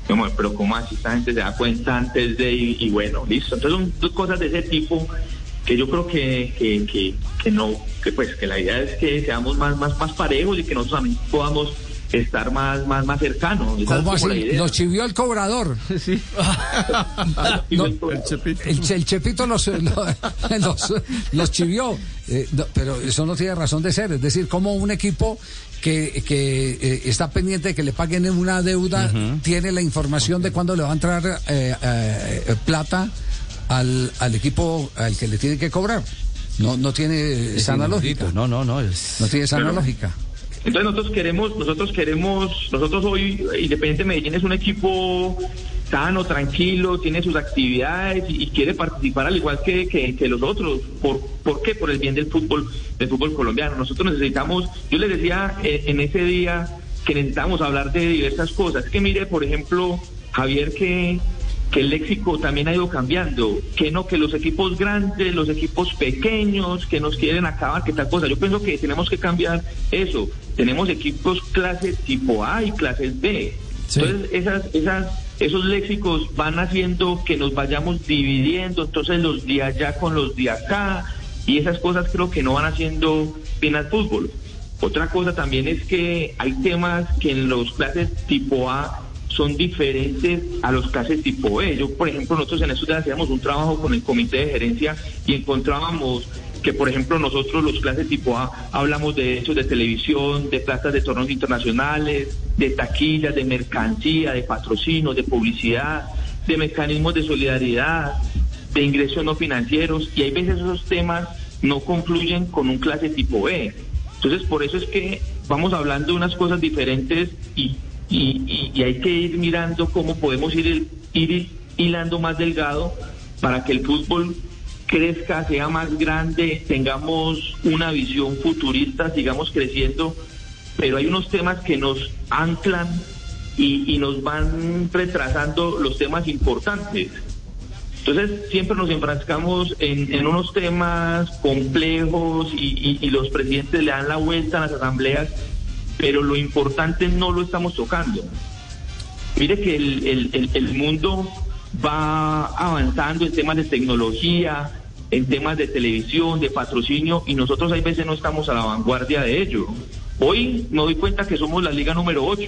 Pero ¿cómo así esta gente se da cuenta antes de y, y bueno, listo. Entonces son dos cosas de ese tipo que yo creo que, que, que, que no, que pues que la idea es que seamos más, más, más parejos y que nosotros también podamos estar más, más, más cercanos. ¿Cómo como así? Los chivió el cobrador. Sí. No, el, el Chepito los, los, los- los chivió. Eh, no, pero eso no tiene razón de ser. Es decir, como un equipo que, que eh, está pendiente de que le paguen una deuda tiene la información de cuándo le va a entrar eh, eh, plata al, al equipo al que le tiene que cobrar. No, no tiene Es sana lógica. No, no, no. Es... No tiene sana Pero- lógica. Entonces nosotros queremos, nosotros queremos, nosotros hoy, Independiente Medellín es un equipo sano, tranquilo, tiene sus actividades y, quiere participar al igual que, que, que los otros. ¿Por, ¿Por qué? Por el bien del fútbol, del fútbol colombiano. Nosotros necesitamos, yo les decía eh, en ese día que necesitamos hablar de diversas cosas. Que mire, por ejemplo, Javier, que que el léxico también ha ido cambiando, que no, que los equipos grandes, los equipos pequeños, que nos quieren acabar, que tal cosa. Yo pienso que tenemos que cambiar eso. Tenemos equipos clase tipo A y clases B. Entonces, esas, esas, esos léxicos van haciendo que nos vayamos dividiendo, entonces los de allá con los de acá, y esas cosas creo que no van haciendo bien al fútbol. Otra cosa también es que hay temas que en los clases tipo A son diferentes a los clases tipo B. Yo, por ejemplo, nosotros en estos días hacíamos un trabajo con el comité de gerencia y encontrábamos que, por ejemplo, nosotros los clases tipo A hablamos de hechos de televisión, de plazas de torneos internacionales, de taquillas, de mercancía, de patrocinios, de publicidad, de mecanismos de solidaridad, de ingresos no financieros, y hay veces esos temas no confluyen con un clase tipo B. Entonces, por eso es que vamos hablando de unas cosas diferentes y, y, y- hay que ir mirando cómo podemos ir, ir hilando más delgado para que el fútbol crezca, sea más grande, tengamos una visión futurista, sigamos creciendo, pero hay unos temas que nos anclan y, nos van retrasando los temas importantes. Entonces siempre nos enfrascamos en, unos temas complejos y los presidentes le dan la vuelta a las asambleas, pero lo importante no lo estamos tocando. Mire que el, el- el- mundo va avanzando en temas de tecnología, en temas de televisión, de patrocinio, y nosotros hay veces no estamos a la vanguardia de ello. Hoy me doy cuenta que somos la liga número 8,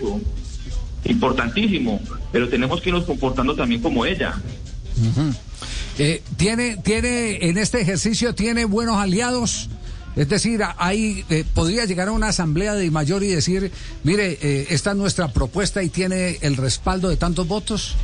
importantísimo, pero tenemos que irnos comportando también como ella. Eh, tiene, tiene, en este ejercicio tiene buenos aliados. Es decir, ahí eh, podría llegar a una asamblea de mayor y decir, mire, eh, esta es nuestra propuesta y tiene el respaldo de tantos votos.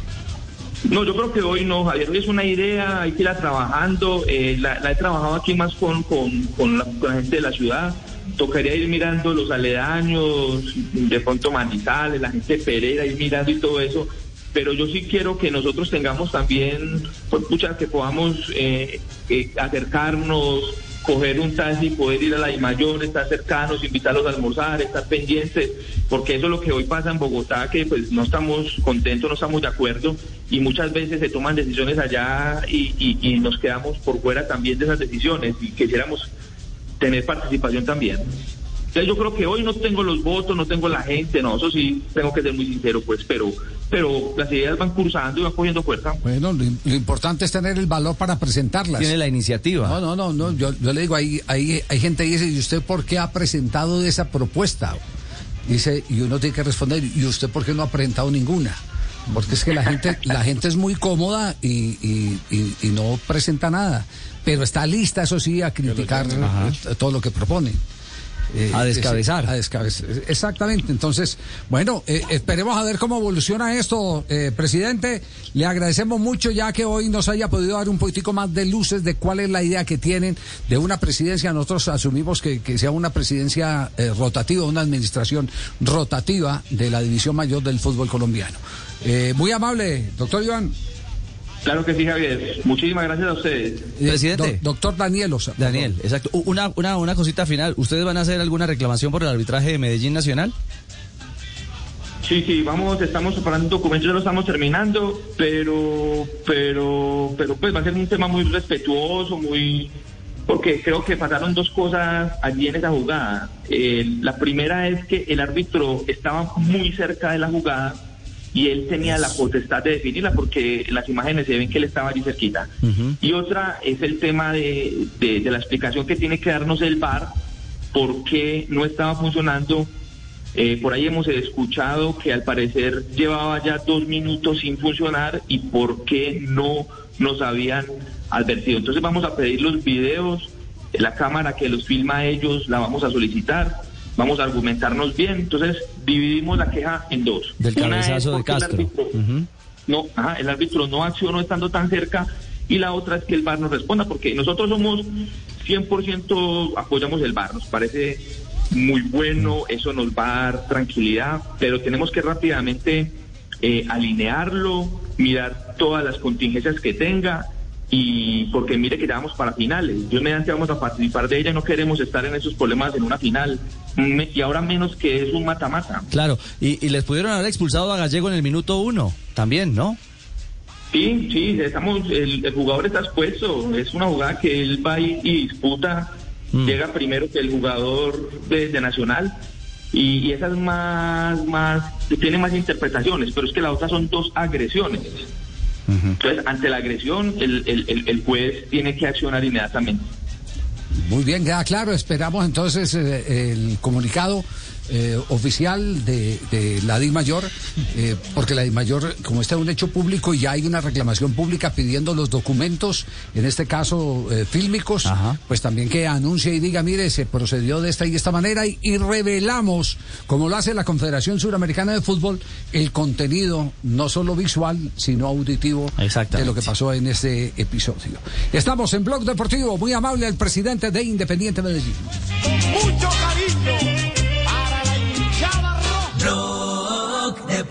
No, yo creo que hoy no, Javier. Es una idea, hay que irla trabajando. la, he trabajado aquí más con, con, la, gente de la ciudad. Tocaría ir mirando los aledaños, de pronto Manizales, la gente de Pereira, ir mirando y todo eso pero yo sí quiero que nosotros tengamos también, pues, pucha, que podamos eh, eh, acercarnos, coger un taxi, poder ir a la I mayor, estar cercanos, invitarlos a almorzar, estar pendientes, porque eso es lo que hoy pasa en Bogotá, que pues no estamos contentos, no estamos de acuerdo y muchas veces se toman decisiones allá y, y nos quedamos por fuera también de esas decisiones y quisiéramos tener participación también. Entonces yo creo que hoy no tengo los votos, no tengo la gente, no, eso sí, tengo que ser muy sincero, pues, pero, pero las ideas van cursando y van cogiendo fuerza. Bueno, lo, importante es tener el valor para presentarlas. Tiene la iniciativa. No, no, no, no yo, le digo, hay, hay, hay gente que dice, ¿y usted por qué ha presentado esa propuesta? Dice, y uno tiene que responder, ¿y usted por qué no ha presentado ninguna? Porque es que la gente, la gente es muy cómoda y, y, y, no presenta nada. Pero está lista, eso sí, a criticar todo lo que propone. Eh, a descabezar. a descabezar. Exactamente. Entonces, bueno, eh, esperemos a ver cómo evoluciona esto, eh, presidente. Le agradecemos mucho ya que hoy nos haya podido dar un poquitico más de luces de cuál es la idea que tienen de una presidencia. Nosotros asumimos que, que sea una presidencia rotativa, una administración rotativa de la división mayor del fútbol colombiano. muy amable, doctor Iván. Claro que sí, Javier. Muchísimas gracias a ustedes. Eh, Presidente. doctor Daniel Osa. Daniel, exacto. Una, una, una cosita final. ¿Ustedes van a hacer alguna reclamación por el arbitraje de Medellín Nacional? Sí, sí, vamos, estamos preparando un documento, ya lo estamos terminando, pero, pero, pero pues va a ser un tema muy respetuoso, muy, porque creo que pasaron dos cosas allí en esa jugada. Eh, la primera es que el árbitro estaba muy cerca de la jugada y él tenía la potestad de definirla porque las imágenes se ven que él estaba allí cerquita. Y otra es el tema de, de, la explicación que tiene que darnos el VAR, por qué no estaba funcionando. Eh, por ahí hemos escuchado que al parecer llevaba ya dos minutos sin funcionar y por qué no nos habían advertido. Entonces vamos a pedir los videos, la cámara que los filma a ellos la vamos a solicitar vamos a argumentarnos bien. Entonces, dividimos la queja en dos. Del cabezazo de Castro. El árbitro, no, el árbitro no accionó estando tan cerca y la otra es que el VAR nos responda, porque nosotros somos 100% apoyamos el VAR, nos parece muy bueno, eso nos va a dar tranquilidad, pero tenemos que rápidamente eh, alinearlo, mirar todas las contingencias que tenga y porque mire que ya vamos para finales. Yo mediante vamos a participar de ella, no queremos estar en esos problemas en una final. Y ahora menos que es un mata-mata. Claro, y, les pudieron haber expulsado a Gallego en el minuto uno, también, ¿no? Sí, sí, estamos, el, jugador está expuesto, es una jugada que él va y, disputa, mm. llega primero que el jugador de, Nacional, y, y, esa es más, más, tiene más interpretaciones, pero es que la otra son dos agresiones. Entonces, ante la agresión, el, el, el, juez tiene que accionar inmediatamente. Muy bien, queda claro. Esperamos entonces eh, el comunicado eh, oficial de, de, la DIMAYOR, Mayor, eh, porque la DIMAYOR, Mayor, como está un hecho público y ya hay una reclamación pública pidiendo los documentos, en este caso eh, fílmicos, pues también que anuncie y diga, mire, se procedió de esta y de esta manera y, revelamos, como lo hace la Confederación Suramericana de Fútbol, el contenido no solo visual, sino auditivo de lo que pasó en este episodio. Estamos en Blog Deportivo, muy amable el presidente de Independiente Medellín. mucho cariño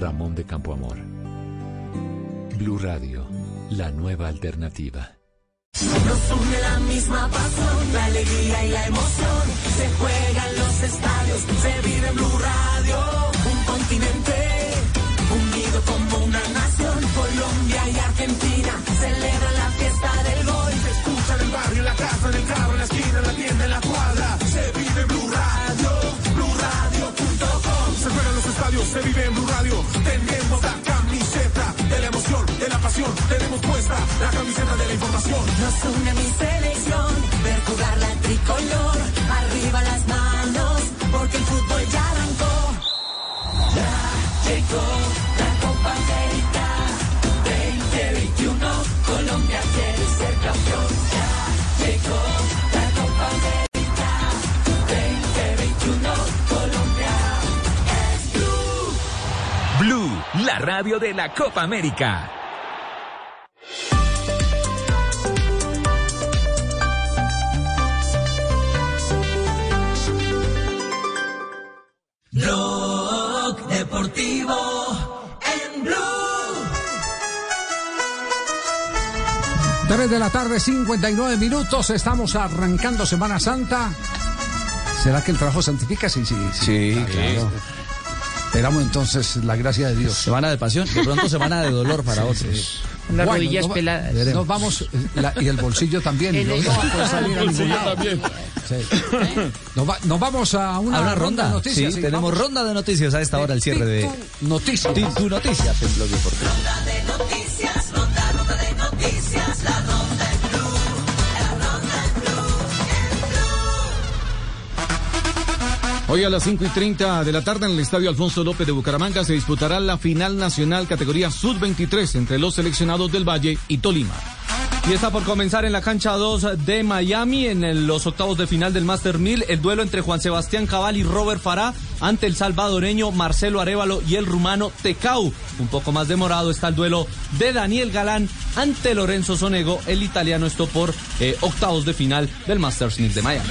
Ramón de Campoamor. Blue Radio, la nueva alternativa. Nos une la misma pasión, la alegría y la emoción. Se juega en los estadios, se vive en Blue Radio. Un continente unido como una nación. Colombia y Argentina celebran la fiesta del gol. Se escucha en el barrio, en la casa, en el carro, en la esquina, en la tienda, en la cuadra. Se se vive en Blue Radio. Tenemos la camiseta de la emoción, de la pasión. Tenemos puesta la camiseta de la información. Nos une mi selección, ver jugar la tricolor. Arriba las manos, porque el fútbol ya arrancó. Ya llegó la radio de la Copa América. Blog Deportivo en Blue. 3 de la tarde, 59 minutos. Estamos arrancando Semana Santa. ¿Será que el trabajo santifica? Sí, sí, Sí, claro. Esperamos entonces la gracia de Dios. Semana de pasión, de pronto semana de dolor para otros. Las rodillas peladas. Nos vamos, la- y el bolsillo también. El no ego. puede salir a El ningún bolsillo lado. también. Sí. Nos, va- nos vamos a una, a una de ronda. noticias. sí, tenemos ronda de noticias a esta hora, el cierre de Noticias. tu noticias en Blog Deportivo. Hoy a las 5 y 30 de la tarde en el Estadio Alfonso López de Bucaramanga se disputará la final nacional categoría Sub-23 entre los seleccionados del Valle y Tolima. Y está por comenzar en la cancha 2 de Miami, en los octavos de final del Master 1000, el duelo entre Juan Sebastián Cabal y Robert Farah ante el salvadoreño Marcelo Arevalo y el rumano Tecau. Un poco más demorado está el duelo de Daniel Galán ante Lorenzo Sonego. El italiano esto por eh, octavos de final del Masters 1000 de Miami.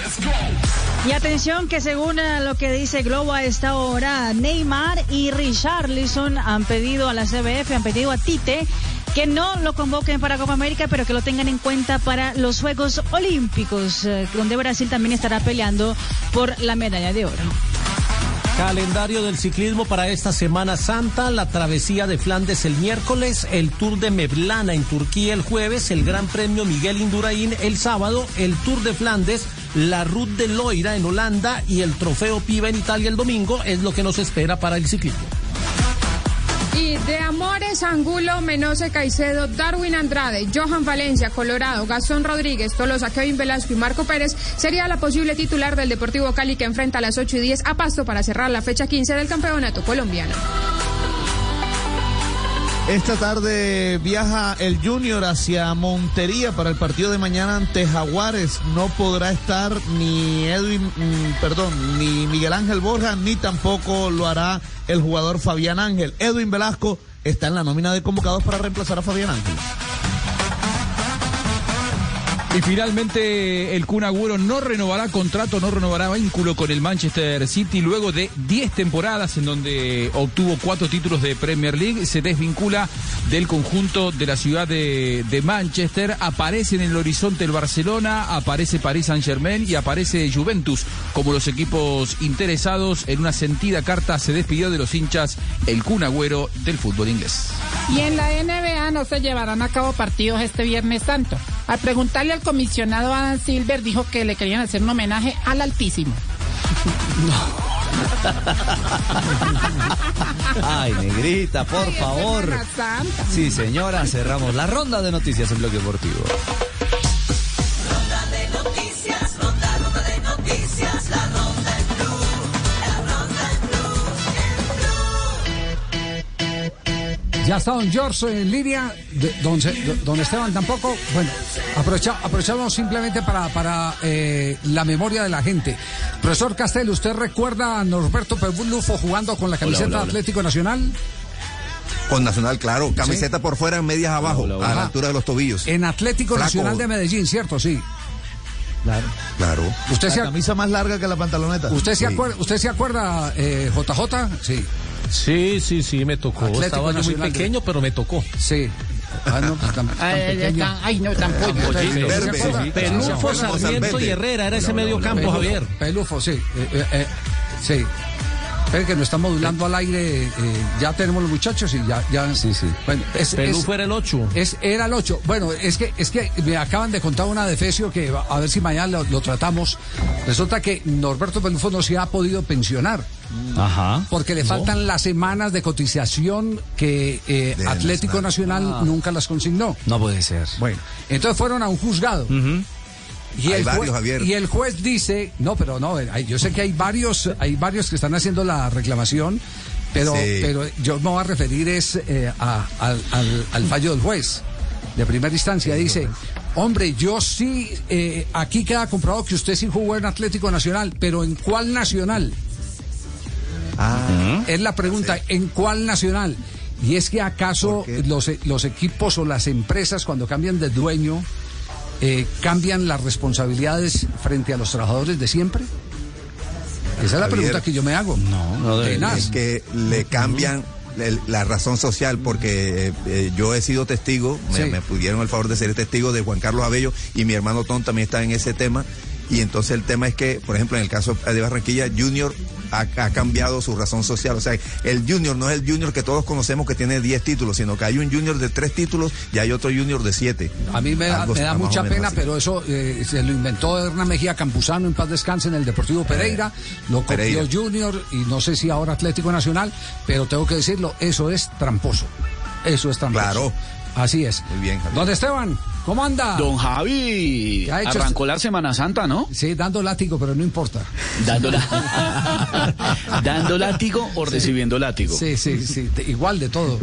Y atención que según eh, lo que dice Globo a esta hora, Neymar y Richarlison han pedido a la CBF, han pedido a Tite que no lo convoquen para Copa América, pero que lo tengan en cuenta para los Juegos Olímpicos, eh, donde Brasil también estará peleando por la medalla de oro. Calendario del ciclismo para esta Semana Santa, la travesía de Flandes el miércoles, el Tour de Mevlana en Turquía el jueves, el Gran Premio Miguel Indurain el sábado, el Tour de Flandes, la Ruta de Loira en Holanda y el Trofeo Piva en Italia el domingo es lo que nos espera para el ciclismo. Y de Amores, Angulo, Menose Caicedo, Darwin Andrade, Johan Valencia, Colorado, Gastón Rodríguez, Tolosa, Kevin Velasco y Marco Pérez sería la posible titular del Deportivo Cali que enfrenta a las 8 y 10 a Pasto para cerrar la fecha 15 del campeonato colombiano. Esta tarde viaja el Junior hacia Montería para el partido de mañana ante Jaguares. No podrá estar ni Edwin, mm, perdón, ni Miguel Ángel Borja, ni tampoco lo hará el jugador Fabián Ángel. Edwin Velasco está en la nómina de convocados para reemplazar a Fabián Ángel. Y finalmente el Kun Agüero no renovará contrato, no renovará vínculo con el Manchester City luego de 10 temporadas en donde obtuvo cuatro títulos de Premier League, se desvincula del conjunto de la ciudad de, Manchester, aparece en el horizonte el Barcelona, aparece Paris Saint Germain y aparece Juventus como los equipos interesados. En una sentida carta se despidió de los hinchas el Kun Agüero del fútbol inglés. Y en la NBA no se llevarán a cabo partidos este Viernes Santo. Al preguntarle al comisionado Adam Silver, dijo que le querían hacer un homenaje al Altísimo. Ay, negrita, por Ay, favor. Sí, señora, cerramos la ronda de noticias en Bloque Deportivo. Ya está don George en línea, de- don, Esteban tampoco. Bueno, aprovecha- aprovechamos simplemente para, para eh, la memoria de la gente. Profesor Castel, ¿usted recuerda a Norberto Pebulufo jugando con la camiseta hola, hola. Atlético Nacional? Con Nacional, claro. Camiseta por fuera, medias abajo, a la altura de los tobillos. En Atlético Flaco. Nacional de Medellín, ¿cierto? Sí. Claro. Claro. ¿Usted la se, camisa más larga que la pantaloneta. ¿Usted se Sí. acuerda, usted se acuerda eh, JJ? Sí. Sí, sí, sí, me tocó. Atlético Estaba yo muy pequeño, pero me tocó. Sí. Ah, no, pues tan, tan Ay, pequeño. no, tan pollo. Pelufo, Sarmiento y Herrera, era ese medio campo, Javier. Pelufo, sí. eh, eh, eh, sí. Espera que nos está modulando al aire. eh, ya tenemos los muchachos y ya. ya sí, sí. Bueno, es, Pelufo es- era el 8. es- era el 8. Bueno, es que, es que me acaban de contar una de Fecio que a ver si mañana lo, lo tratamos. Resulta que Norberto Pelufo no se ha podido pensionar. Ajá. Porque le faltan las semanas de cotización que eh, Atlético Nacional Ah. nunca las consignó. No puede ser. Bueno, entonces fueron a un juzgado. Y Hay el, varios, jue- Javier. y el juez dice, no, pero no, hay- yo sé que hay varios, hay varios que están haciendo la reclamación, pero, Sí. pero yo me voy a referir es eh, a- al, al- al fallo del juez de primera instancia. Dice, hombre, yo sí, eh, aquí queda comprobado que usted sí jugó en Atlético Nacional, pero ¿en cuál nacional? Ah, Es la pregunta, ¿en cuál nacional? Y es que acaso los, los equipos o las empresas cuando cambian de dueño eh, cambian las responsabilidades frente a los trabajadores de siempre? Esa es la Javier. pregunta que yo me hago. No, es que le cambian el- la razón social porque eh, eh, yo he sido testigo, me, Sí. me pudieron el favor de ser testigo de Juan Carlos Abello y mi hermano Tom también está en ese tema. Y entonces el tema es que, por ejemplo, en el caso de Barranquilla, Junior ha, ha cambiado su razón social. O sea, el Junior no es el Junior que todos conocemos que tiene 10 títulos, sino que hay un Junior de 3 títulos y hay otro Junior de 7. A mí me da, Algo me da está más mucha pena, pero eso eh, se lo inventó Hernán Mejía Campuzano en paz descanse en el Deportivo Pereira, lo copió Pereira. Junior y no sé si ahora Atlético Nacional, pero tengo que decirlo, eso es tramposo. Eso es tramposo. Claro. Así es. Muy bien, Javier. Don Esteban, ¿cómo anda? Don Javi, ¿Qué ha hecho arrancó la Semana Santa, ¿no? Sí, dando látigo, pero no importa. Dando, la- dando látigo o recibiendo látigo. Sí, sí, sí, igual de todo.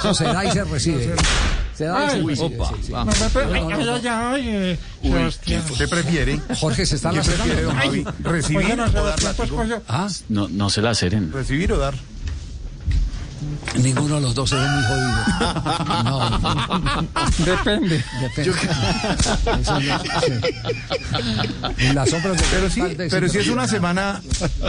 Eso se da y se recibe. Se da y se recibe. opa, sí, sí. vamos. No, no, no, no. ¿Usted prefiere? Jorge, se está ¿Qué prefiere, don Javi? ¿Recibir o dar látigo? Ah, No, no se la ceren. ¿Recibir o dar? Ninguno de los dos se ve muy jodido. No. Depende. Depende. Eso no- sí. En las sombras de Pero sí, pero sí, si es una semana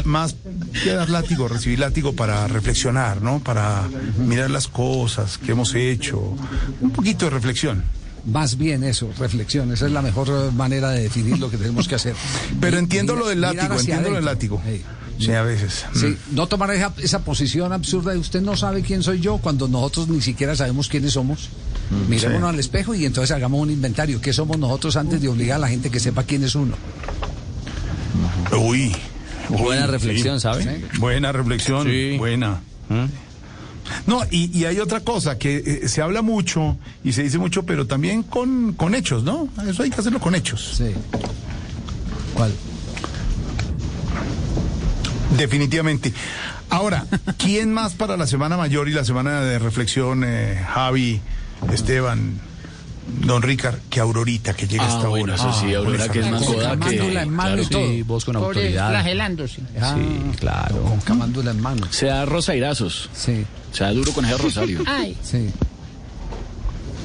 más que dar látigo, recibir látigo para reflexionar, ¿no? Para mirar las cosas que hemos hecho, un poquito de reflexión. Más bien eso, reflexión. Esa es la mejor manera de definir lo que tenemos que hacer. Pero entiendo lo del látigo, entiendo lo del látigo. Sí. Sí, a veces. Sí, Mm. no tomar esa, esa posición absurda de usted no sabe quién soy yo cuando nosotros ni siquiera sabemos quiénes somos. Mirémonos sí. al espejo y entonces hagamos un inventario. ¿Qué somos nosotros antes de obligar a la gente que sepa quién es uno? Uy. Buena Uy, reflexión, sí. ¿sabe? Buena reflexión, Sí. buena. No, y, y hay otra cosa, que eh, se habla mucho y se dice mucho, pero también con, con hechos, ¿no? Eso hay que hacerlo con hechos. Sí. ¿Cuál? Definitivamente. Ahora, ¿quién más para la Semana Mayor y la Semana de Reflexión, eh, Javi, Esteban, Don Ricard, que Aurorita, que llega Ah, hasta bueno, ahora? eso sí, Aurora, que es más Con coda que... camándula en mano claro, y todo. Sí, vos con Pobre, autoridad. flagelándose. Ah, Sí, claro. Con camándula en mano. Se da rosairazos. Sí, Se da duro con ese rosario. Ay, sí.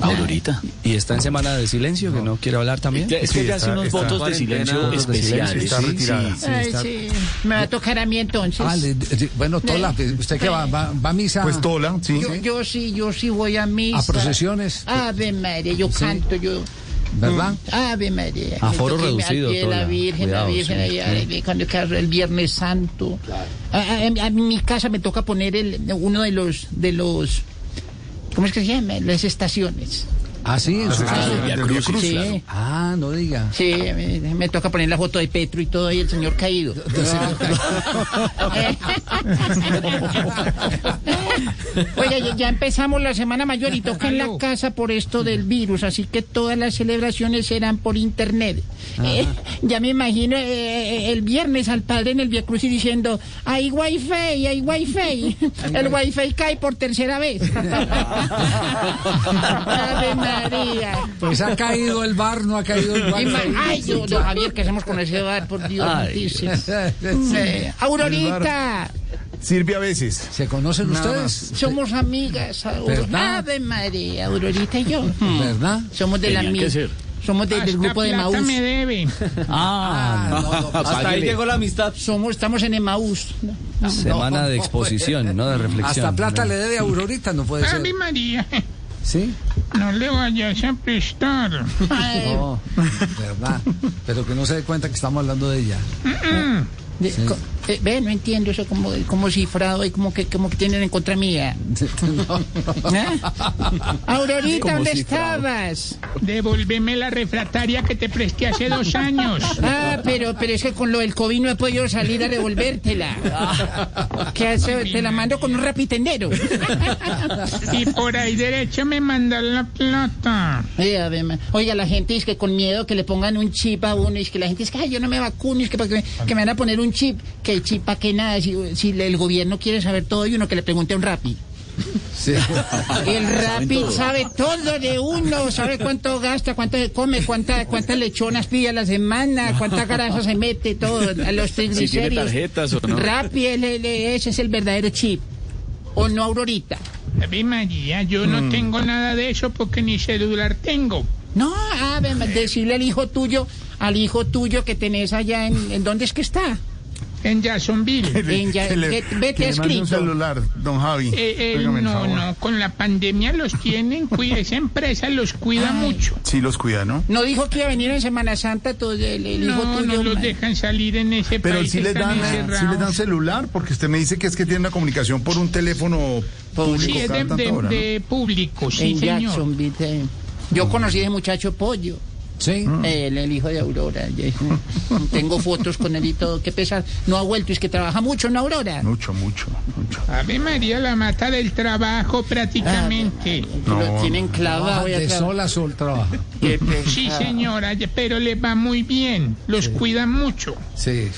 Aurorita. ¿Y está en semana de silencio, que no quiere hablar también? Es que Sí, hace unos está- votos de silencio Votos de silencio, especiales. está sí, retirada. sí. ay, está- sí. Me va a tocar a mí entonces. Ah, le- bueno, Tola, ¿usted qué va? ¿Va, va a misa? Pues Tola, sí. Yo, yo sí, yo sí voy a misa. ¿A procesiones? Ave María, yo Sí. canto, yo. ¿Verdad? Ave María. Aforo Me toqué reducido, de la. Virgen, Cuidado, la Virgen, sí. allá, cuando el Viernes Santo. A, a- a mi casa me toca poner el, uno de los, de los, ¿cómo es que se llama? Las estaciones. Ah, sí, en su Ah, casa. del Via Crucis, Sí. Ah, no diga. sí, me, me toca poner la foto de Petro y todo y el señor caído. Oye, ya- ya empezamos la semana mayor y toca en la casa por esto del virus, así que todas las celebraciones serán por internet. Eh, ya me imagino eh, el viernes al padre en el Via Crucis diciendo, hay wifi, hay wifi. El wifi cae por tercera vez. María. Pues ha caído el bar, no ha caído el bar. Ay, yo, yo, Javier, ¿qué hacemos con ese bar? Por Dios, Ay, noticia. sí. Eh, Aurorita, Sirve a veces. ¿Se conocen Nada ustedes? somos amigas. Aurora. ¿Verdad? Ave María, Aurorita y yo. ¿Verdad? Somos de la Tenían misma. ser. Somos de- del grupo de Maús. me debe. Ah, no, no, hasta ahí llegó la amistad. Somos, estamos en Emaús. Semana de exposición, no de reflexión. Hasta plata le debe a Aurorita, no puede ser. Ave María. ¿Sí? No le vayas a prestar. No, verdad. Pero que no se dé cuenta que estamos hablando de ella. Co- eh, ve, no entiendo eso como, como cifrado y como que, como que tienen en contra mía. ¿Eh? Aurorita, Como ¿dónde cifrado. estabas? Devolveme la refractaria que te presté hace dos años. Ah, pero, pero es que con lo del COVID no he podido salir a devolvértela. ¿Qué hace? Te la mando con un rapitendero. Y por ahí derecho me mandan la plata. Eh, a ver, ma- Oiga, la gente dice que con miedo que le pongan un chip a uno, y es que la gente dice que "Ay, yo no me vacuno, y es que, para que, me, que me van a poner un chip, que el chip para que nada, si, si el gobierno quiere saber todo y uno que le pregunte a un rapi. El Rapid sabe todo de uno, sabe cuánto gasta, cuánto se come, cuánta, cuántas lechonas pide a la semana, cuánta grasa se mete, todo, a los Si tiene triglicéridos. tarjetas o no. Rapid, el- el- ese es el verdadero chip. ¿O no, Aurorita? Ave María, yo no Mm. tengo nada de eso porque ni celular tengo. No, a ver, decirle al hijo tuyo, al hijo tuyo que tenés allá en, ¿en dónde es que está? En Jacksonville. En ya- le- vete mande un escrito. celular, don Javi. Eh, eh, no, no, con la pandemia los tienen, cuida, esa empresa los cuida mucho. Sí, los cuida, ¿no? No dijo que iba a venir en Semana Santa todo el, el hijo No, tuyo. no los dejan salir en ese Pero país. sí están dan, eh, sí les dan celular, porque usted me dice que es que tiene una comunicación por un teléfono público Sí, es de, tanta de- hora, ¿no? de público, sí, en señor. Jacksonville. eh. Yo conocí a ese muchacho Pollo. Sí. El, el hijo de Aurora. Ye- Tengo fotos con él y todo. Qué pesar. No ha vuelto, es que trabaja mucho en Aurora. Mucho, mucho, mucho. Ave María la mata del trabajo prácticamente. Lo tienen clavado. de sol a sol trabaja. Sí, señora, pero les va muy bien. Los cuidan mucho. Sí,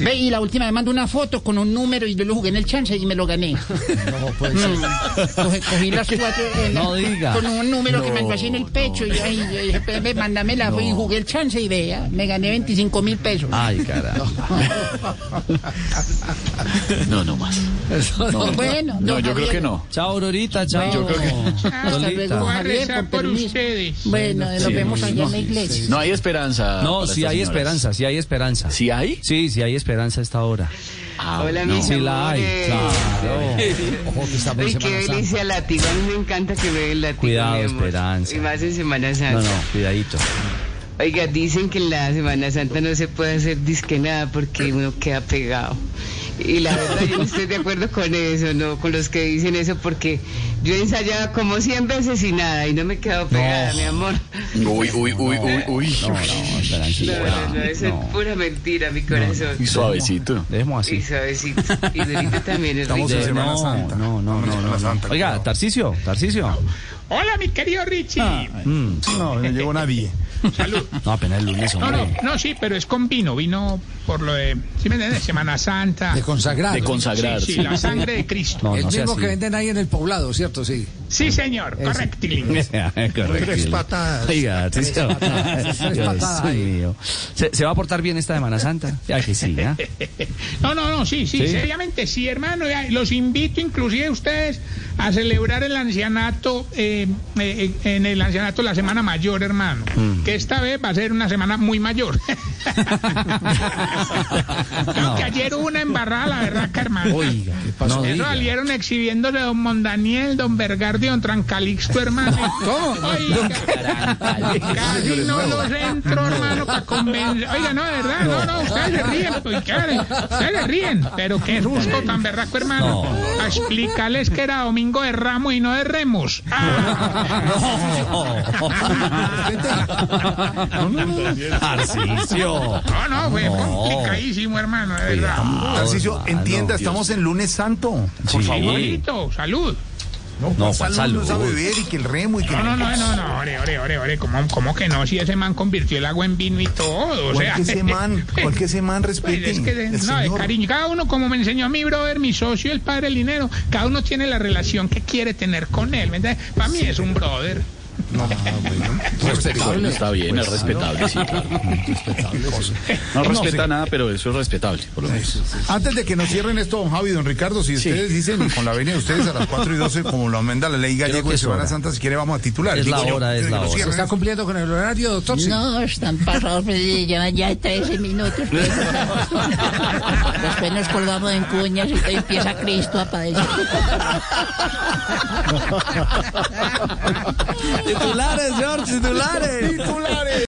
Ve, y la última vez mandó una foto con un número y yo lo jugué en el chance y me lo gané. No puede Mm. ser. Cogí, cogí las cuatro No diga. con un número que me No, así en el pecho y, ay, yo dije, "Pe- pe, mándamela y jugué el chance y vea, me gané 25 mil pesos. Ay, carajo. No, no más. No, Bueno, no, yo creo que no. Chao, Aurorita, chao. Yo creo que- Hasta Lolita. luego, don Voy a Javier, con por ustedes. Bueno, nos vemos allá en la iglesia. No hay esperanza. No, sí hay esperanza, sí hay esperanza. ¿Sí hay? Sí, sí hay esperanza a esta hora. Hola, no. mis Sí la hay, amores. claro. Ojo que estamos en Ay, qué delicia látigo. A mí me encanta que me el látigo. Cuidado, mi amor. Esperanza. Y más en Semana No, Santa. no, cuidadito. Oiga, dicen que en la Semana Santa no se puede hacer disque nada porque uno queda pegado. Y la verdad yo no estoy de acuerdo con eso, no con los que dicen eso porque yo he ensayado como 100 veces y nada y no me he quedado pegada, mi amor. Uy, uy, uy, uy, uy. No, no. No, no, no, eso es pura mentira, mi corazón. Y suavecito. Dejemos Y así. suavecito. Y Dorito también es Estamos rico. en Semana no, Santa. no, no, no, no. Oiga. Tarcicio, Tarcicio. Hola, mi querido Richie. Mm, No, no llegó nadie. Salud. No, apenas el lunes, No, no, hombre. no, sí, pero es con vino. Vino por lo de, ¿sí me entiendes? Semana Santa. De consagrar. De consagrar. Sí, sí, la sangre de Cristo. No, el no mismo así. que venden ahí en el poblado, ¿cierto? Sí. Sí, señor, correcto. Correcto. Tres patadas. Oiga, Tarcisio. patadas, tres Dios patadas. ¿Se, se va a portar bien esta Semana Santa? Ya que sí, ¿ah? No, no, no, sí, sí, ¿Sí? seriamente sí, hermano. ya, Los invito inclusive a ustedes a celebrar el ancianato, eh, eh, en el ancianato la Semana Mayor, hermano. Mm. Que esta vez va a ser una semana muy mayor. Aunque ayer hubo una embarrada, la verdad, que hermano. Oiga, ¿qué pasó? No salieron exhibiéndose don Mondaniel, don Bergardi, don Trancalixto, hermano. ¿Cómo? Oiga, casi no los entro, hermano, para convencer. Oiga, no, de verdad, no, no, ustedes se ríen, pues, ustedes se ríen, pero qué susto tan berraco, hermano. A explicarles que era domingo de ramo y no de remos. Tarcisio. No, no, fue No. complicadísimo, hermano, de verdad. Hermano, entienda, Dios. estamos en lunes santo. Por Sí. favor. Igualito, salud. No, No, salud, salud. no beber y que el remo y que... No, no, no, no, no, ore, ore, ore, ore, ¿cómo, cómo que no? Si ese man convirtió el agua en vino y todo, o ¿Cuál sea... que ese man? ¿Cuál que ese man Pues respete? es que de, El no, de señor. cariño. Cada uno, como me enseñó mi brother, mi socio, el padre del dinero, cada uno tiene la relación que quiere tener con él. ¿me entiendes? Para mí es un brother. Respetable. Está bien, es respetable, sí. No respeta nada, pero eso es respetable, por lo menos. Antes de que nos cierren esto, don Javi, don Ricardo, si ustedes dicen con la venia de ustedes a las 4 y 12, como lo amenda la ley de es Semana. Santa, si quiere vamos a titular. Es la Digo yo, hora, es la hora. ¿Se está cumpliendo con el horario, doctor? No, están pasados, llevan ya 13 minutos. pues. Después nos colgamos en cuñas y empieza Cristo a padecer. Titulares, George, titulares. Titulares.